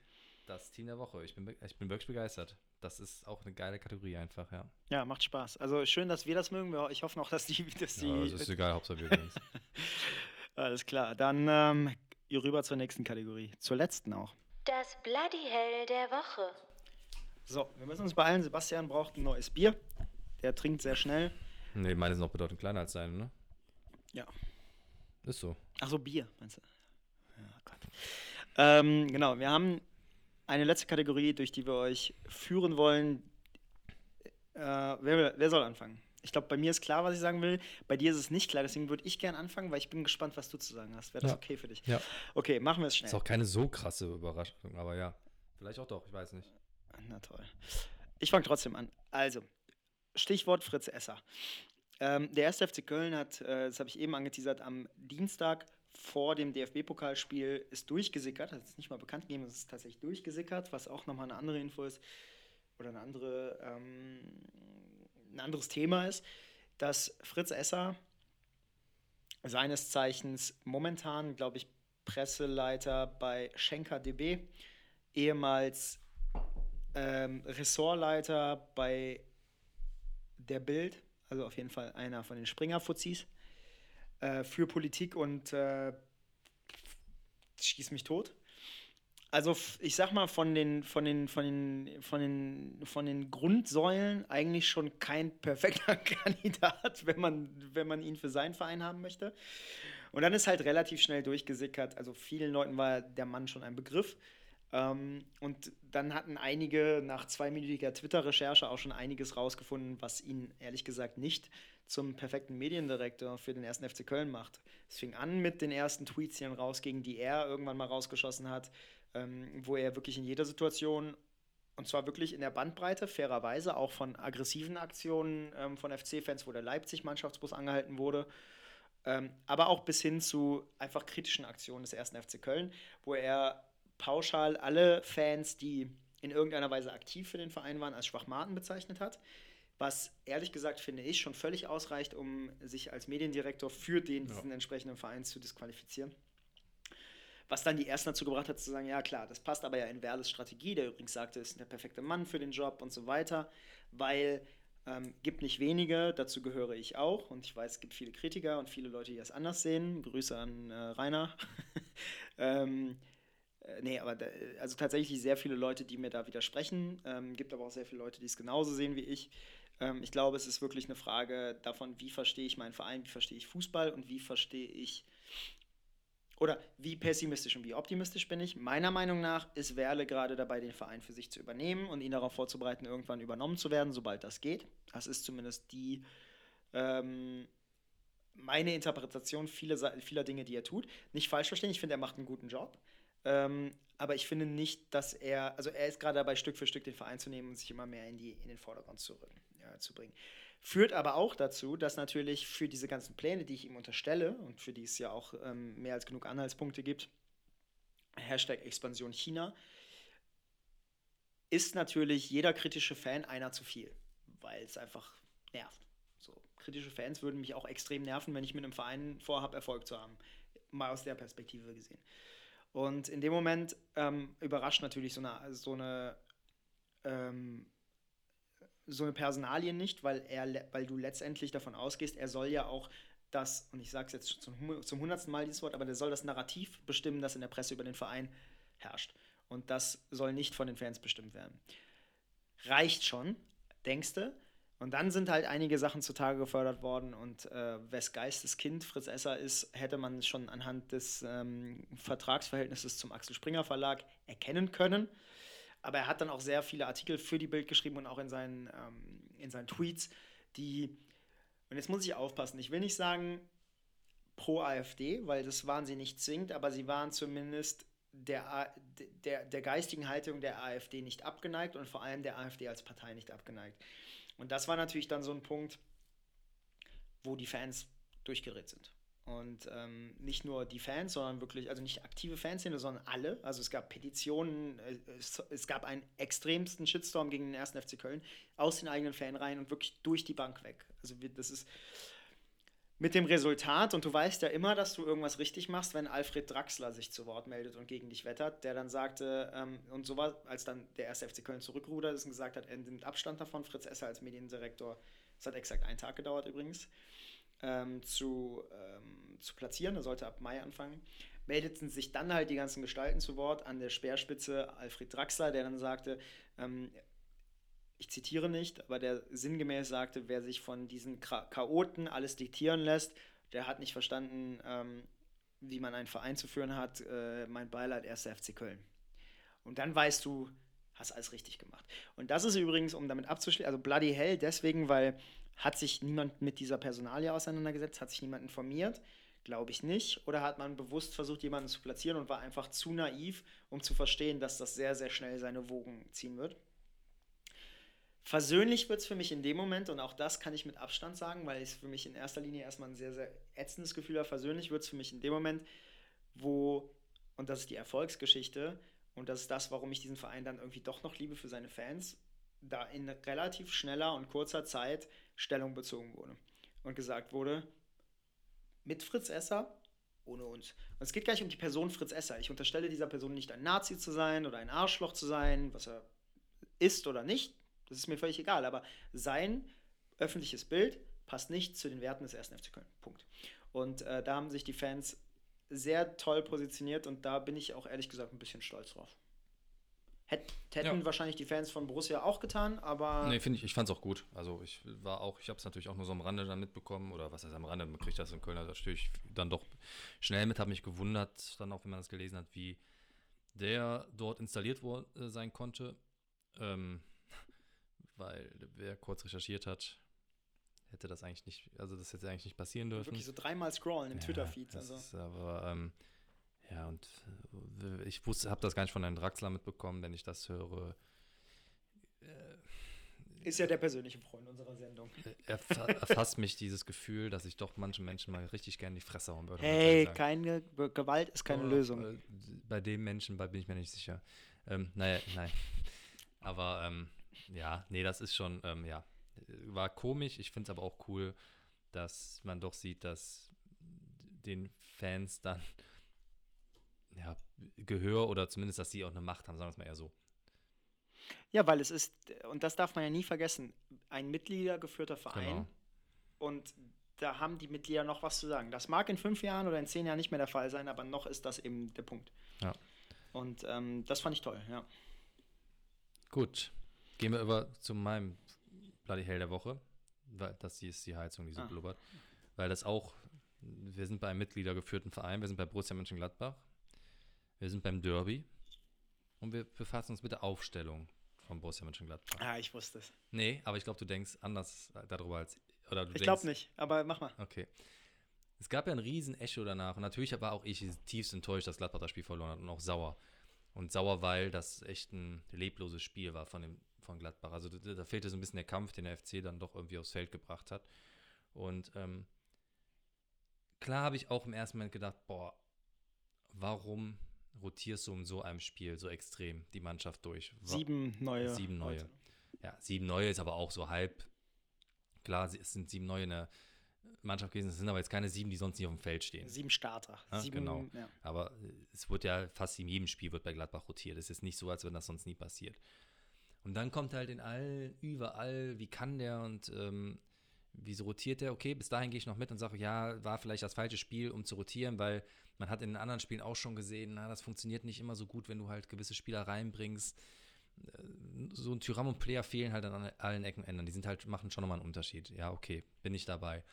das Team der Woche. Ich bin, be- ich bin wirklich begeistert. Das ist auch eine geile Kategorie einfach, ja. ja macht Spaß. Also schön, dass wir das mögen. Wir- Ich hoffe noch, dass die, dass die ja das ist egal, Hauptsache wir gewinnen. [laughs] Alles klar. Dann ähm, rüber zur nächsten Kategorie. Zur letzten auch. Das Bloody Hell der Woche. So, wir müssen uns beeilen. Sebastian braucht ein neues Bier. Der trinkt sehr schnell. Nee, meine sind noch bedeutend kleiner als seine, ne? Ja. Ist so. Ach so, Bier, meinst du? Ja, Gott. Ähm, genau, wir haben eine letzte Kategorie, durch die wir euch führen wollen. Äh, wer, wer soll anfangen? Ich glaube, bei mir ist klar, was ich sagen will. Bei dir ist es nicht klar, deswegen würde ich gerne anfangen, weil ich bin gespannt, was du zu sagen hast. Wäre das Ja. okay für dich? Ja. Okay, machen wir es Ist schnell. auch keine so krasse Überraschung, aber ja. Vielleicht auch doch, ich weiß nicht. Na toll. Ich fange trotzdem an. Also, Stichwort Fritz Esser. Ähm, der 1. FC Köln hat, äh, das habe ich eben angeteasert, am Dienstag vor dem DFB-Pokalspiel ist durchgesickert, hat es nicht mal bekannt gegeben, es ist tatsächlich durchgesickert, was auch nochmal eine andere Info ist oder eine andere, ähm, ein anderes Thema ist, dass Fritz Esser seines Zeichens momentan, glaube ich, Presseleiter bei Schenker DB, ehemals ähm, Ressortleiter bei der Bild, also auf jeden Fall einer von den Springer-Fuzis. äh, für Politik und äh, schieß mich tot. Also ich sag mal, von den, von den, von den, von den, von den Grundsäulen eigentlich schon kein perfekter [laughs] Kandidat, wenn man, wenn man ihn für seinen Verein haben möchte. Und dann ist halt relativ schnell durchgesickert. Also vielen Leuten war der Mann schon ein Begriff. Ähm, und dann hatten einige nach zweiminütiger Twitter-Recherche auch schon einiges rausgefunden, was ihn ehrlich gesagt nicht zum perfekten Mediendirektor für den ersten FC Köln macht. Es fing an mit den ersten Tweets, die dann rausgingen, die er irgendwann mal rausgeschossen hat, ähm, wo er wirklich in jeder Situation, und zwar wirklich in der Bandbreite, fairerweise, auch von aggressiven Aktionen ähm, von FC-Fans, wo der Leipzig-Mannschaftsbus angehalten wurde, ähm, aber auch bis hin zu einfach kritischen Aktionen des ersten FC Köln, wo er pauschal alle Fans, die in irgendeiner Weise aktiv für den Verein waren, als Schwachmaten bezeichnet hat. Was ehrlich gesagt finde ich schon völlig ausreicht, um sich als Mediendirektor für den, Ja. diesen entsprechenden Verein zu disqualifizieren. Was dann die ersten dazu gebracht hat, zu sagen, ja klar, das passt aber ja in Werles Strategie, der übrigens sagte, ist der perfekte Mann für den Job und so weiter, weil ähm, gibt nicht wenige, dazu gehöre ich auch und ich weiß, es gibt viele Kritiker und viele Leute, die das anders sehen. Grüße an äh, Rainer. [laughs] ähm, äh, nee, aber da, also tatsächlich sehr viele Leute, die mir da widersprechen. Ähm, gibt aber auch sehr viele Leute, die es genauso sehen wie ich. Ähm, ich glaube, es ist wirklich eine Frage davon, wie verstehe ich meinen Verein, wie verstehe ich Fußball und wie verstehe ich oder wie pessimistisch und wie optimistisch bin ich? Meiner Meinung nach ist Werle gerade dabei, den Verein für sich zu übernehmen und ihn darauf vorzubereiten, irgendwann übernommen zu werden, sobald das geht. Das ist zumindest die ähm, meine Interpretation vieler, vieler Dinge, die er tut. Nicht falsch verstehen, ich finde, er macht einen guten Job. Ähm, aber ich finde nicht, dass er, also er ist gerade dabei, Stück für Stück den Verein zu nehmen und sich immer mehr in, die, in den Vordergrund zu, ja, zu bringen. Führt aber auch dazu, dass natürlich für diese ganzen Pläne, die ich ihm unterstelle und für die es ja auch ähm, mehr als genug Anhaltspunkte gibt, Hashtag Expansion China, ist natürlich jeder kritische Fan einer zu viel, weil es einfach nervt. So, kritische Fans würden mich auch extrem nerven, wenn ich mit einem Verein vorhabe, Erfolg zu haben. Mal aus der Perspektive gesehen. Und in dem Moment ähm, überrascht natürlich so eine, so eine ähm, so eine Personalie nicht, weil er, weil du letztendlich davon ausgehst, er soll ja auch das, und ich sage es jetzt zum, zum hundertsten Mal dieses Wort, aber der soll das Narrativ bestimmen, das in der Presse über den Verein herrscht. Und das soll nicht von den Fans bestimmt werden. Reicht schon, denkst du? Und dann sind halt einige Sachen zutage gefördert worden und äh, wes Geistes Kind Fritz Esser ist, hätte man schon anhand des ähm, Vertragsverhältnisses zum Axel Springer Verlag erkennen können. Aber er hat dann auch sehr viele Artikel für die Bild geschrieben und auch in seinen, ähm, in seinen Tweets, die, und jetzt muss ich aufpassen, ich will nicht sagen pro AfD, weil das waren sie nicht zwingend, aber sie waren zumindest der, der, der geistigen Haltung der AfD nicht abgeneigt und vor allem der AfD als Partei nicht abgeneigt. Und das war natürlich dann so ein Punkt, wo die Fans durchgerät sind. Und ähm, nicht nur die Fans, sondern wirklich, also nicht aktive Fanszene, sondern alle. Also es gab Petitionen, äh, es, es gab einen extremsten Shitstorm gegen den ersten FC Köln aus den eigenen Fanreihen und wirklich durch die Bank weg. Also wir- das ist mit dem Resultat, und du weißt ja immer, dass du irgendwas richtig machst, wenn Alfred Draxler sich zu Wort meldet und gegen dich wettert, der dann sagte, ähm, und so war, als dann der erste FC Köln zurückrudert ist und gesagt hat, er nimmt Abstand davon, Fritz Esser als Mediendirektor, es hat exakt einen Tag gedauert übrigens, ähm, zu, ähm, zu platzieren, er sollte ab Mai anfangen, meldeten sich dann halt die ganzen Gestalten zu Wort, an der Speerspitze Alfred Draxler, der dann sagte, ähm, ich zitiere nicht, aber der sinngemäß sagte, wer sich von diesen Cha- Chaoten alles diktieren lässt, der hat nicht verstanden, ähm, wie man einen Verein zu führen hat. Äh, mein Beileid, 1. FC Köln. Und dann weißt du, hast alles richtig gemacht. Und das ist übrigens, um damit abzuschließen, also Bloody Hell deswegen, weil hat sich niemand mit dieser Personalie auseinandergesetzt, hat sich niemand informiert, glaube ich nicht. Oder hat man bewusst versucht, jemanden zu platzieren und war einfach zu naiv, um zu verstehen, dass das sehr, sehr schnell seine Wogen ziehen wird. Versöhnlich wird es für mich in dem Moment, und auch das kann ich mit Abstand sagen, weil es für mich in erster Linie erstmal ein sehr, sehr ätzendes Gefühl war. Versöhnlich wird es für mich in dem Moment, wo, und das ist die Erfolgsgeschichte, und das ist das, warum ich diesen Verein dann irgendwie doch noch liebe für seine Fans, da in relativ schneller und kurzer Zeit Stellung bezogen wurde. Und gesagt wurde, mit Fritz Esser, ohne uns. Und es geht gar nicht um die Person Fritz Esser. Ich unterstelle dieser Person nicht ein Nazi zu sein oder ein Arschloch zu sein, was er ist oder nicht. Das ist mir völlig egal. Aber sein öffentliches Bild passt nicht zu den Werten des 1. FC Köln. Punkt. Und äh, da haben sich die Fans sehr toll positioniert und da bin ich auch ehrlich gesagt ein bisschen stolz drauf. Hätt, hätten Ja. wahrscheinlich die Fans von Borussia auch getan, aber Nee, finde ich, ich fand es auch gut. Also ich war auch, ich habe es natürlich auch nur so am Rande dann mitbekommen, oder was heißt am Rande, man kriegt das in Köln natürlich dann doch schnell mit, habe mich gewundert, dann auch, wenn man das gelesen hat, wie der dort installiert worden äh, sein konnte. Ähm, weil wer kurz recherchiert hat, hätte das eigentlich nicht, also das hätte eigentlich nicht passieren dürfen. wirklich so dreimal scrollen im Ja, Twitter-Feed. das Also. ist aber, ähm, ja, und äh, ich wusste, habe das gar nicht von Herrn Draxler mitbekommen, wenn ich das höre. Ist ja der persönliche Freund unserer Sendung. erfa erfasst mich dieses Gefühl, dass ich doch manchen Menschen mal richtig gerne die Fresse hauen würde. Hey, keine Ge- Gewalt ist keine Aber, Lösung. äh, Bei dem Menschen bei, bin ich mir nicht sicher. Ähm, naja, nein. Aber ähm, ja, nee, das ist schon, ähm, ja, war komisch. Ich finde es aber auch cool, dass man doch sieht, dass den Fans dann ja, Gehör oder zumindest, dass sie auch eine Macht haben, sagen wir es mal eher so. Ja, weil es ist, und das darf man ja nie vergessen, ein mitgliedergeführter Verein. Genau. Und da haben die Mitglieder noch was zu sagen. Das mag in fünf Jahren oder in zehn Jahren nicht mehr der Fall sein, aber noch ist das eben der Punkt. Ja. Und ähm, das fand ich toll, ja. Gut, gehen wir über zu meinem Bloody Hell der Woche. Weil das hier ist die Heizung, die so Ah. blubbert. Weil das auch, wir sind bei einem mitgliedergeführten Verein, wir sind bei Borussia Mönchengladbach, wir sind beim Derby und wir befassen uns mit der Aufstellung von Borussia Mönchengladbach. Ah, ich wusste es. Nee, aber ich glaube, du denkst anders darüber als, oder du Ich glaube nicht, aber mach mal. Okay. Es gab ja ein riesen Echo danach und natürlich war auch ich tiefst enttäuscht, dass Gladbach das Spiel verloren hat und auch sauer. Und sauer, weil das echt ein lebloses Spiel war von, dem, von Gladbach. Also da, da fehlte so ein bisschen der Kampf, den der FC dann doch irgendwie aufs Feld gebracht hat. Und ähm, klar habe ich auch im ersten Moment gedacht, boah, warum rotierst du in so einem Spiel so extrem die Mannschaft durch? Sieben neue. Sieben neue. Leute. Ja, sieben neue ist aber auch so halb. Klar, es sind sieben neue in der Mannschaft gewesen. Es sind aber jetzt keine sieben, die sonst nicht auf dem Feld stehen. Sieben Starter. Ah, Sieben, genau. ja. Aber äh, es wird ja fast in jedem Spiel wird bei Gladbach rotiert. Es ist nicht so, als wenn das sonst nie passiert. Und dann kommt halt in allen, überall, wie kann der und ähm, wieso rotiert der? Okay, bis dahin gehe ich noch mit und sage, ja, war vielleicht das falsche Spiel, um zu rotieren, weil man hat in den anderen Spielen auch schon gesehen, na, das funktioniert nicht immer so gut, wenn du halt gewisse Spieler reinbringst. Äh, So ein Tyram und Player fehlen halt an allen Ecken und Enden. Die sind halt, machen schon nochmal einen Unterschied. Ja, okay, bin ich dabei.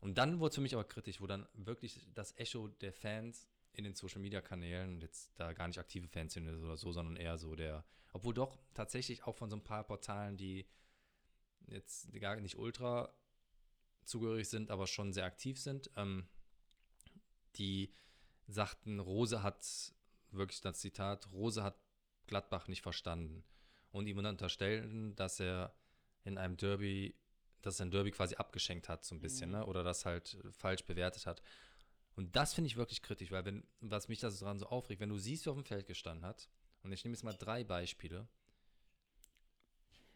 Und dann wurde es für mich aber kritisch, wo dann wirklich das Echo der Fans in den Social Media Kanälen, jetzt da gar nicht aktive Fans sind oder so, sondern eher so der, obwohl doch tatsächlich auch von so ein paar Portalen, die jetzt gar nicht ultra zugehörig sind, aber schon sehr aktiv sind, ähm, die sagten, Rose hat, wirklich das Zitat, Rose hat Gladbach nicht verstanden. Und ihm unterstellen, dass er in einem Derby, dass er ein Derby quasi abgeschenkt hat, so ein bisschen, ne? oder das halt falsch bewertet hat. Und das finde ich wirklich kritisch, weil wenn, was mich das daran so aufregt, wenn du siehst, wer auf dem Feld gestanden hat, und ich nehme jetzt mal drei Beispiele.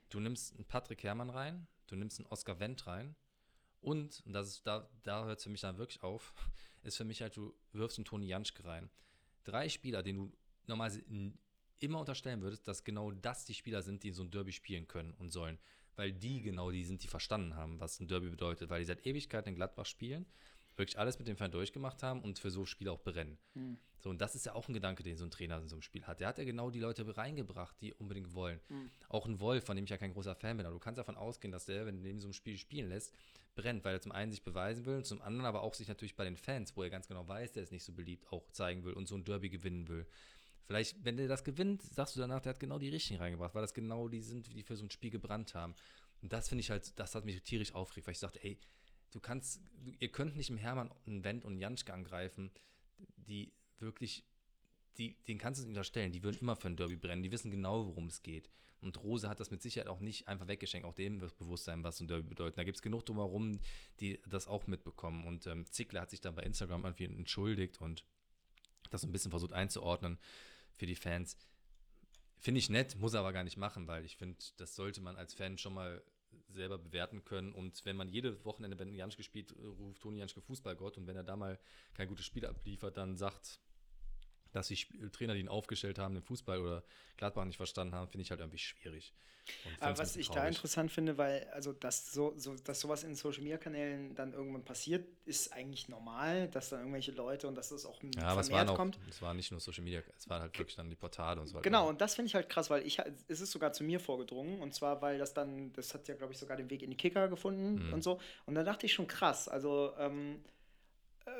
Du nimmst einen Patrick Herrmann rein, du nimmst einen Oscar Wendt rein und, und das ist, da, da hört es für mich dann wirklich auf, [laughs] ist für mich halt, du wirfst einen Toni Janschke rein. Drei Spieler, denen du normalerweise immer unterstellen würdest, dass genau das die Spieler sind, die so ein Derby spielen können und sollen. Weil die genau die sind, die verstanden haben, was ein Derby bedeutet, weil die seit Ewigkeiten in Gladbach spielen, wirklich alles mit dem Verein durchgemacht haben und für so Spiele auch brennen. So, und das ist ja auch ein Gedanke, den so ein Trainer in so einem Spiel hat. Der hat ja genau die Leute reingebracht, die unbedingt wollen. Auch ein Wolf, von dem ich ja kein großer Fan bin, aber du kannst davon ausgehen, dass der, wenn du neben so einem Spiel spielen lässt, brennt, weil er zum einen sich beweisen will, zum anderen aber auch sich natürlich bei den Fans, wo er ganz genau weiß, der ist nicht so beliebt, auch zeigen will und so ein Derby gewinnen will. Vielleicht, wenn der das gewinnt, sagst du danach, der hat genau die Richtigen reingebracht, weil das genau die sind, die für so ein Spiel gebrannt haben. Und das finde ich halt, das hat mich tierisch aufgeregt, weil ich dachte, ey, du kannst, ihr könnt nicht im Hermann einen Wendt und Janschke angreifen, die wirklich, die, den kannst du nicht unterstellen, die würden immer für ein Derby brennen, die wissen genau, worum es geht. Und Rose hat das mit Sicherheit auch nicht einfach weggeschenkt, auch dem wird bewusst sein, was ein Derby bedeutet. Da gibt es genug drumherum, die das auch mitbekommen. Und ähm, Zickler hat sich dann bei Instagram irgendwie entschuldigt und das so ein bisschen versucht einzuordnen für die Fans. Finde ich nett, muss er aber gar nicht machen, weil ich finde, das sollte man als Fan schon mal selber bewerten können. Und wenn man jede Wochenende, wenn Janschke spielt, ruft Toni Janschke Fußballgott und wenn er da mal kein gutes Spiel abliefert, dann sagt dass die Trainer, die ihn aufgestellt haben, den Fußball oder Gladbach nicht verstanden haben, finde ich halt irgendwie schwierig. Aber was ich da interessant finde, weil, also, dass, so, so, dass sowas in Social Media Kanälen dann irgendwann passiert, ist eigentlich normal, dass dann irgendwelche Leute und dass das auch Ja, aber es vermehrt waren auch, kommt. es war nicht nur Social Media, es waren halt wirklich dann die Portale und so weiter. Genau, und das finde ich halt krass, weil ich, es ist sogar zu mir vorgedrungen und zwar, weil das dann, das hat ja, glaube ich, sogar den Weg in die Kicker gefunden Mhm. und so. Und da dachte ich schon krass, also ähm, äh,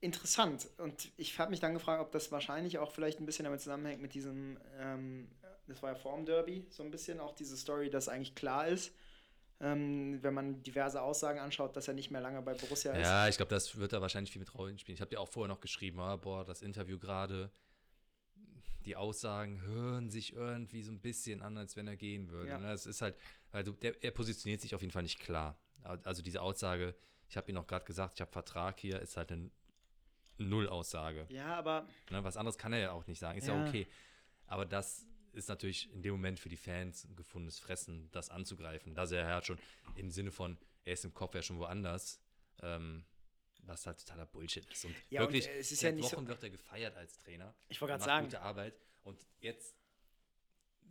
interessant. Und ich habe mich dann gefragt, ob das wahrscheinlich auch vielleicht ein bisschen damit zusammenhängt mit diesem, ähm, das war ja Form Derby, so ein bisschen auch diese Story, dass eigentlich klar ist, ähm, wenn man diverse Aussagen anschaut, dass er nicht mehr lange bei Borussia ist. Ja, ich glaube, das wird da wahrscheinlich viel mit Rollen spielen. Ich habe dir auch vorher noch geschrieben, ah, boah, das Interview gerade, die Aussagen hören sich irgendwie so ein bisschen an, als wenn er gehen würde. Ja. Ne? Es ist halt, also der, er positioniert sich auf jeden Fall nicht klar. Also diese Aussage, ich habe ihm auch gerade gesagt, ich habe Vertrag hier, ist halt eine Null-Aussage. Ja, aber Ne? Was anderes kann er ja auch nicht sagen, ist ja. Ja. okay. Aber das ist natürlich in dem Moment für die Fans ein gefundenes Fressen, das anzugreifen. Da er halt schon im Sinne von, er ist im Kopf ja schon woanders, ähm, was halt totaler Bullshit ist. Und Ja, und, wirklich, äh, es ist seit ja nicht so- Wochen wird er gefeiert als Trainer. Ich wollte Er gerade sagen. gute Arbeit. Und jetzt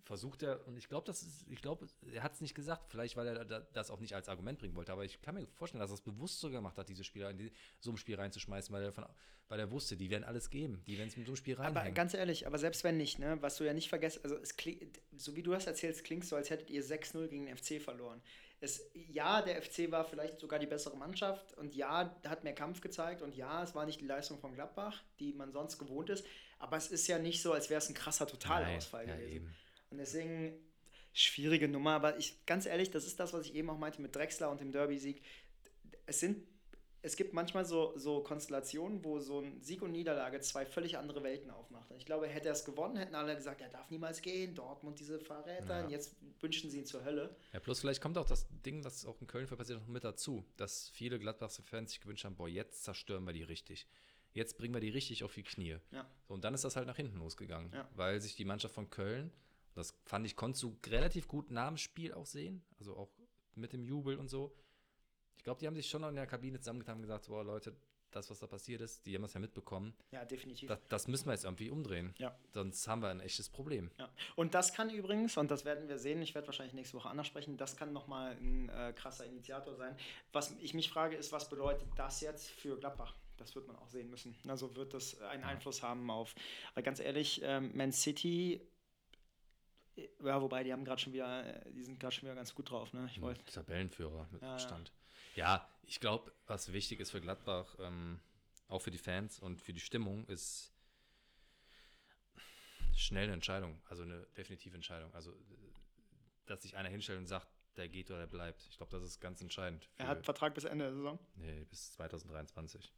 versucht er, und ich glaube, das ist, ich glaube, er hat es nicht gesagt, vielleicht weil er da- das auch nicht als Argument bringen wollte, aber ich kann mir vorstellen, dass er es bewusst so gemacht hat, diese Spieler in die, so ein Spiel reinzuschmeißen, weil er, von, weil er wusste, die werden alles geben, die werden es mit so einem Spiel reinhängen. Aber ganz ehrlich, aber selbst wenn nicht, ne, was du ja nicht vergessen, also es klingt, so wie du das erzählst, klingt so, als hättet ihr 6-0 gegen den FC verloren. Es, ja, der FC war vielleicht sogar die bessere Mannschaft und ja, hat mehr Kampf gezeigt und ja, es war nicht die Leistung von Gladbach, die man sonst gewohnt ist, aber es ist ja nicht so, als wäre es ein krasser Totalausfall Nein, ja, gewesen. eben. Und deswegen schwierige Nummer, aber ich ganz ehrlich, das ist das, was ich eben auch meinte mit Drexler und dem Derby-Sieg. Es sind es gibt manchmal so, so Konstellationen, wo so ein Sieg und Niederlage zwei völlig andere Welten aufmacht. Und ich glaube, hätte er es gewonnen, hätten alle gesagt, er darf niemals gehen, Dortmund diese Verräter, Ja. und jetzt wünschen sie ihn zur Hölle. Ja, plus vielleicht kommt auch das Ding, was auch in Köln passiert, noch mit dazu, dass viele Gladbachs Fans sich gewünscht haben, boah, jetzt zerstören wir die richtig. Jetzt bringen wir die richtig auf die Knie. Ja. So, und dann ist das halt nach hinten losgegangen, Ja. weil sich die Mannschaft von Köln, das fand ich, konntest du relativ gut nach dem Spiel auch sehen, also auch mit dem Jubel und so. Ich glaube, die haben sich schon noch in der Kabine zusammengetan und gesagt, boah, Leute, das, was da passiert ist, die haben das ja mitbekommen, Ja, definitiv. das, das müssen wir jetzt irgendwie umdrehen. Ja. Sonst haben wir ein echtes Problem. Ja. Und das kann übrigens, und das werden wir sehen, ich werde wahrscheinlich nächste Woche anders sprechen, das kann nochmal ein äh, krasser Initiator sein. Was ich mich frage, ist, was bedeutet das jetzt für Gladbach? Das wird man auch sehen müssen. Also wird das einen Einfluss haben auf, weil ganz ehrlich, ähm, Man City, äh, ja, wobei die haben gerade schon wieder, äh, die sind gerade schon wieder ganz gut drauf, ne? Ich wollte. Tabellenführer mit Ja, ja. Abstand. Ja, ich glaube, was wichtig ist für Gladbach, ähm, auch für die Fans und für die Stimmung, ist schnelle Entscheidung, also eine definitive Entscheidung. Also, dass sich einer hinstellt und sagt, der geht oder der bleibt. Ich glaube, das ist ganz entscheidend. Er hat Vertrag bis Ende der Saison. Nee, bis 2023.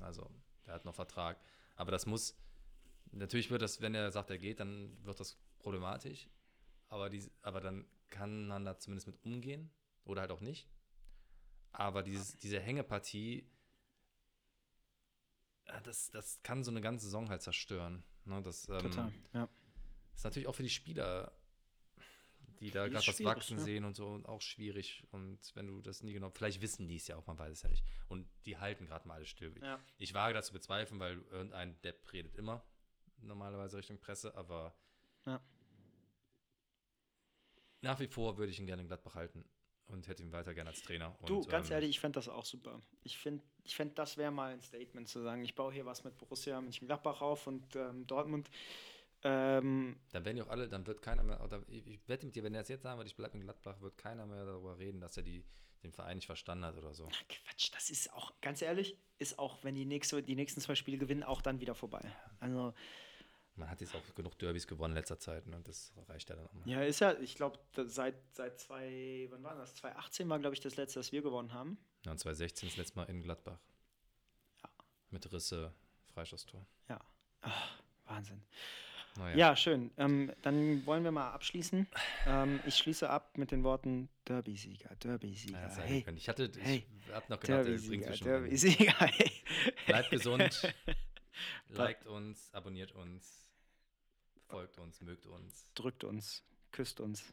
Also, er hat noch Vertrag. Aber das muss, natürlich wird das, wenn er sagt, er geht, dann wird das problematisch. Aber, die, aber dann kann man da zumindest mit umgehen oder halt auch nicht. Aber dieses, diese Hängepartie, das, das kann so eine ganze Saison halt zerstören. Ne, das ähm, Total, ja. ist natürlich auch für die Spieler, die da gerade was wachsen ne? sehen und so, auch schwierig. Und wenn du das nie genau, vielleicht wissen die es ja auch, man weiß es ja nicht. Und die halten gerade mal alles still. Ja. Ich wage dazu bezweifeln, weil irgendein Depp redet immer normalerweise Richtung Presse, aber Ja. Nach wie vor würde ich ihn gerne in Gladbach halten und hätte ihn weiter gerne als Trainer. Und, Du, ganz ähm, ehrlich, ich fände das auch super. Ich finde, ich fänd, das wäre mal ein Statement zu sagen, ich baue hier was mit Borussia Mönchengladbach auf und ähm, Dortmund. Ähm, Dann werden die auch alle, dann wird keiner mehr, oder ich, ich wette mit dir, wenn er es jetzt sagen würde, ich bleibe in Gladbach, wird keiner mehr darüber reden, dass er die, den Verein nicht verstanden hat oder so. Quatsch, das ist auch, ganz ehrlich, ist auch, wenn die, nächste, die nächsten zwei Spiele gewinnen, auch dann wieder vorbei. Also, Man hat jetzt auch genug Derbys gewonnen in letzter Zeit, ne? das reicht ja dann auch mal. ja, ist ja, ich glaube, seit, seit zwei, wann war das? 2018 war, glaube ich, das letzte, das wir gewonnen haben. Ja, und 2016 das letzte Mal in Gladbach. Ja. Mit Risse, Freistoßtor. Ja. Ach, Wahnsinn. Naja. Ja, schön. Ähm, dann wollen wir mal abschließen. Ähm, ich schließe ab mit den Worten Derby-Sieger, Derby-Sieger. Ja, hey, ich können. ich hatte, hey, ich hab noch gedacht, Derby-Sieger. Derby-Sieger. Hey. Bleibt gesund, [laughs] liked uns, abonniert uns, folgt uns, mögt uns. Drückt uns, küsst uns.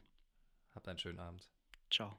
Habt einen schönen Abend. Ciao.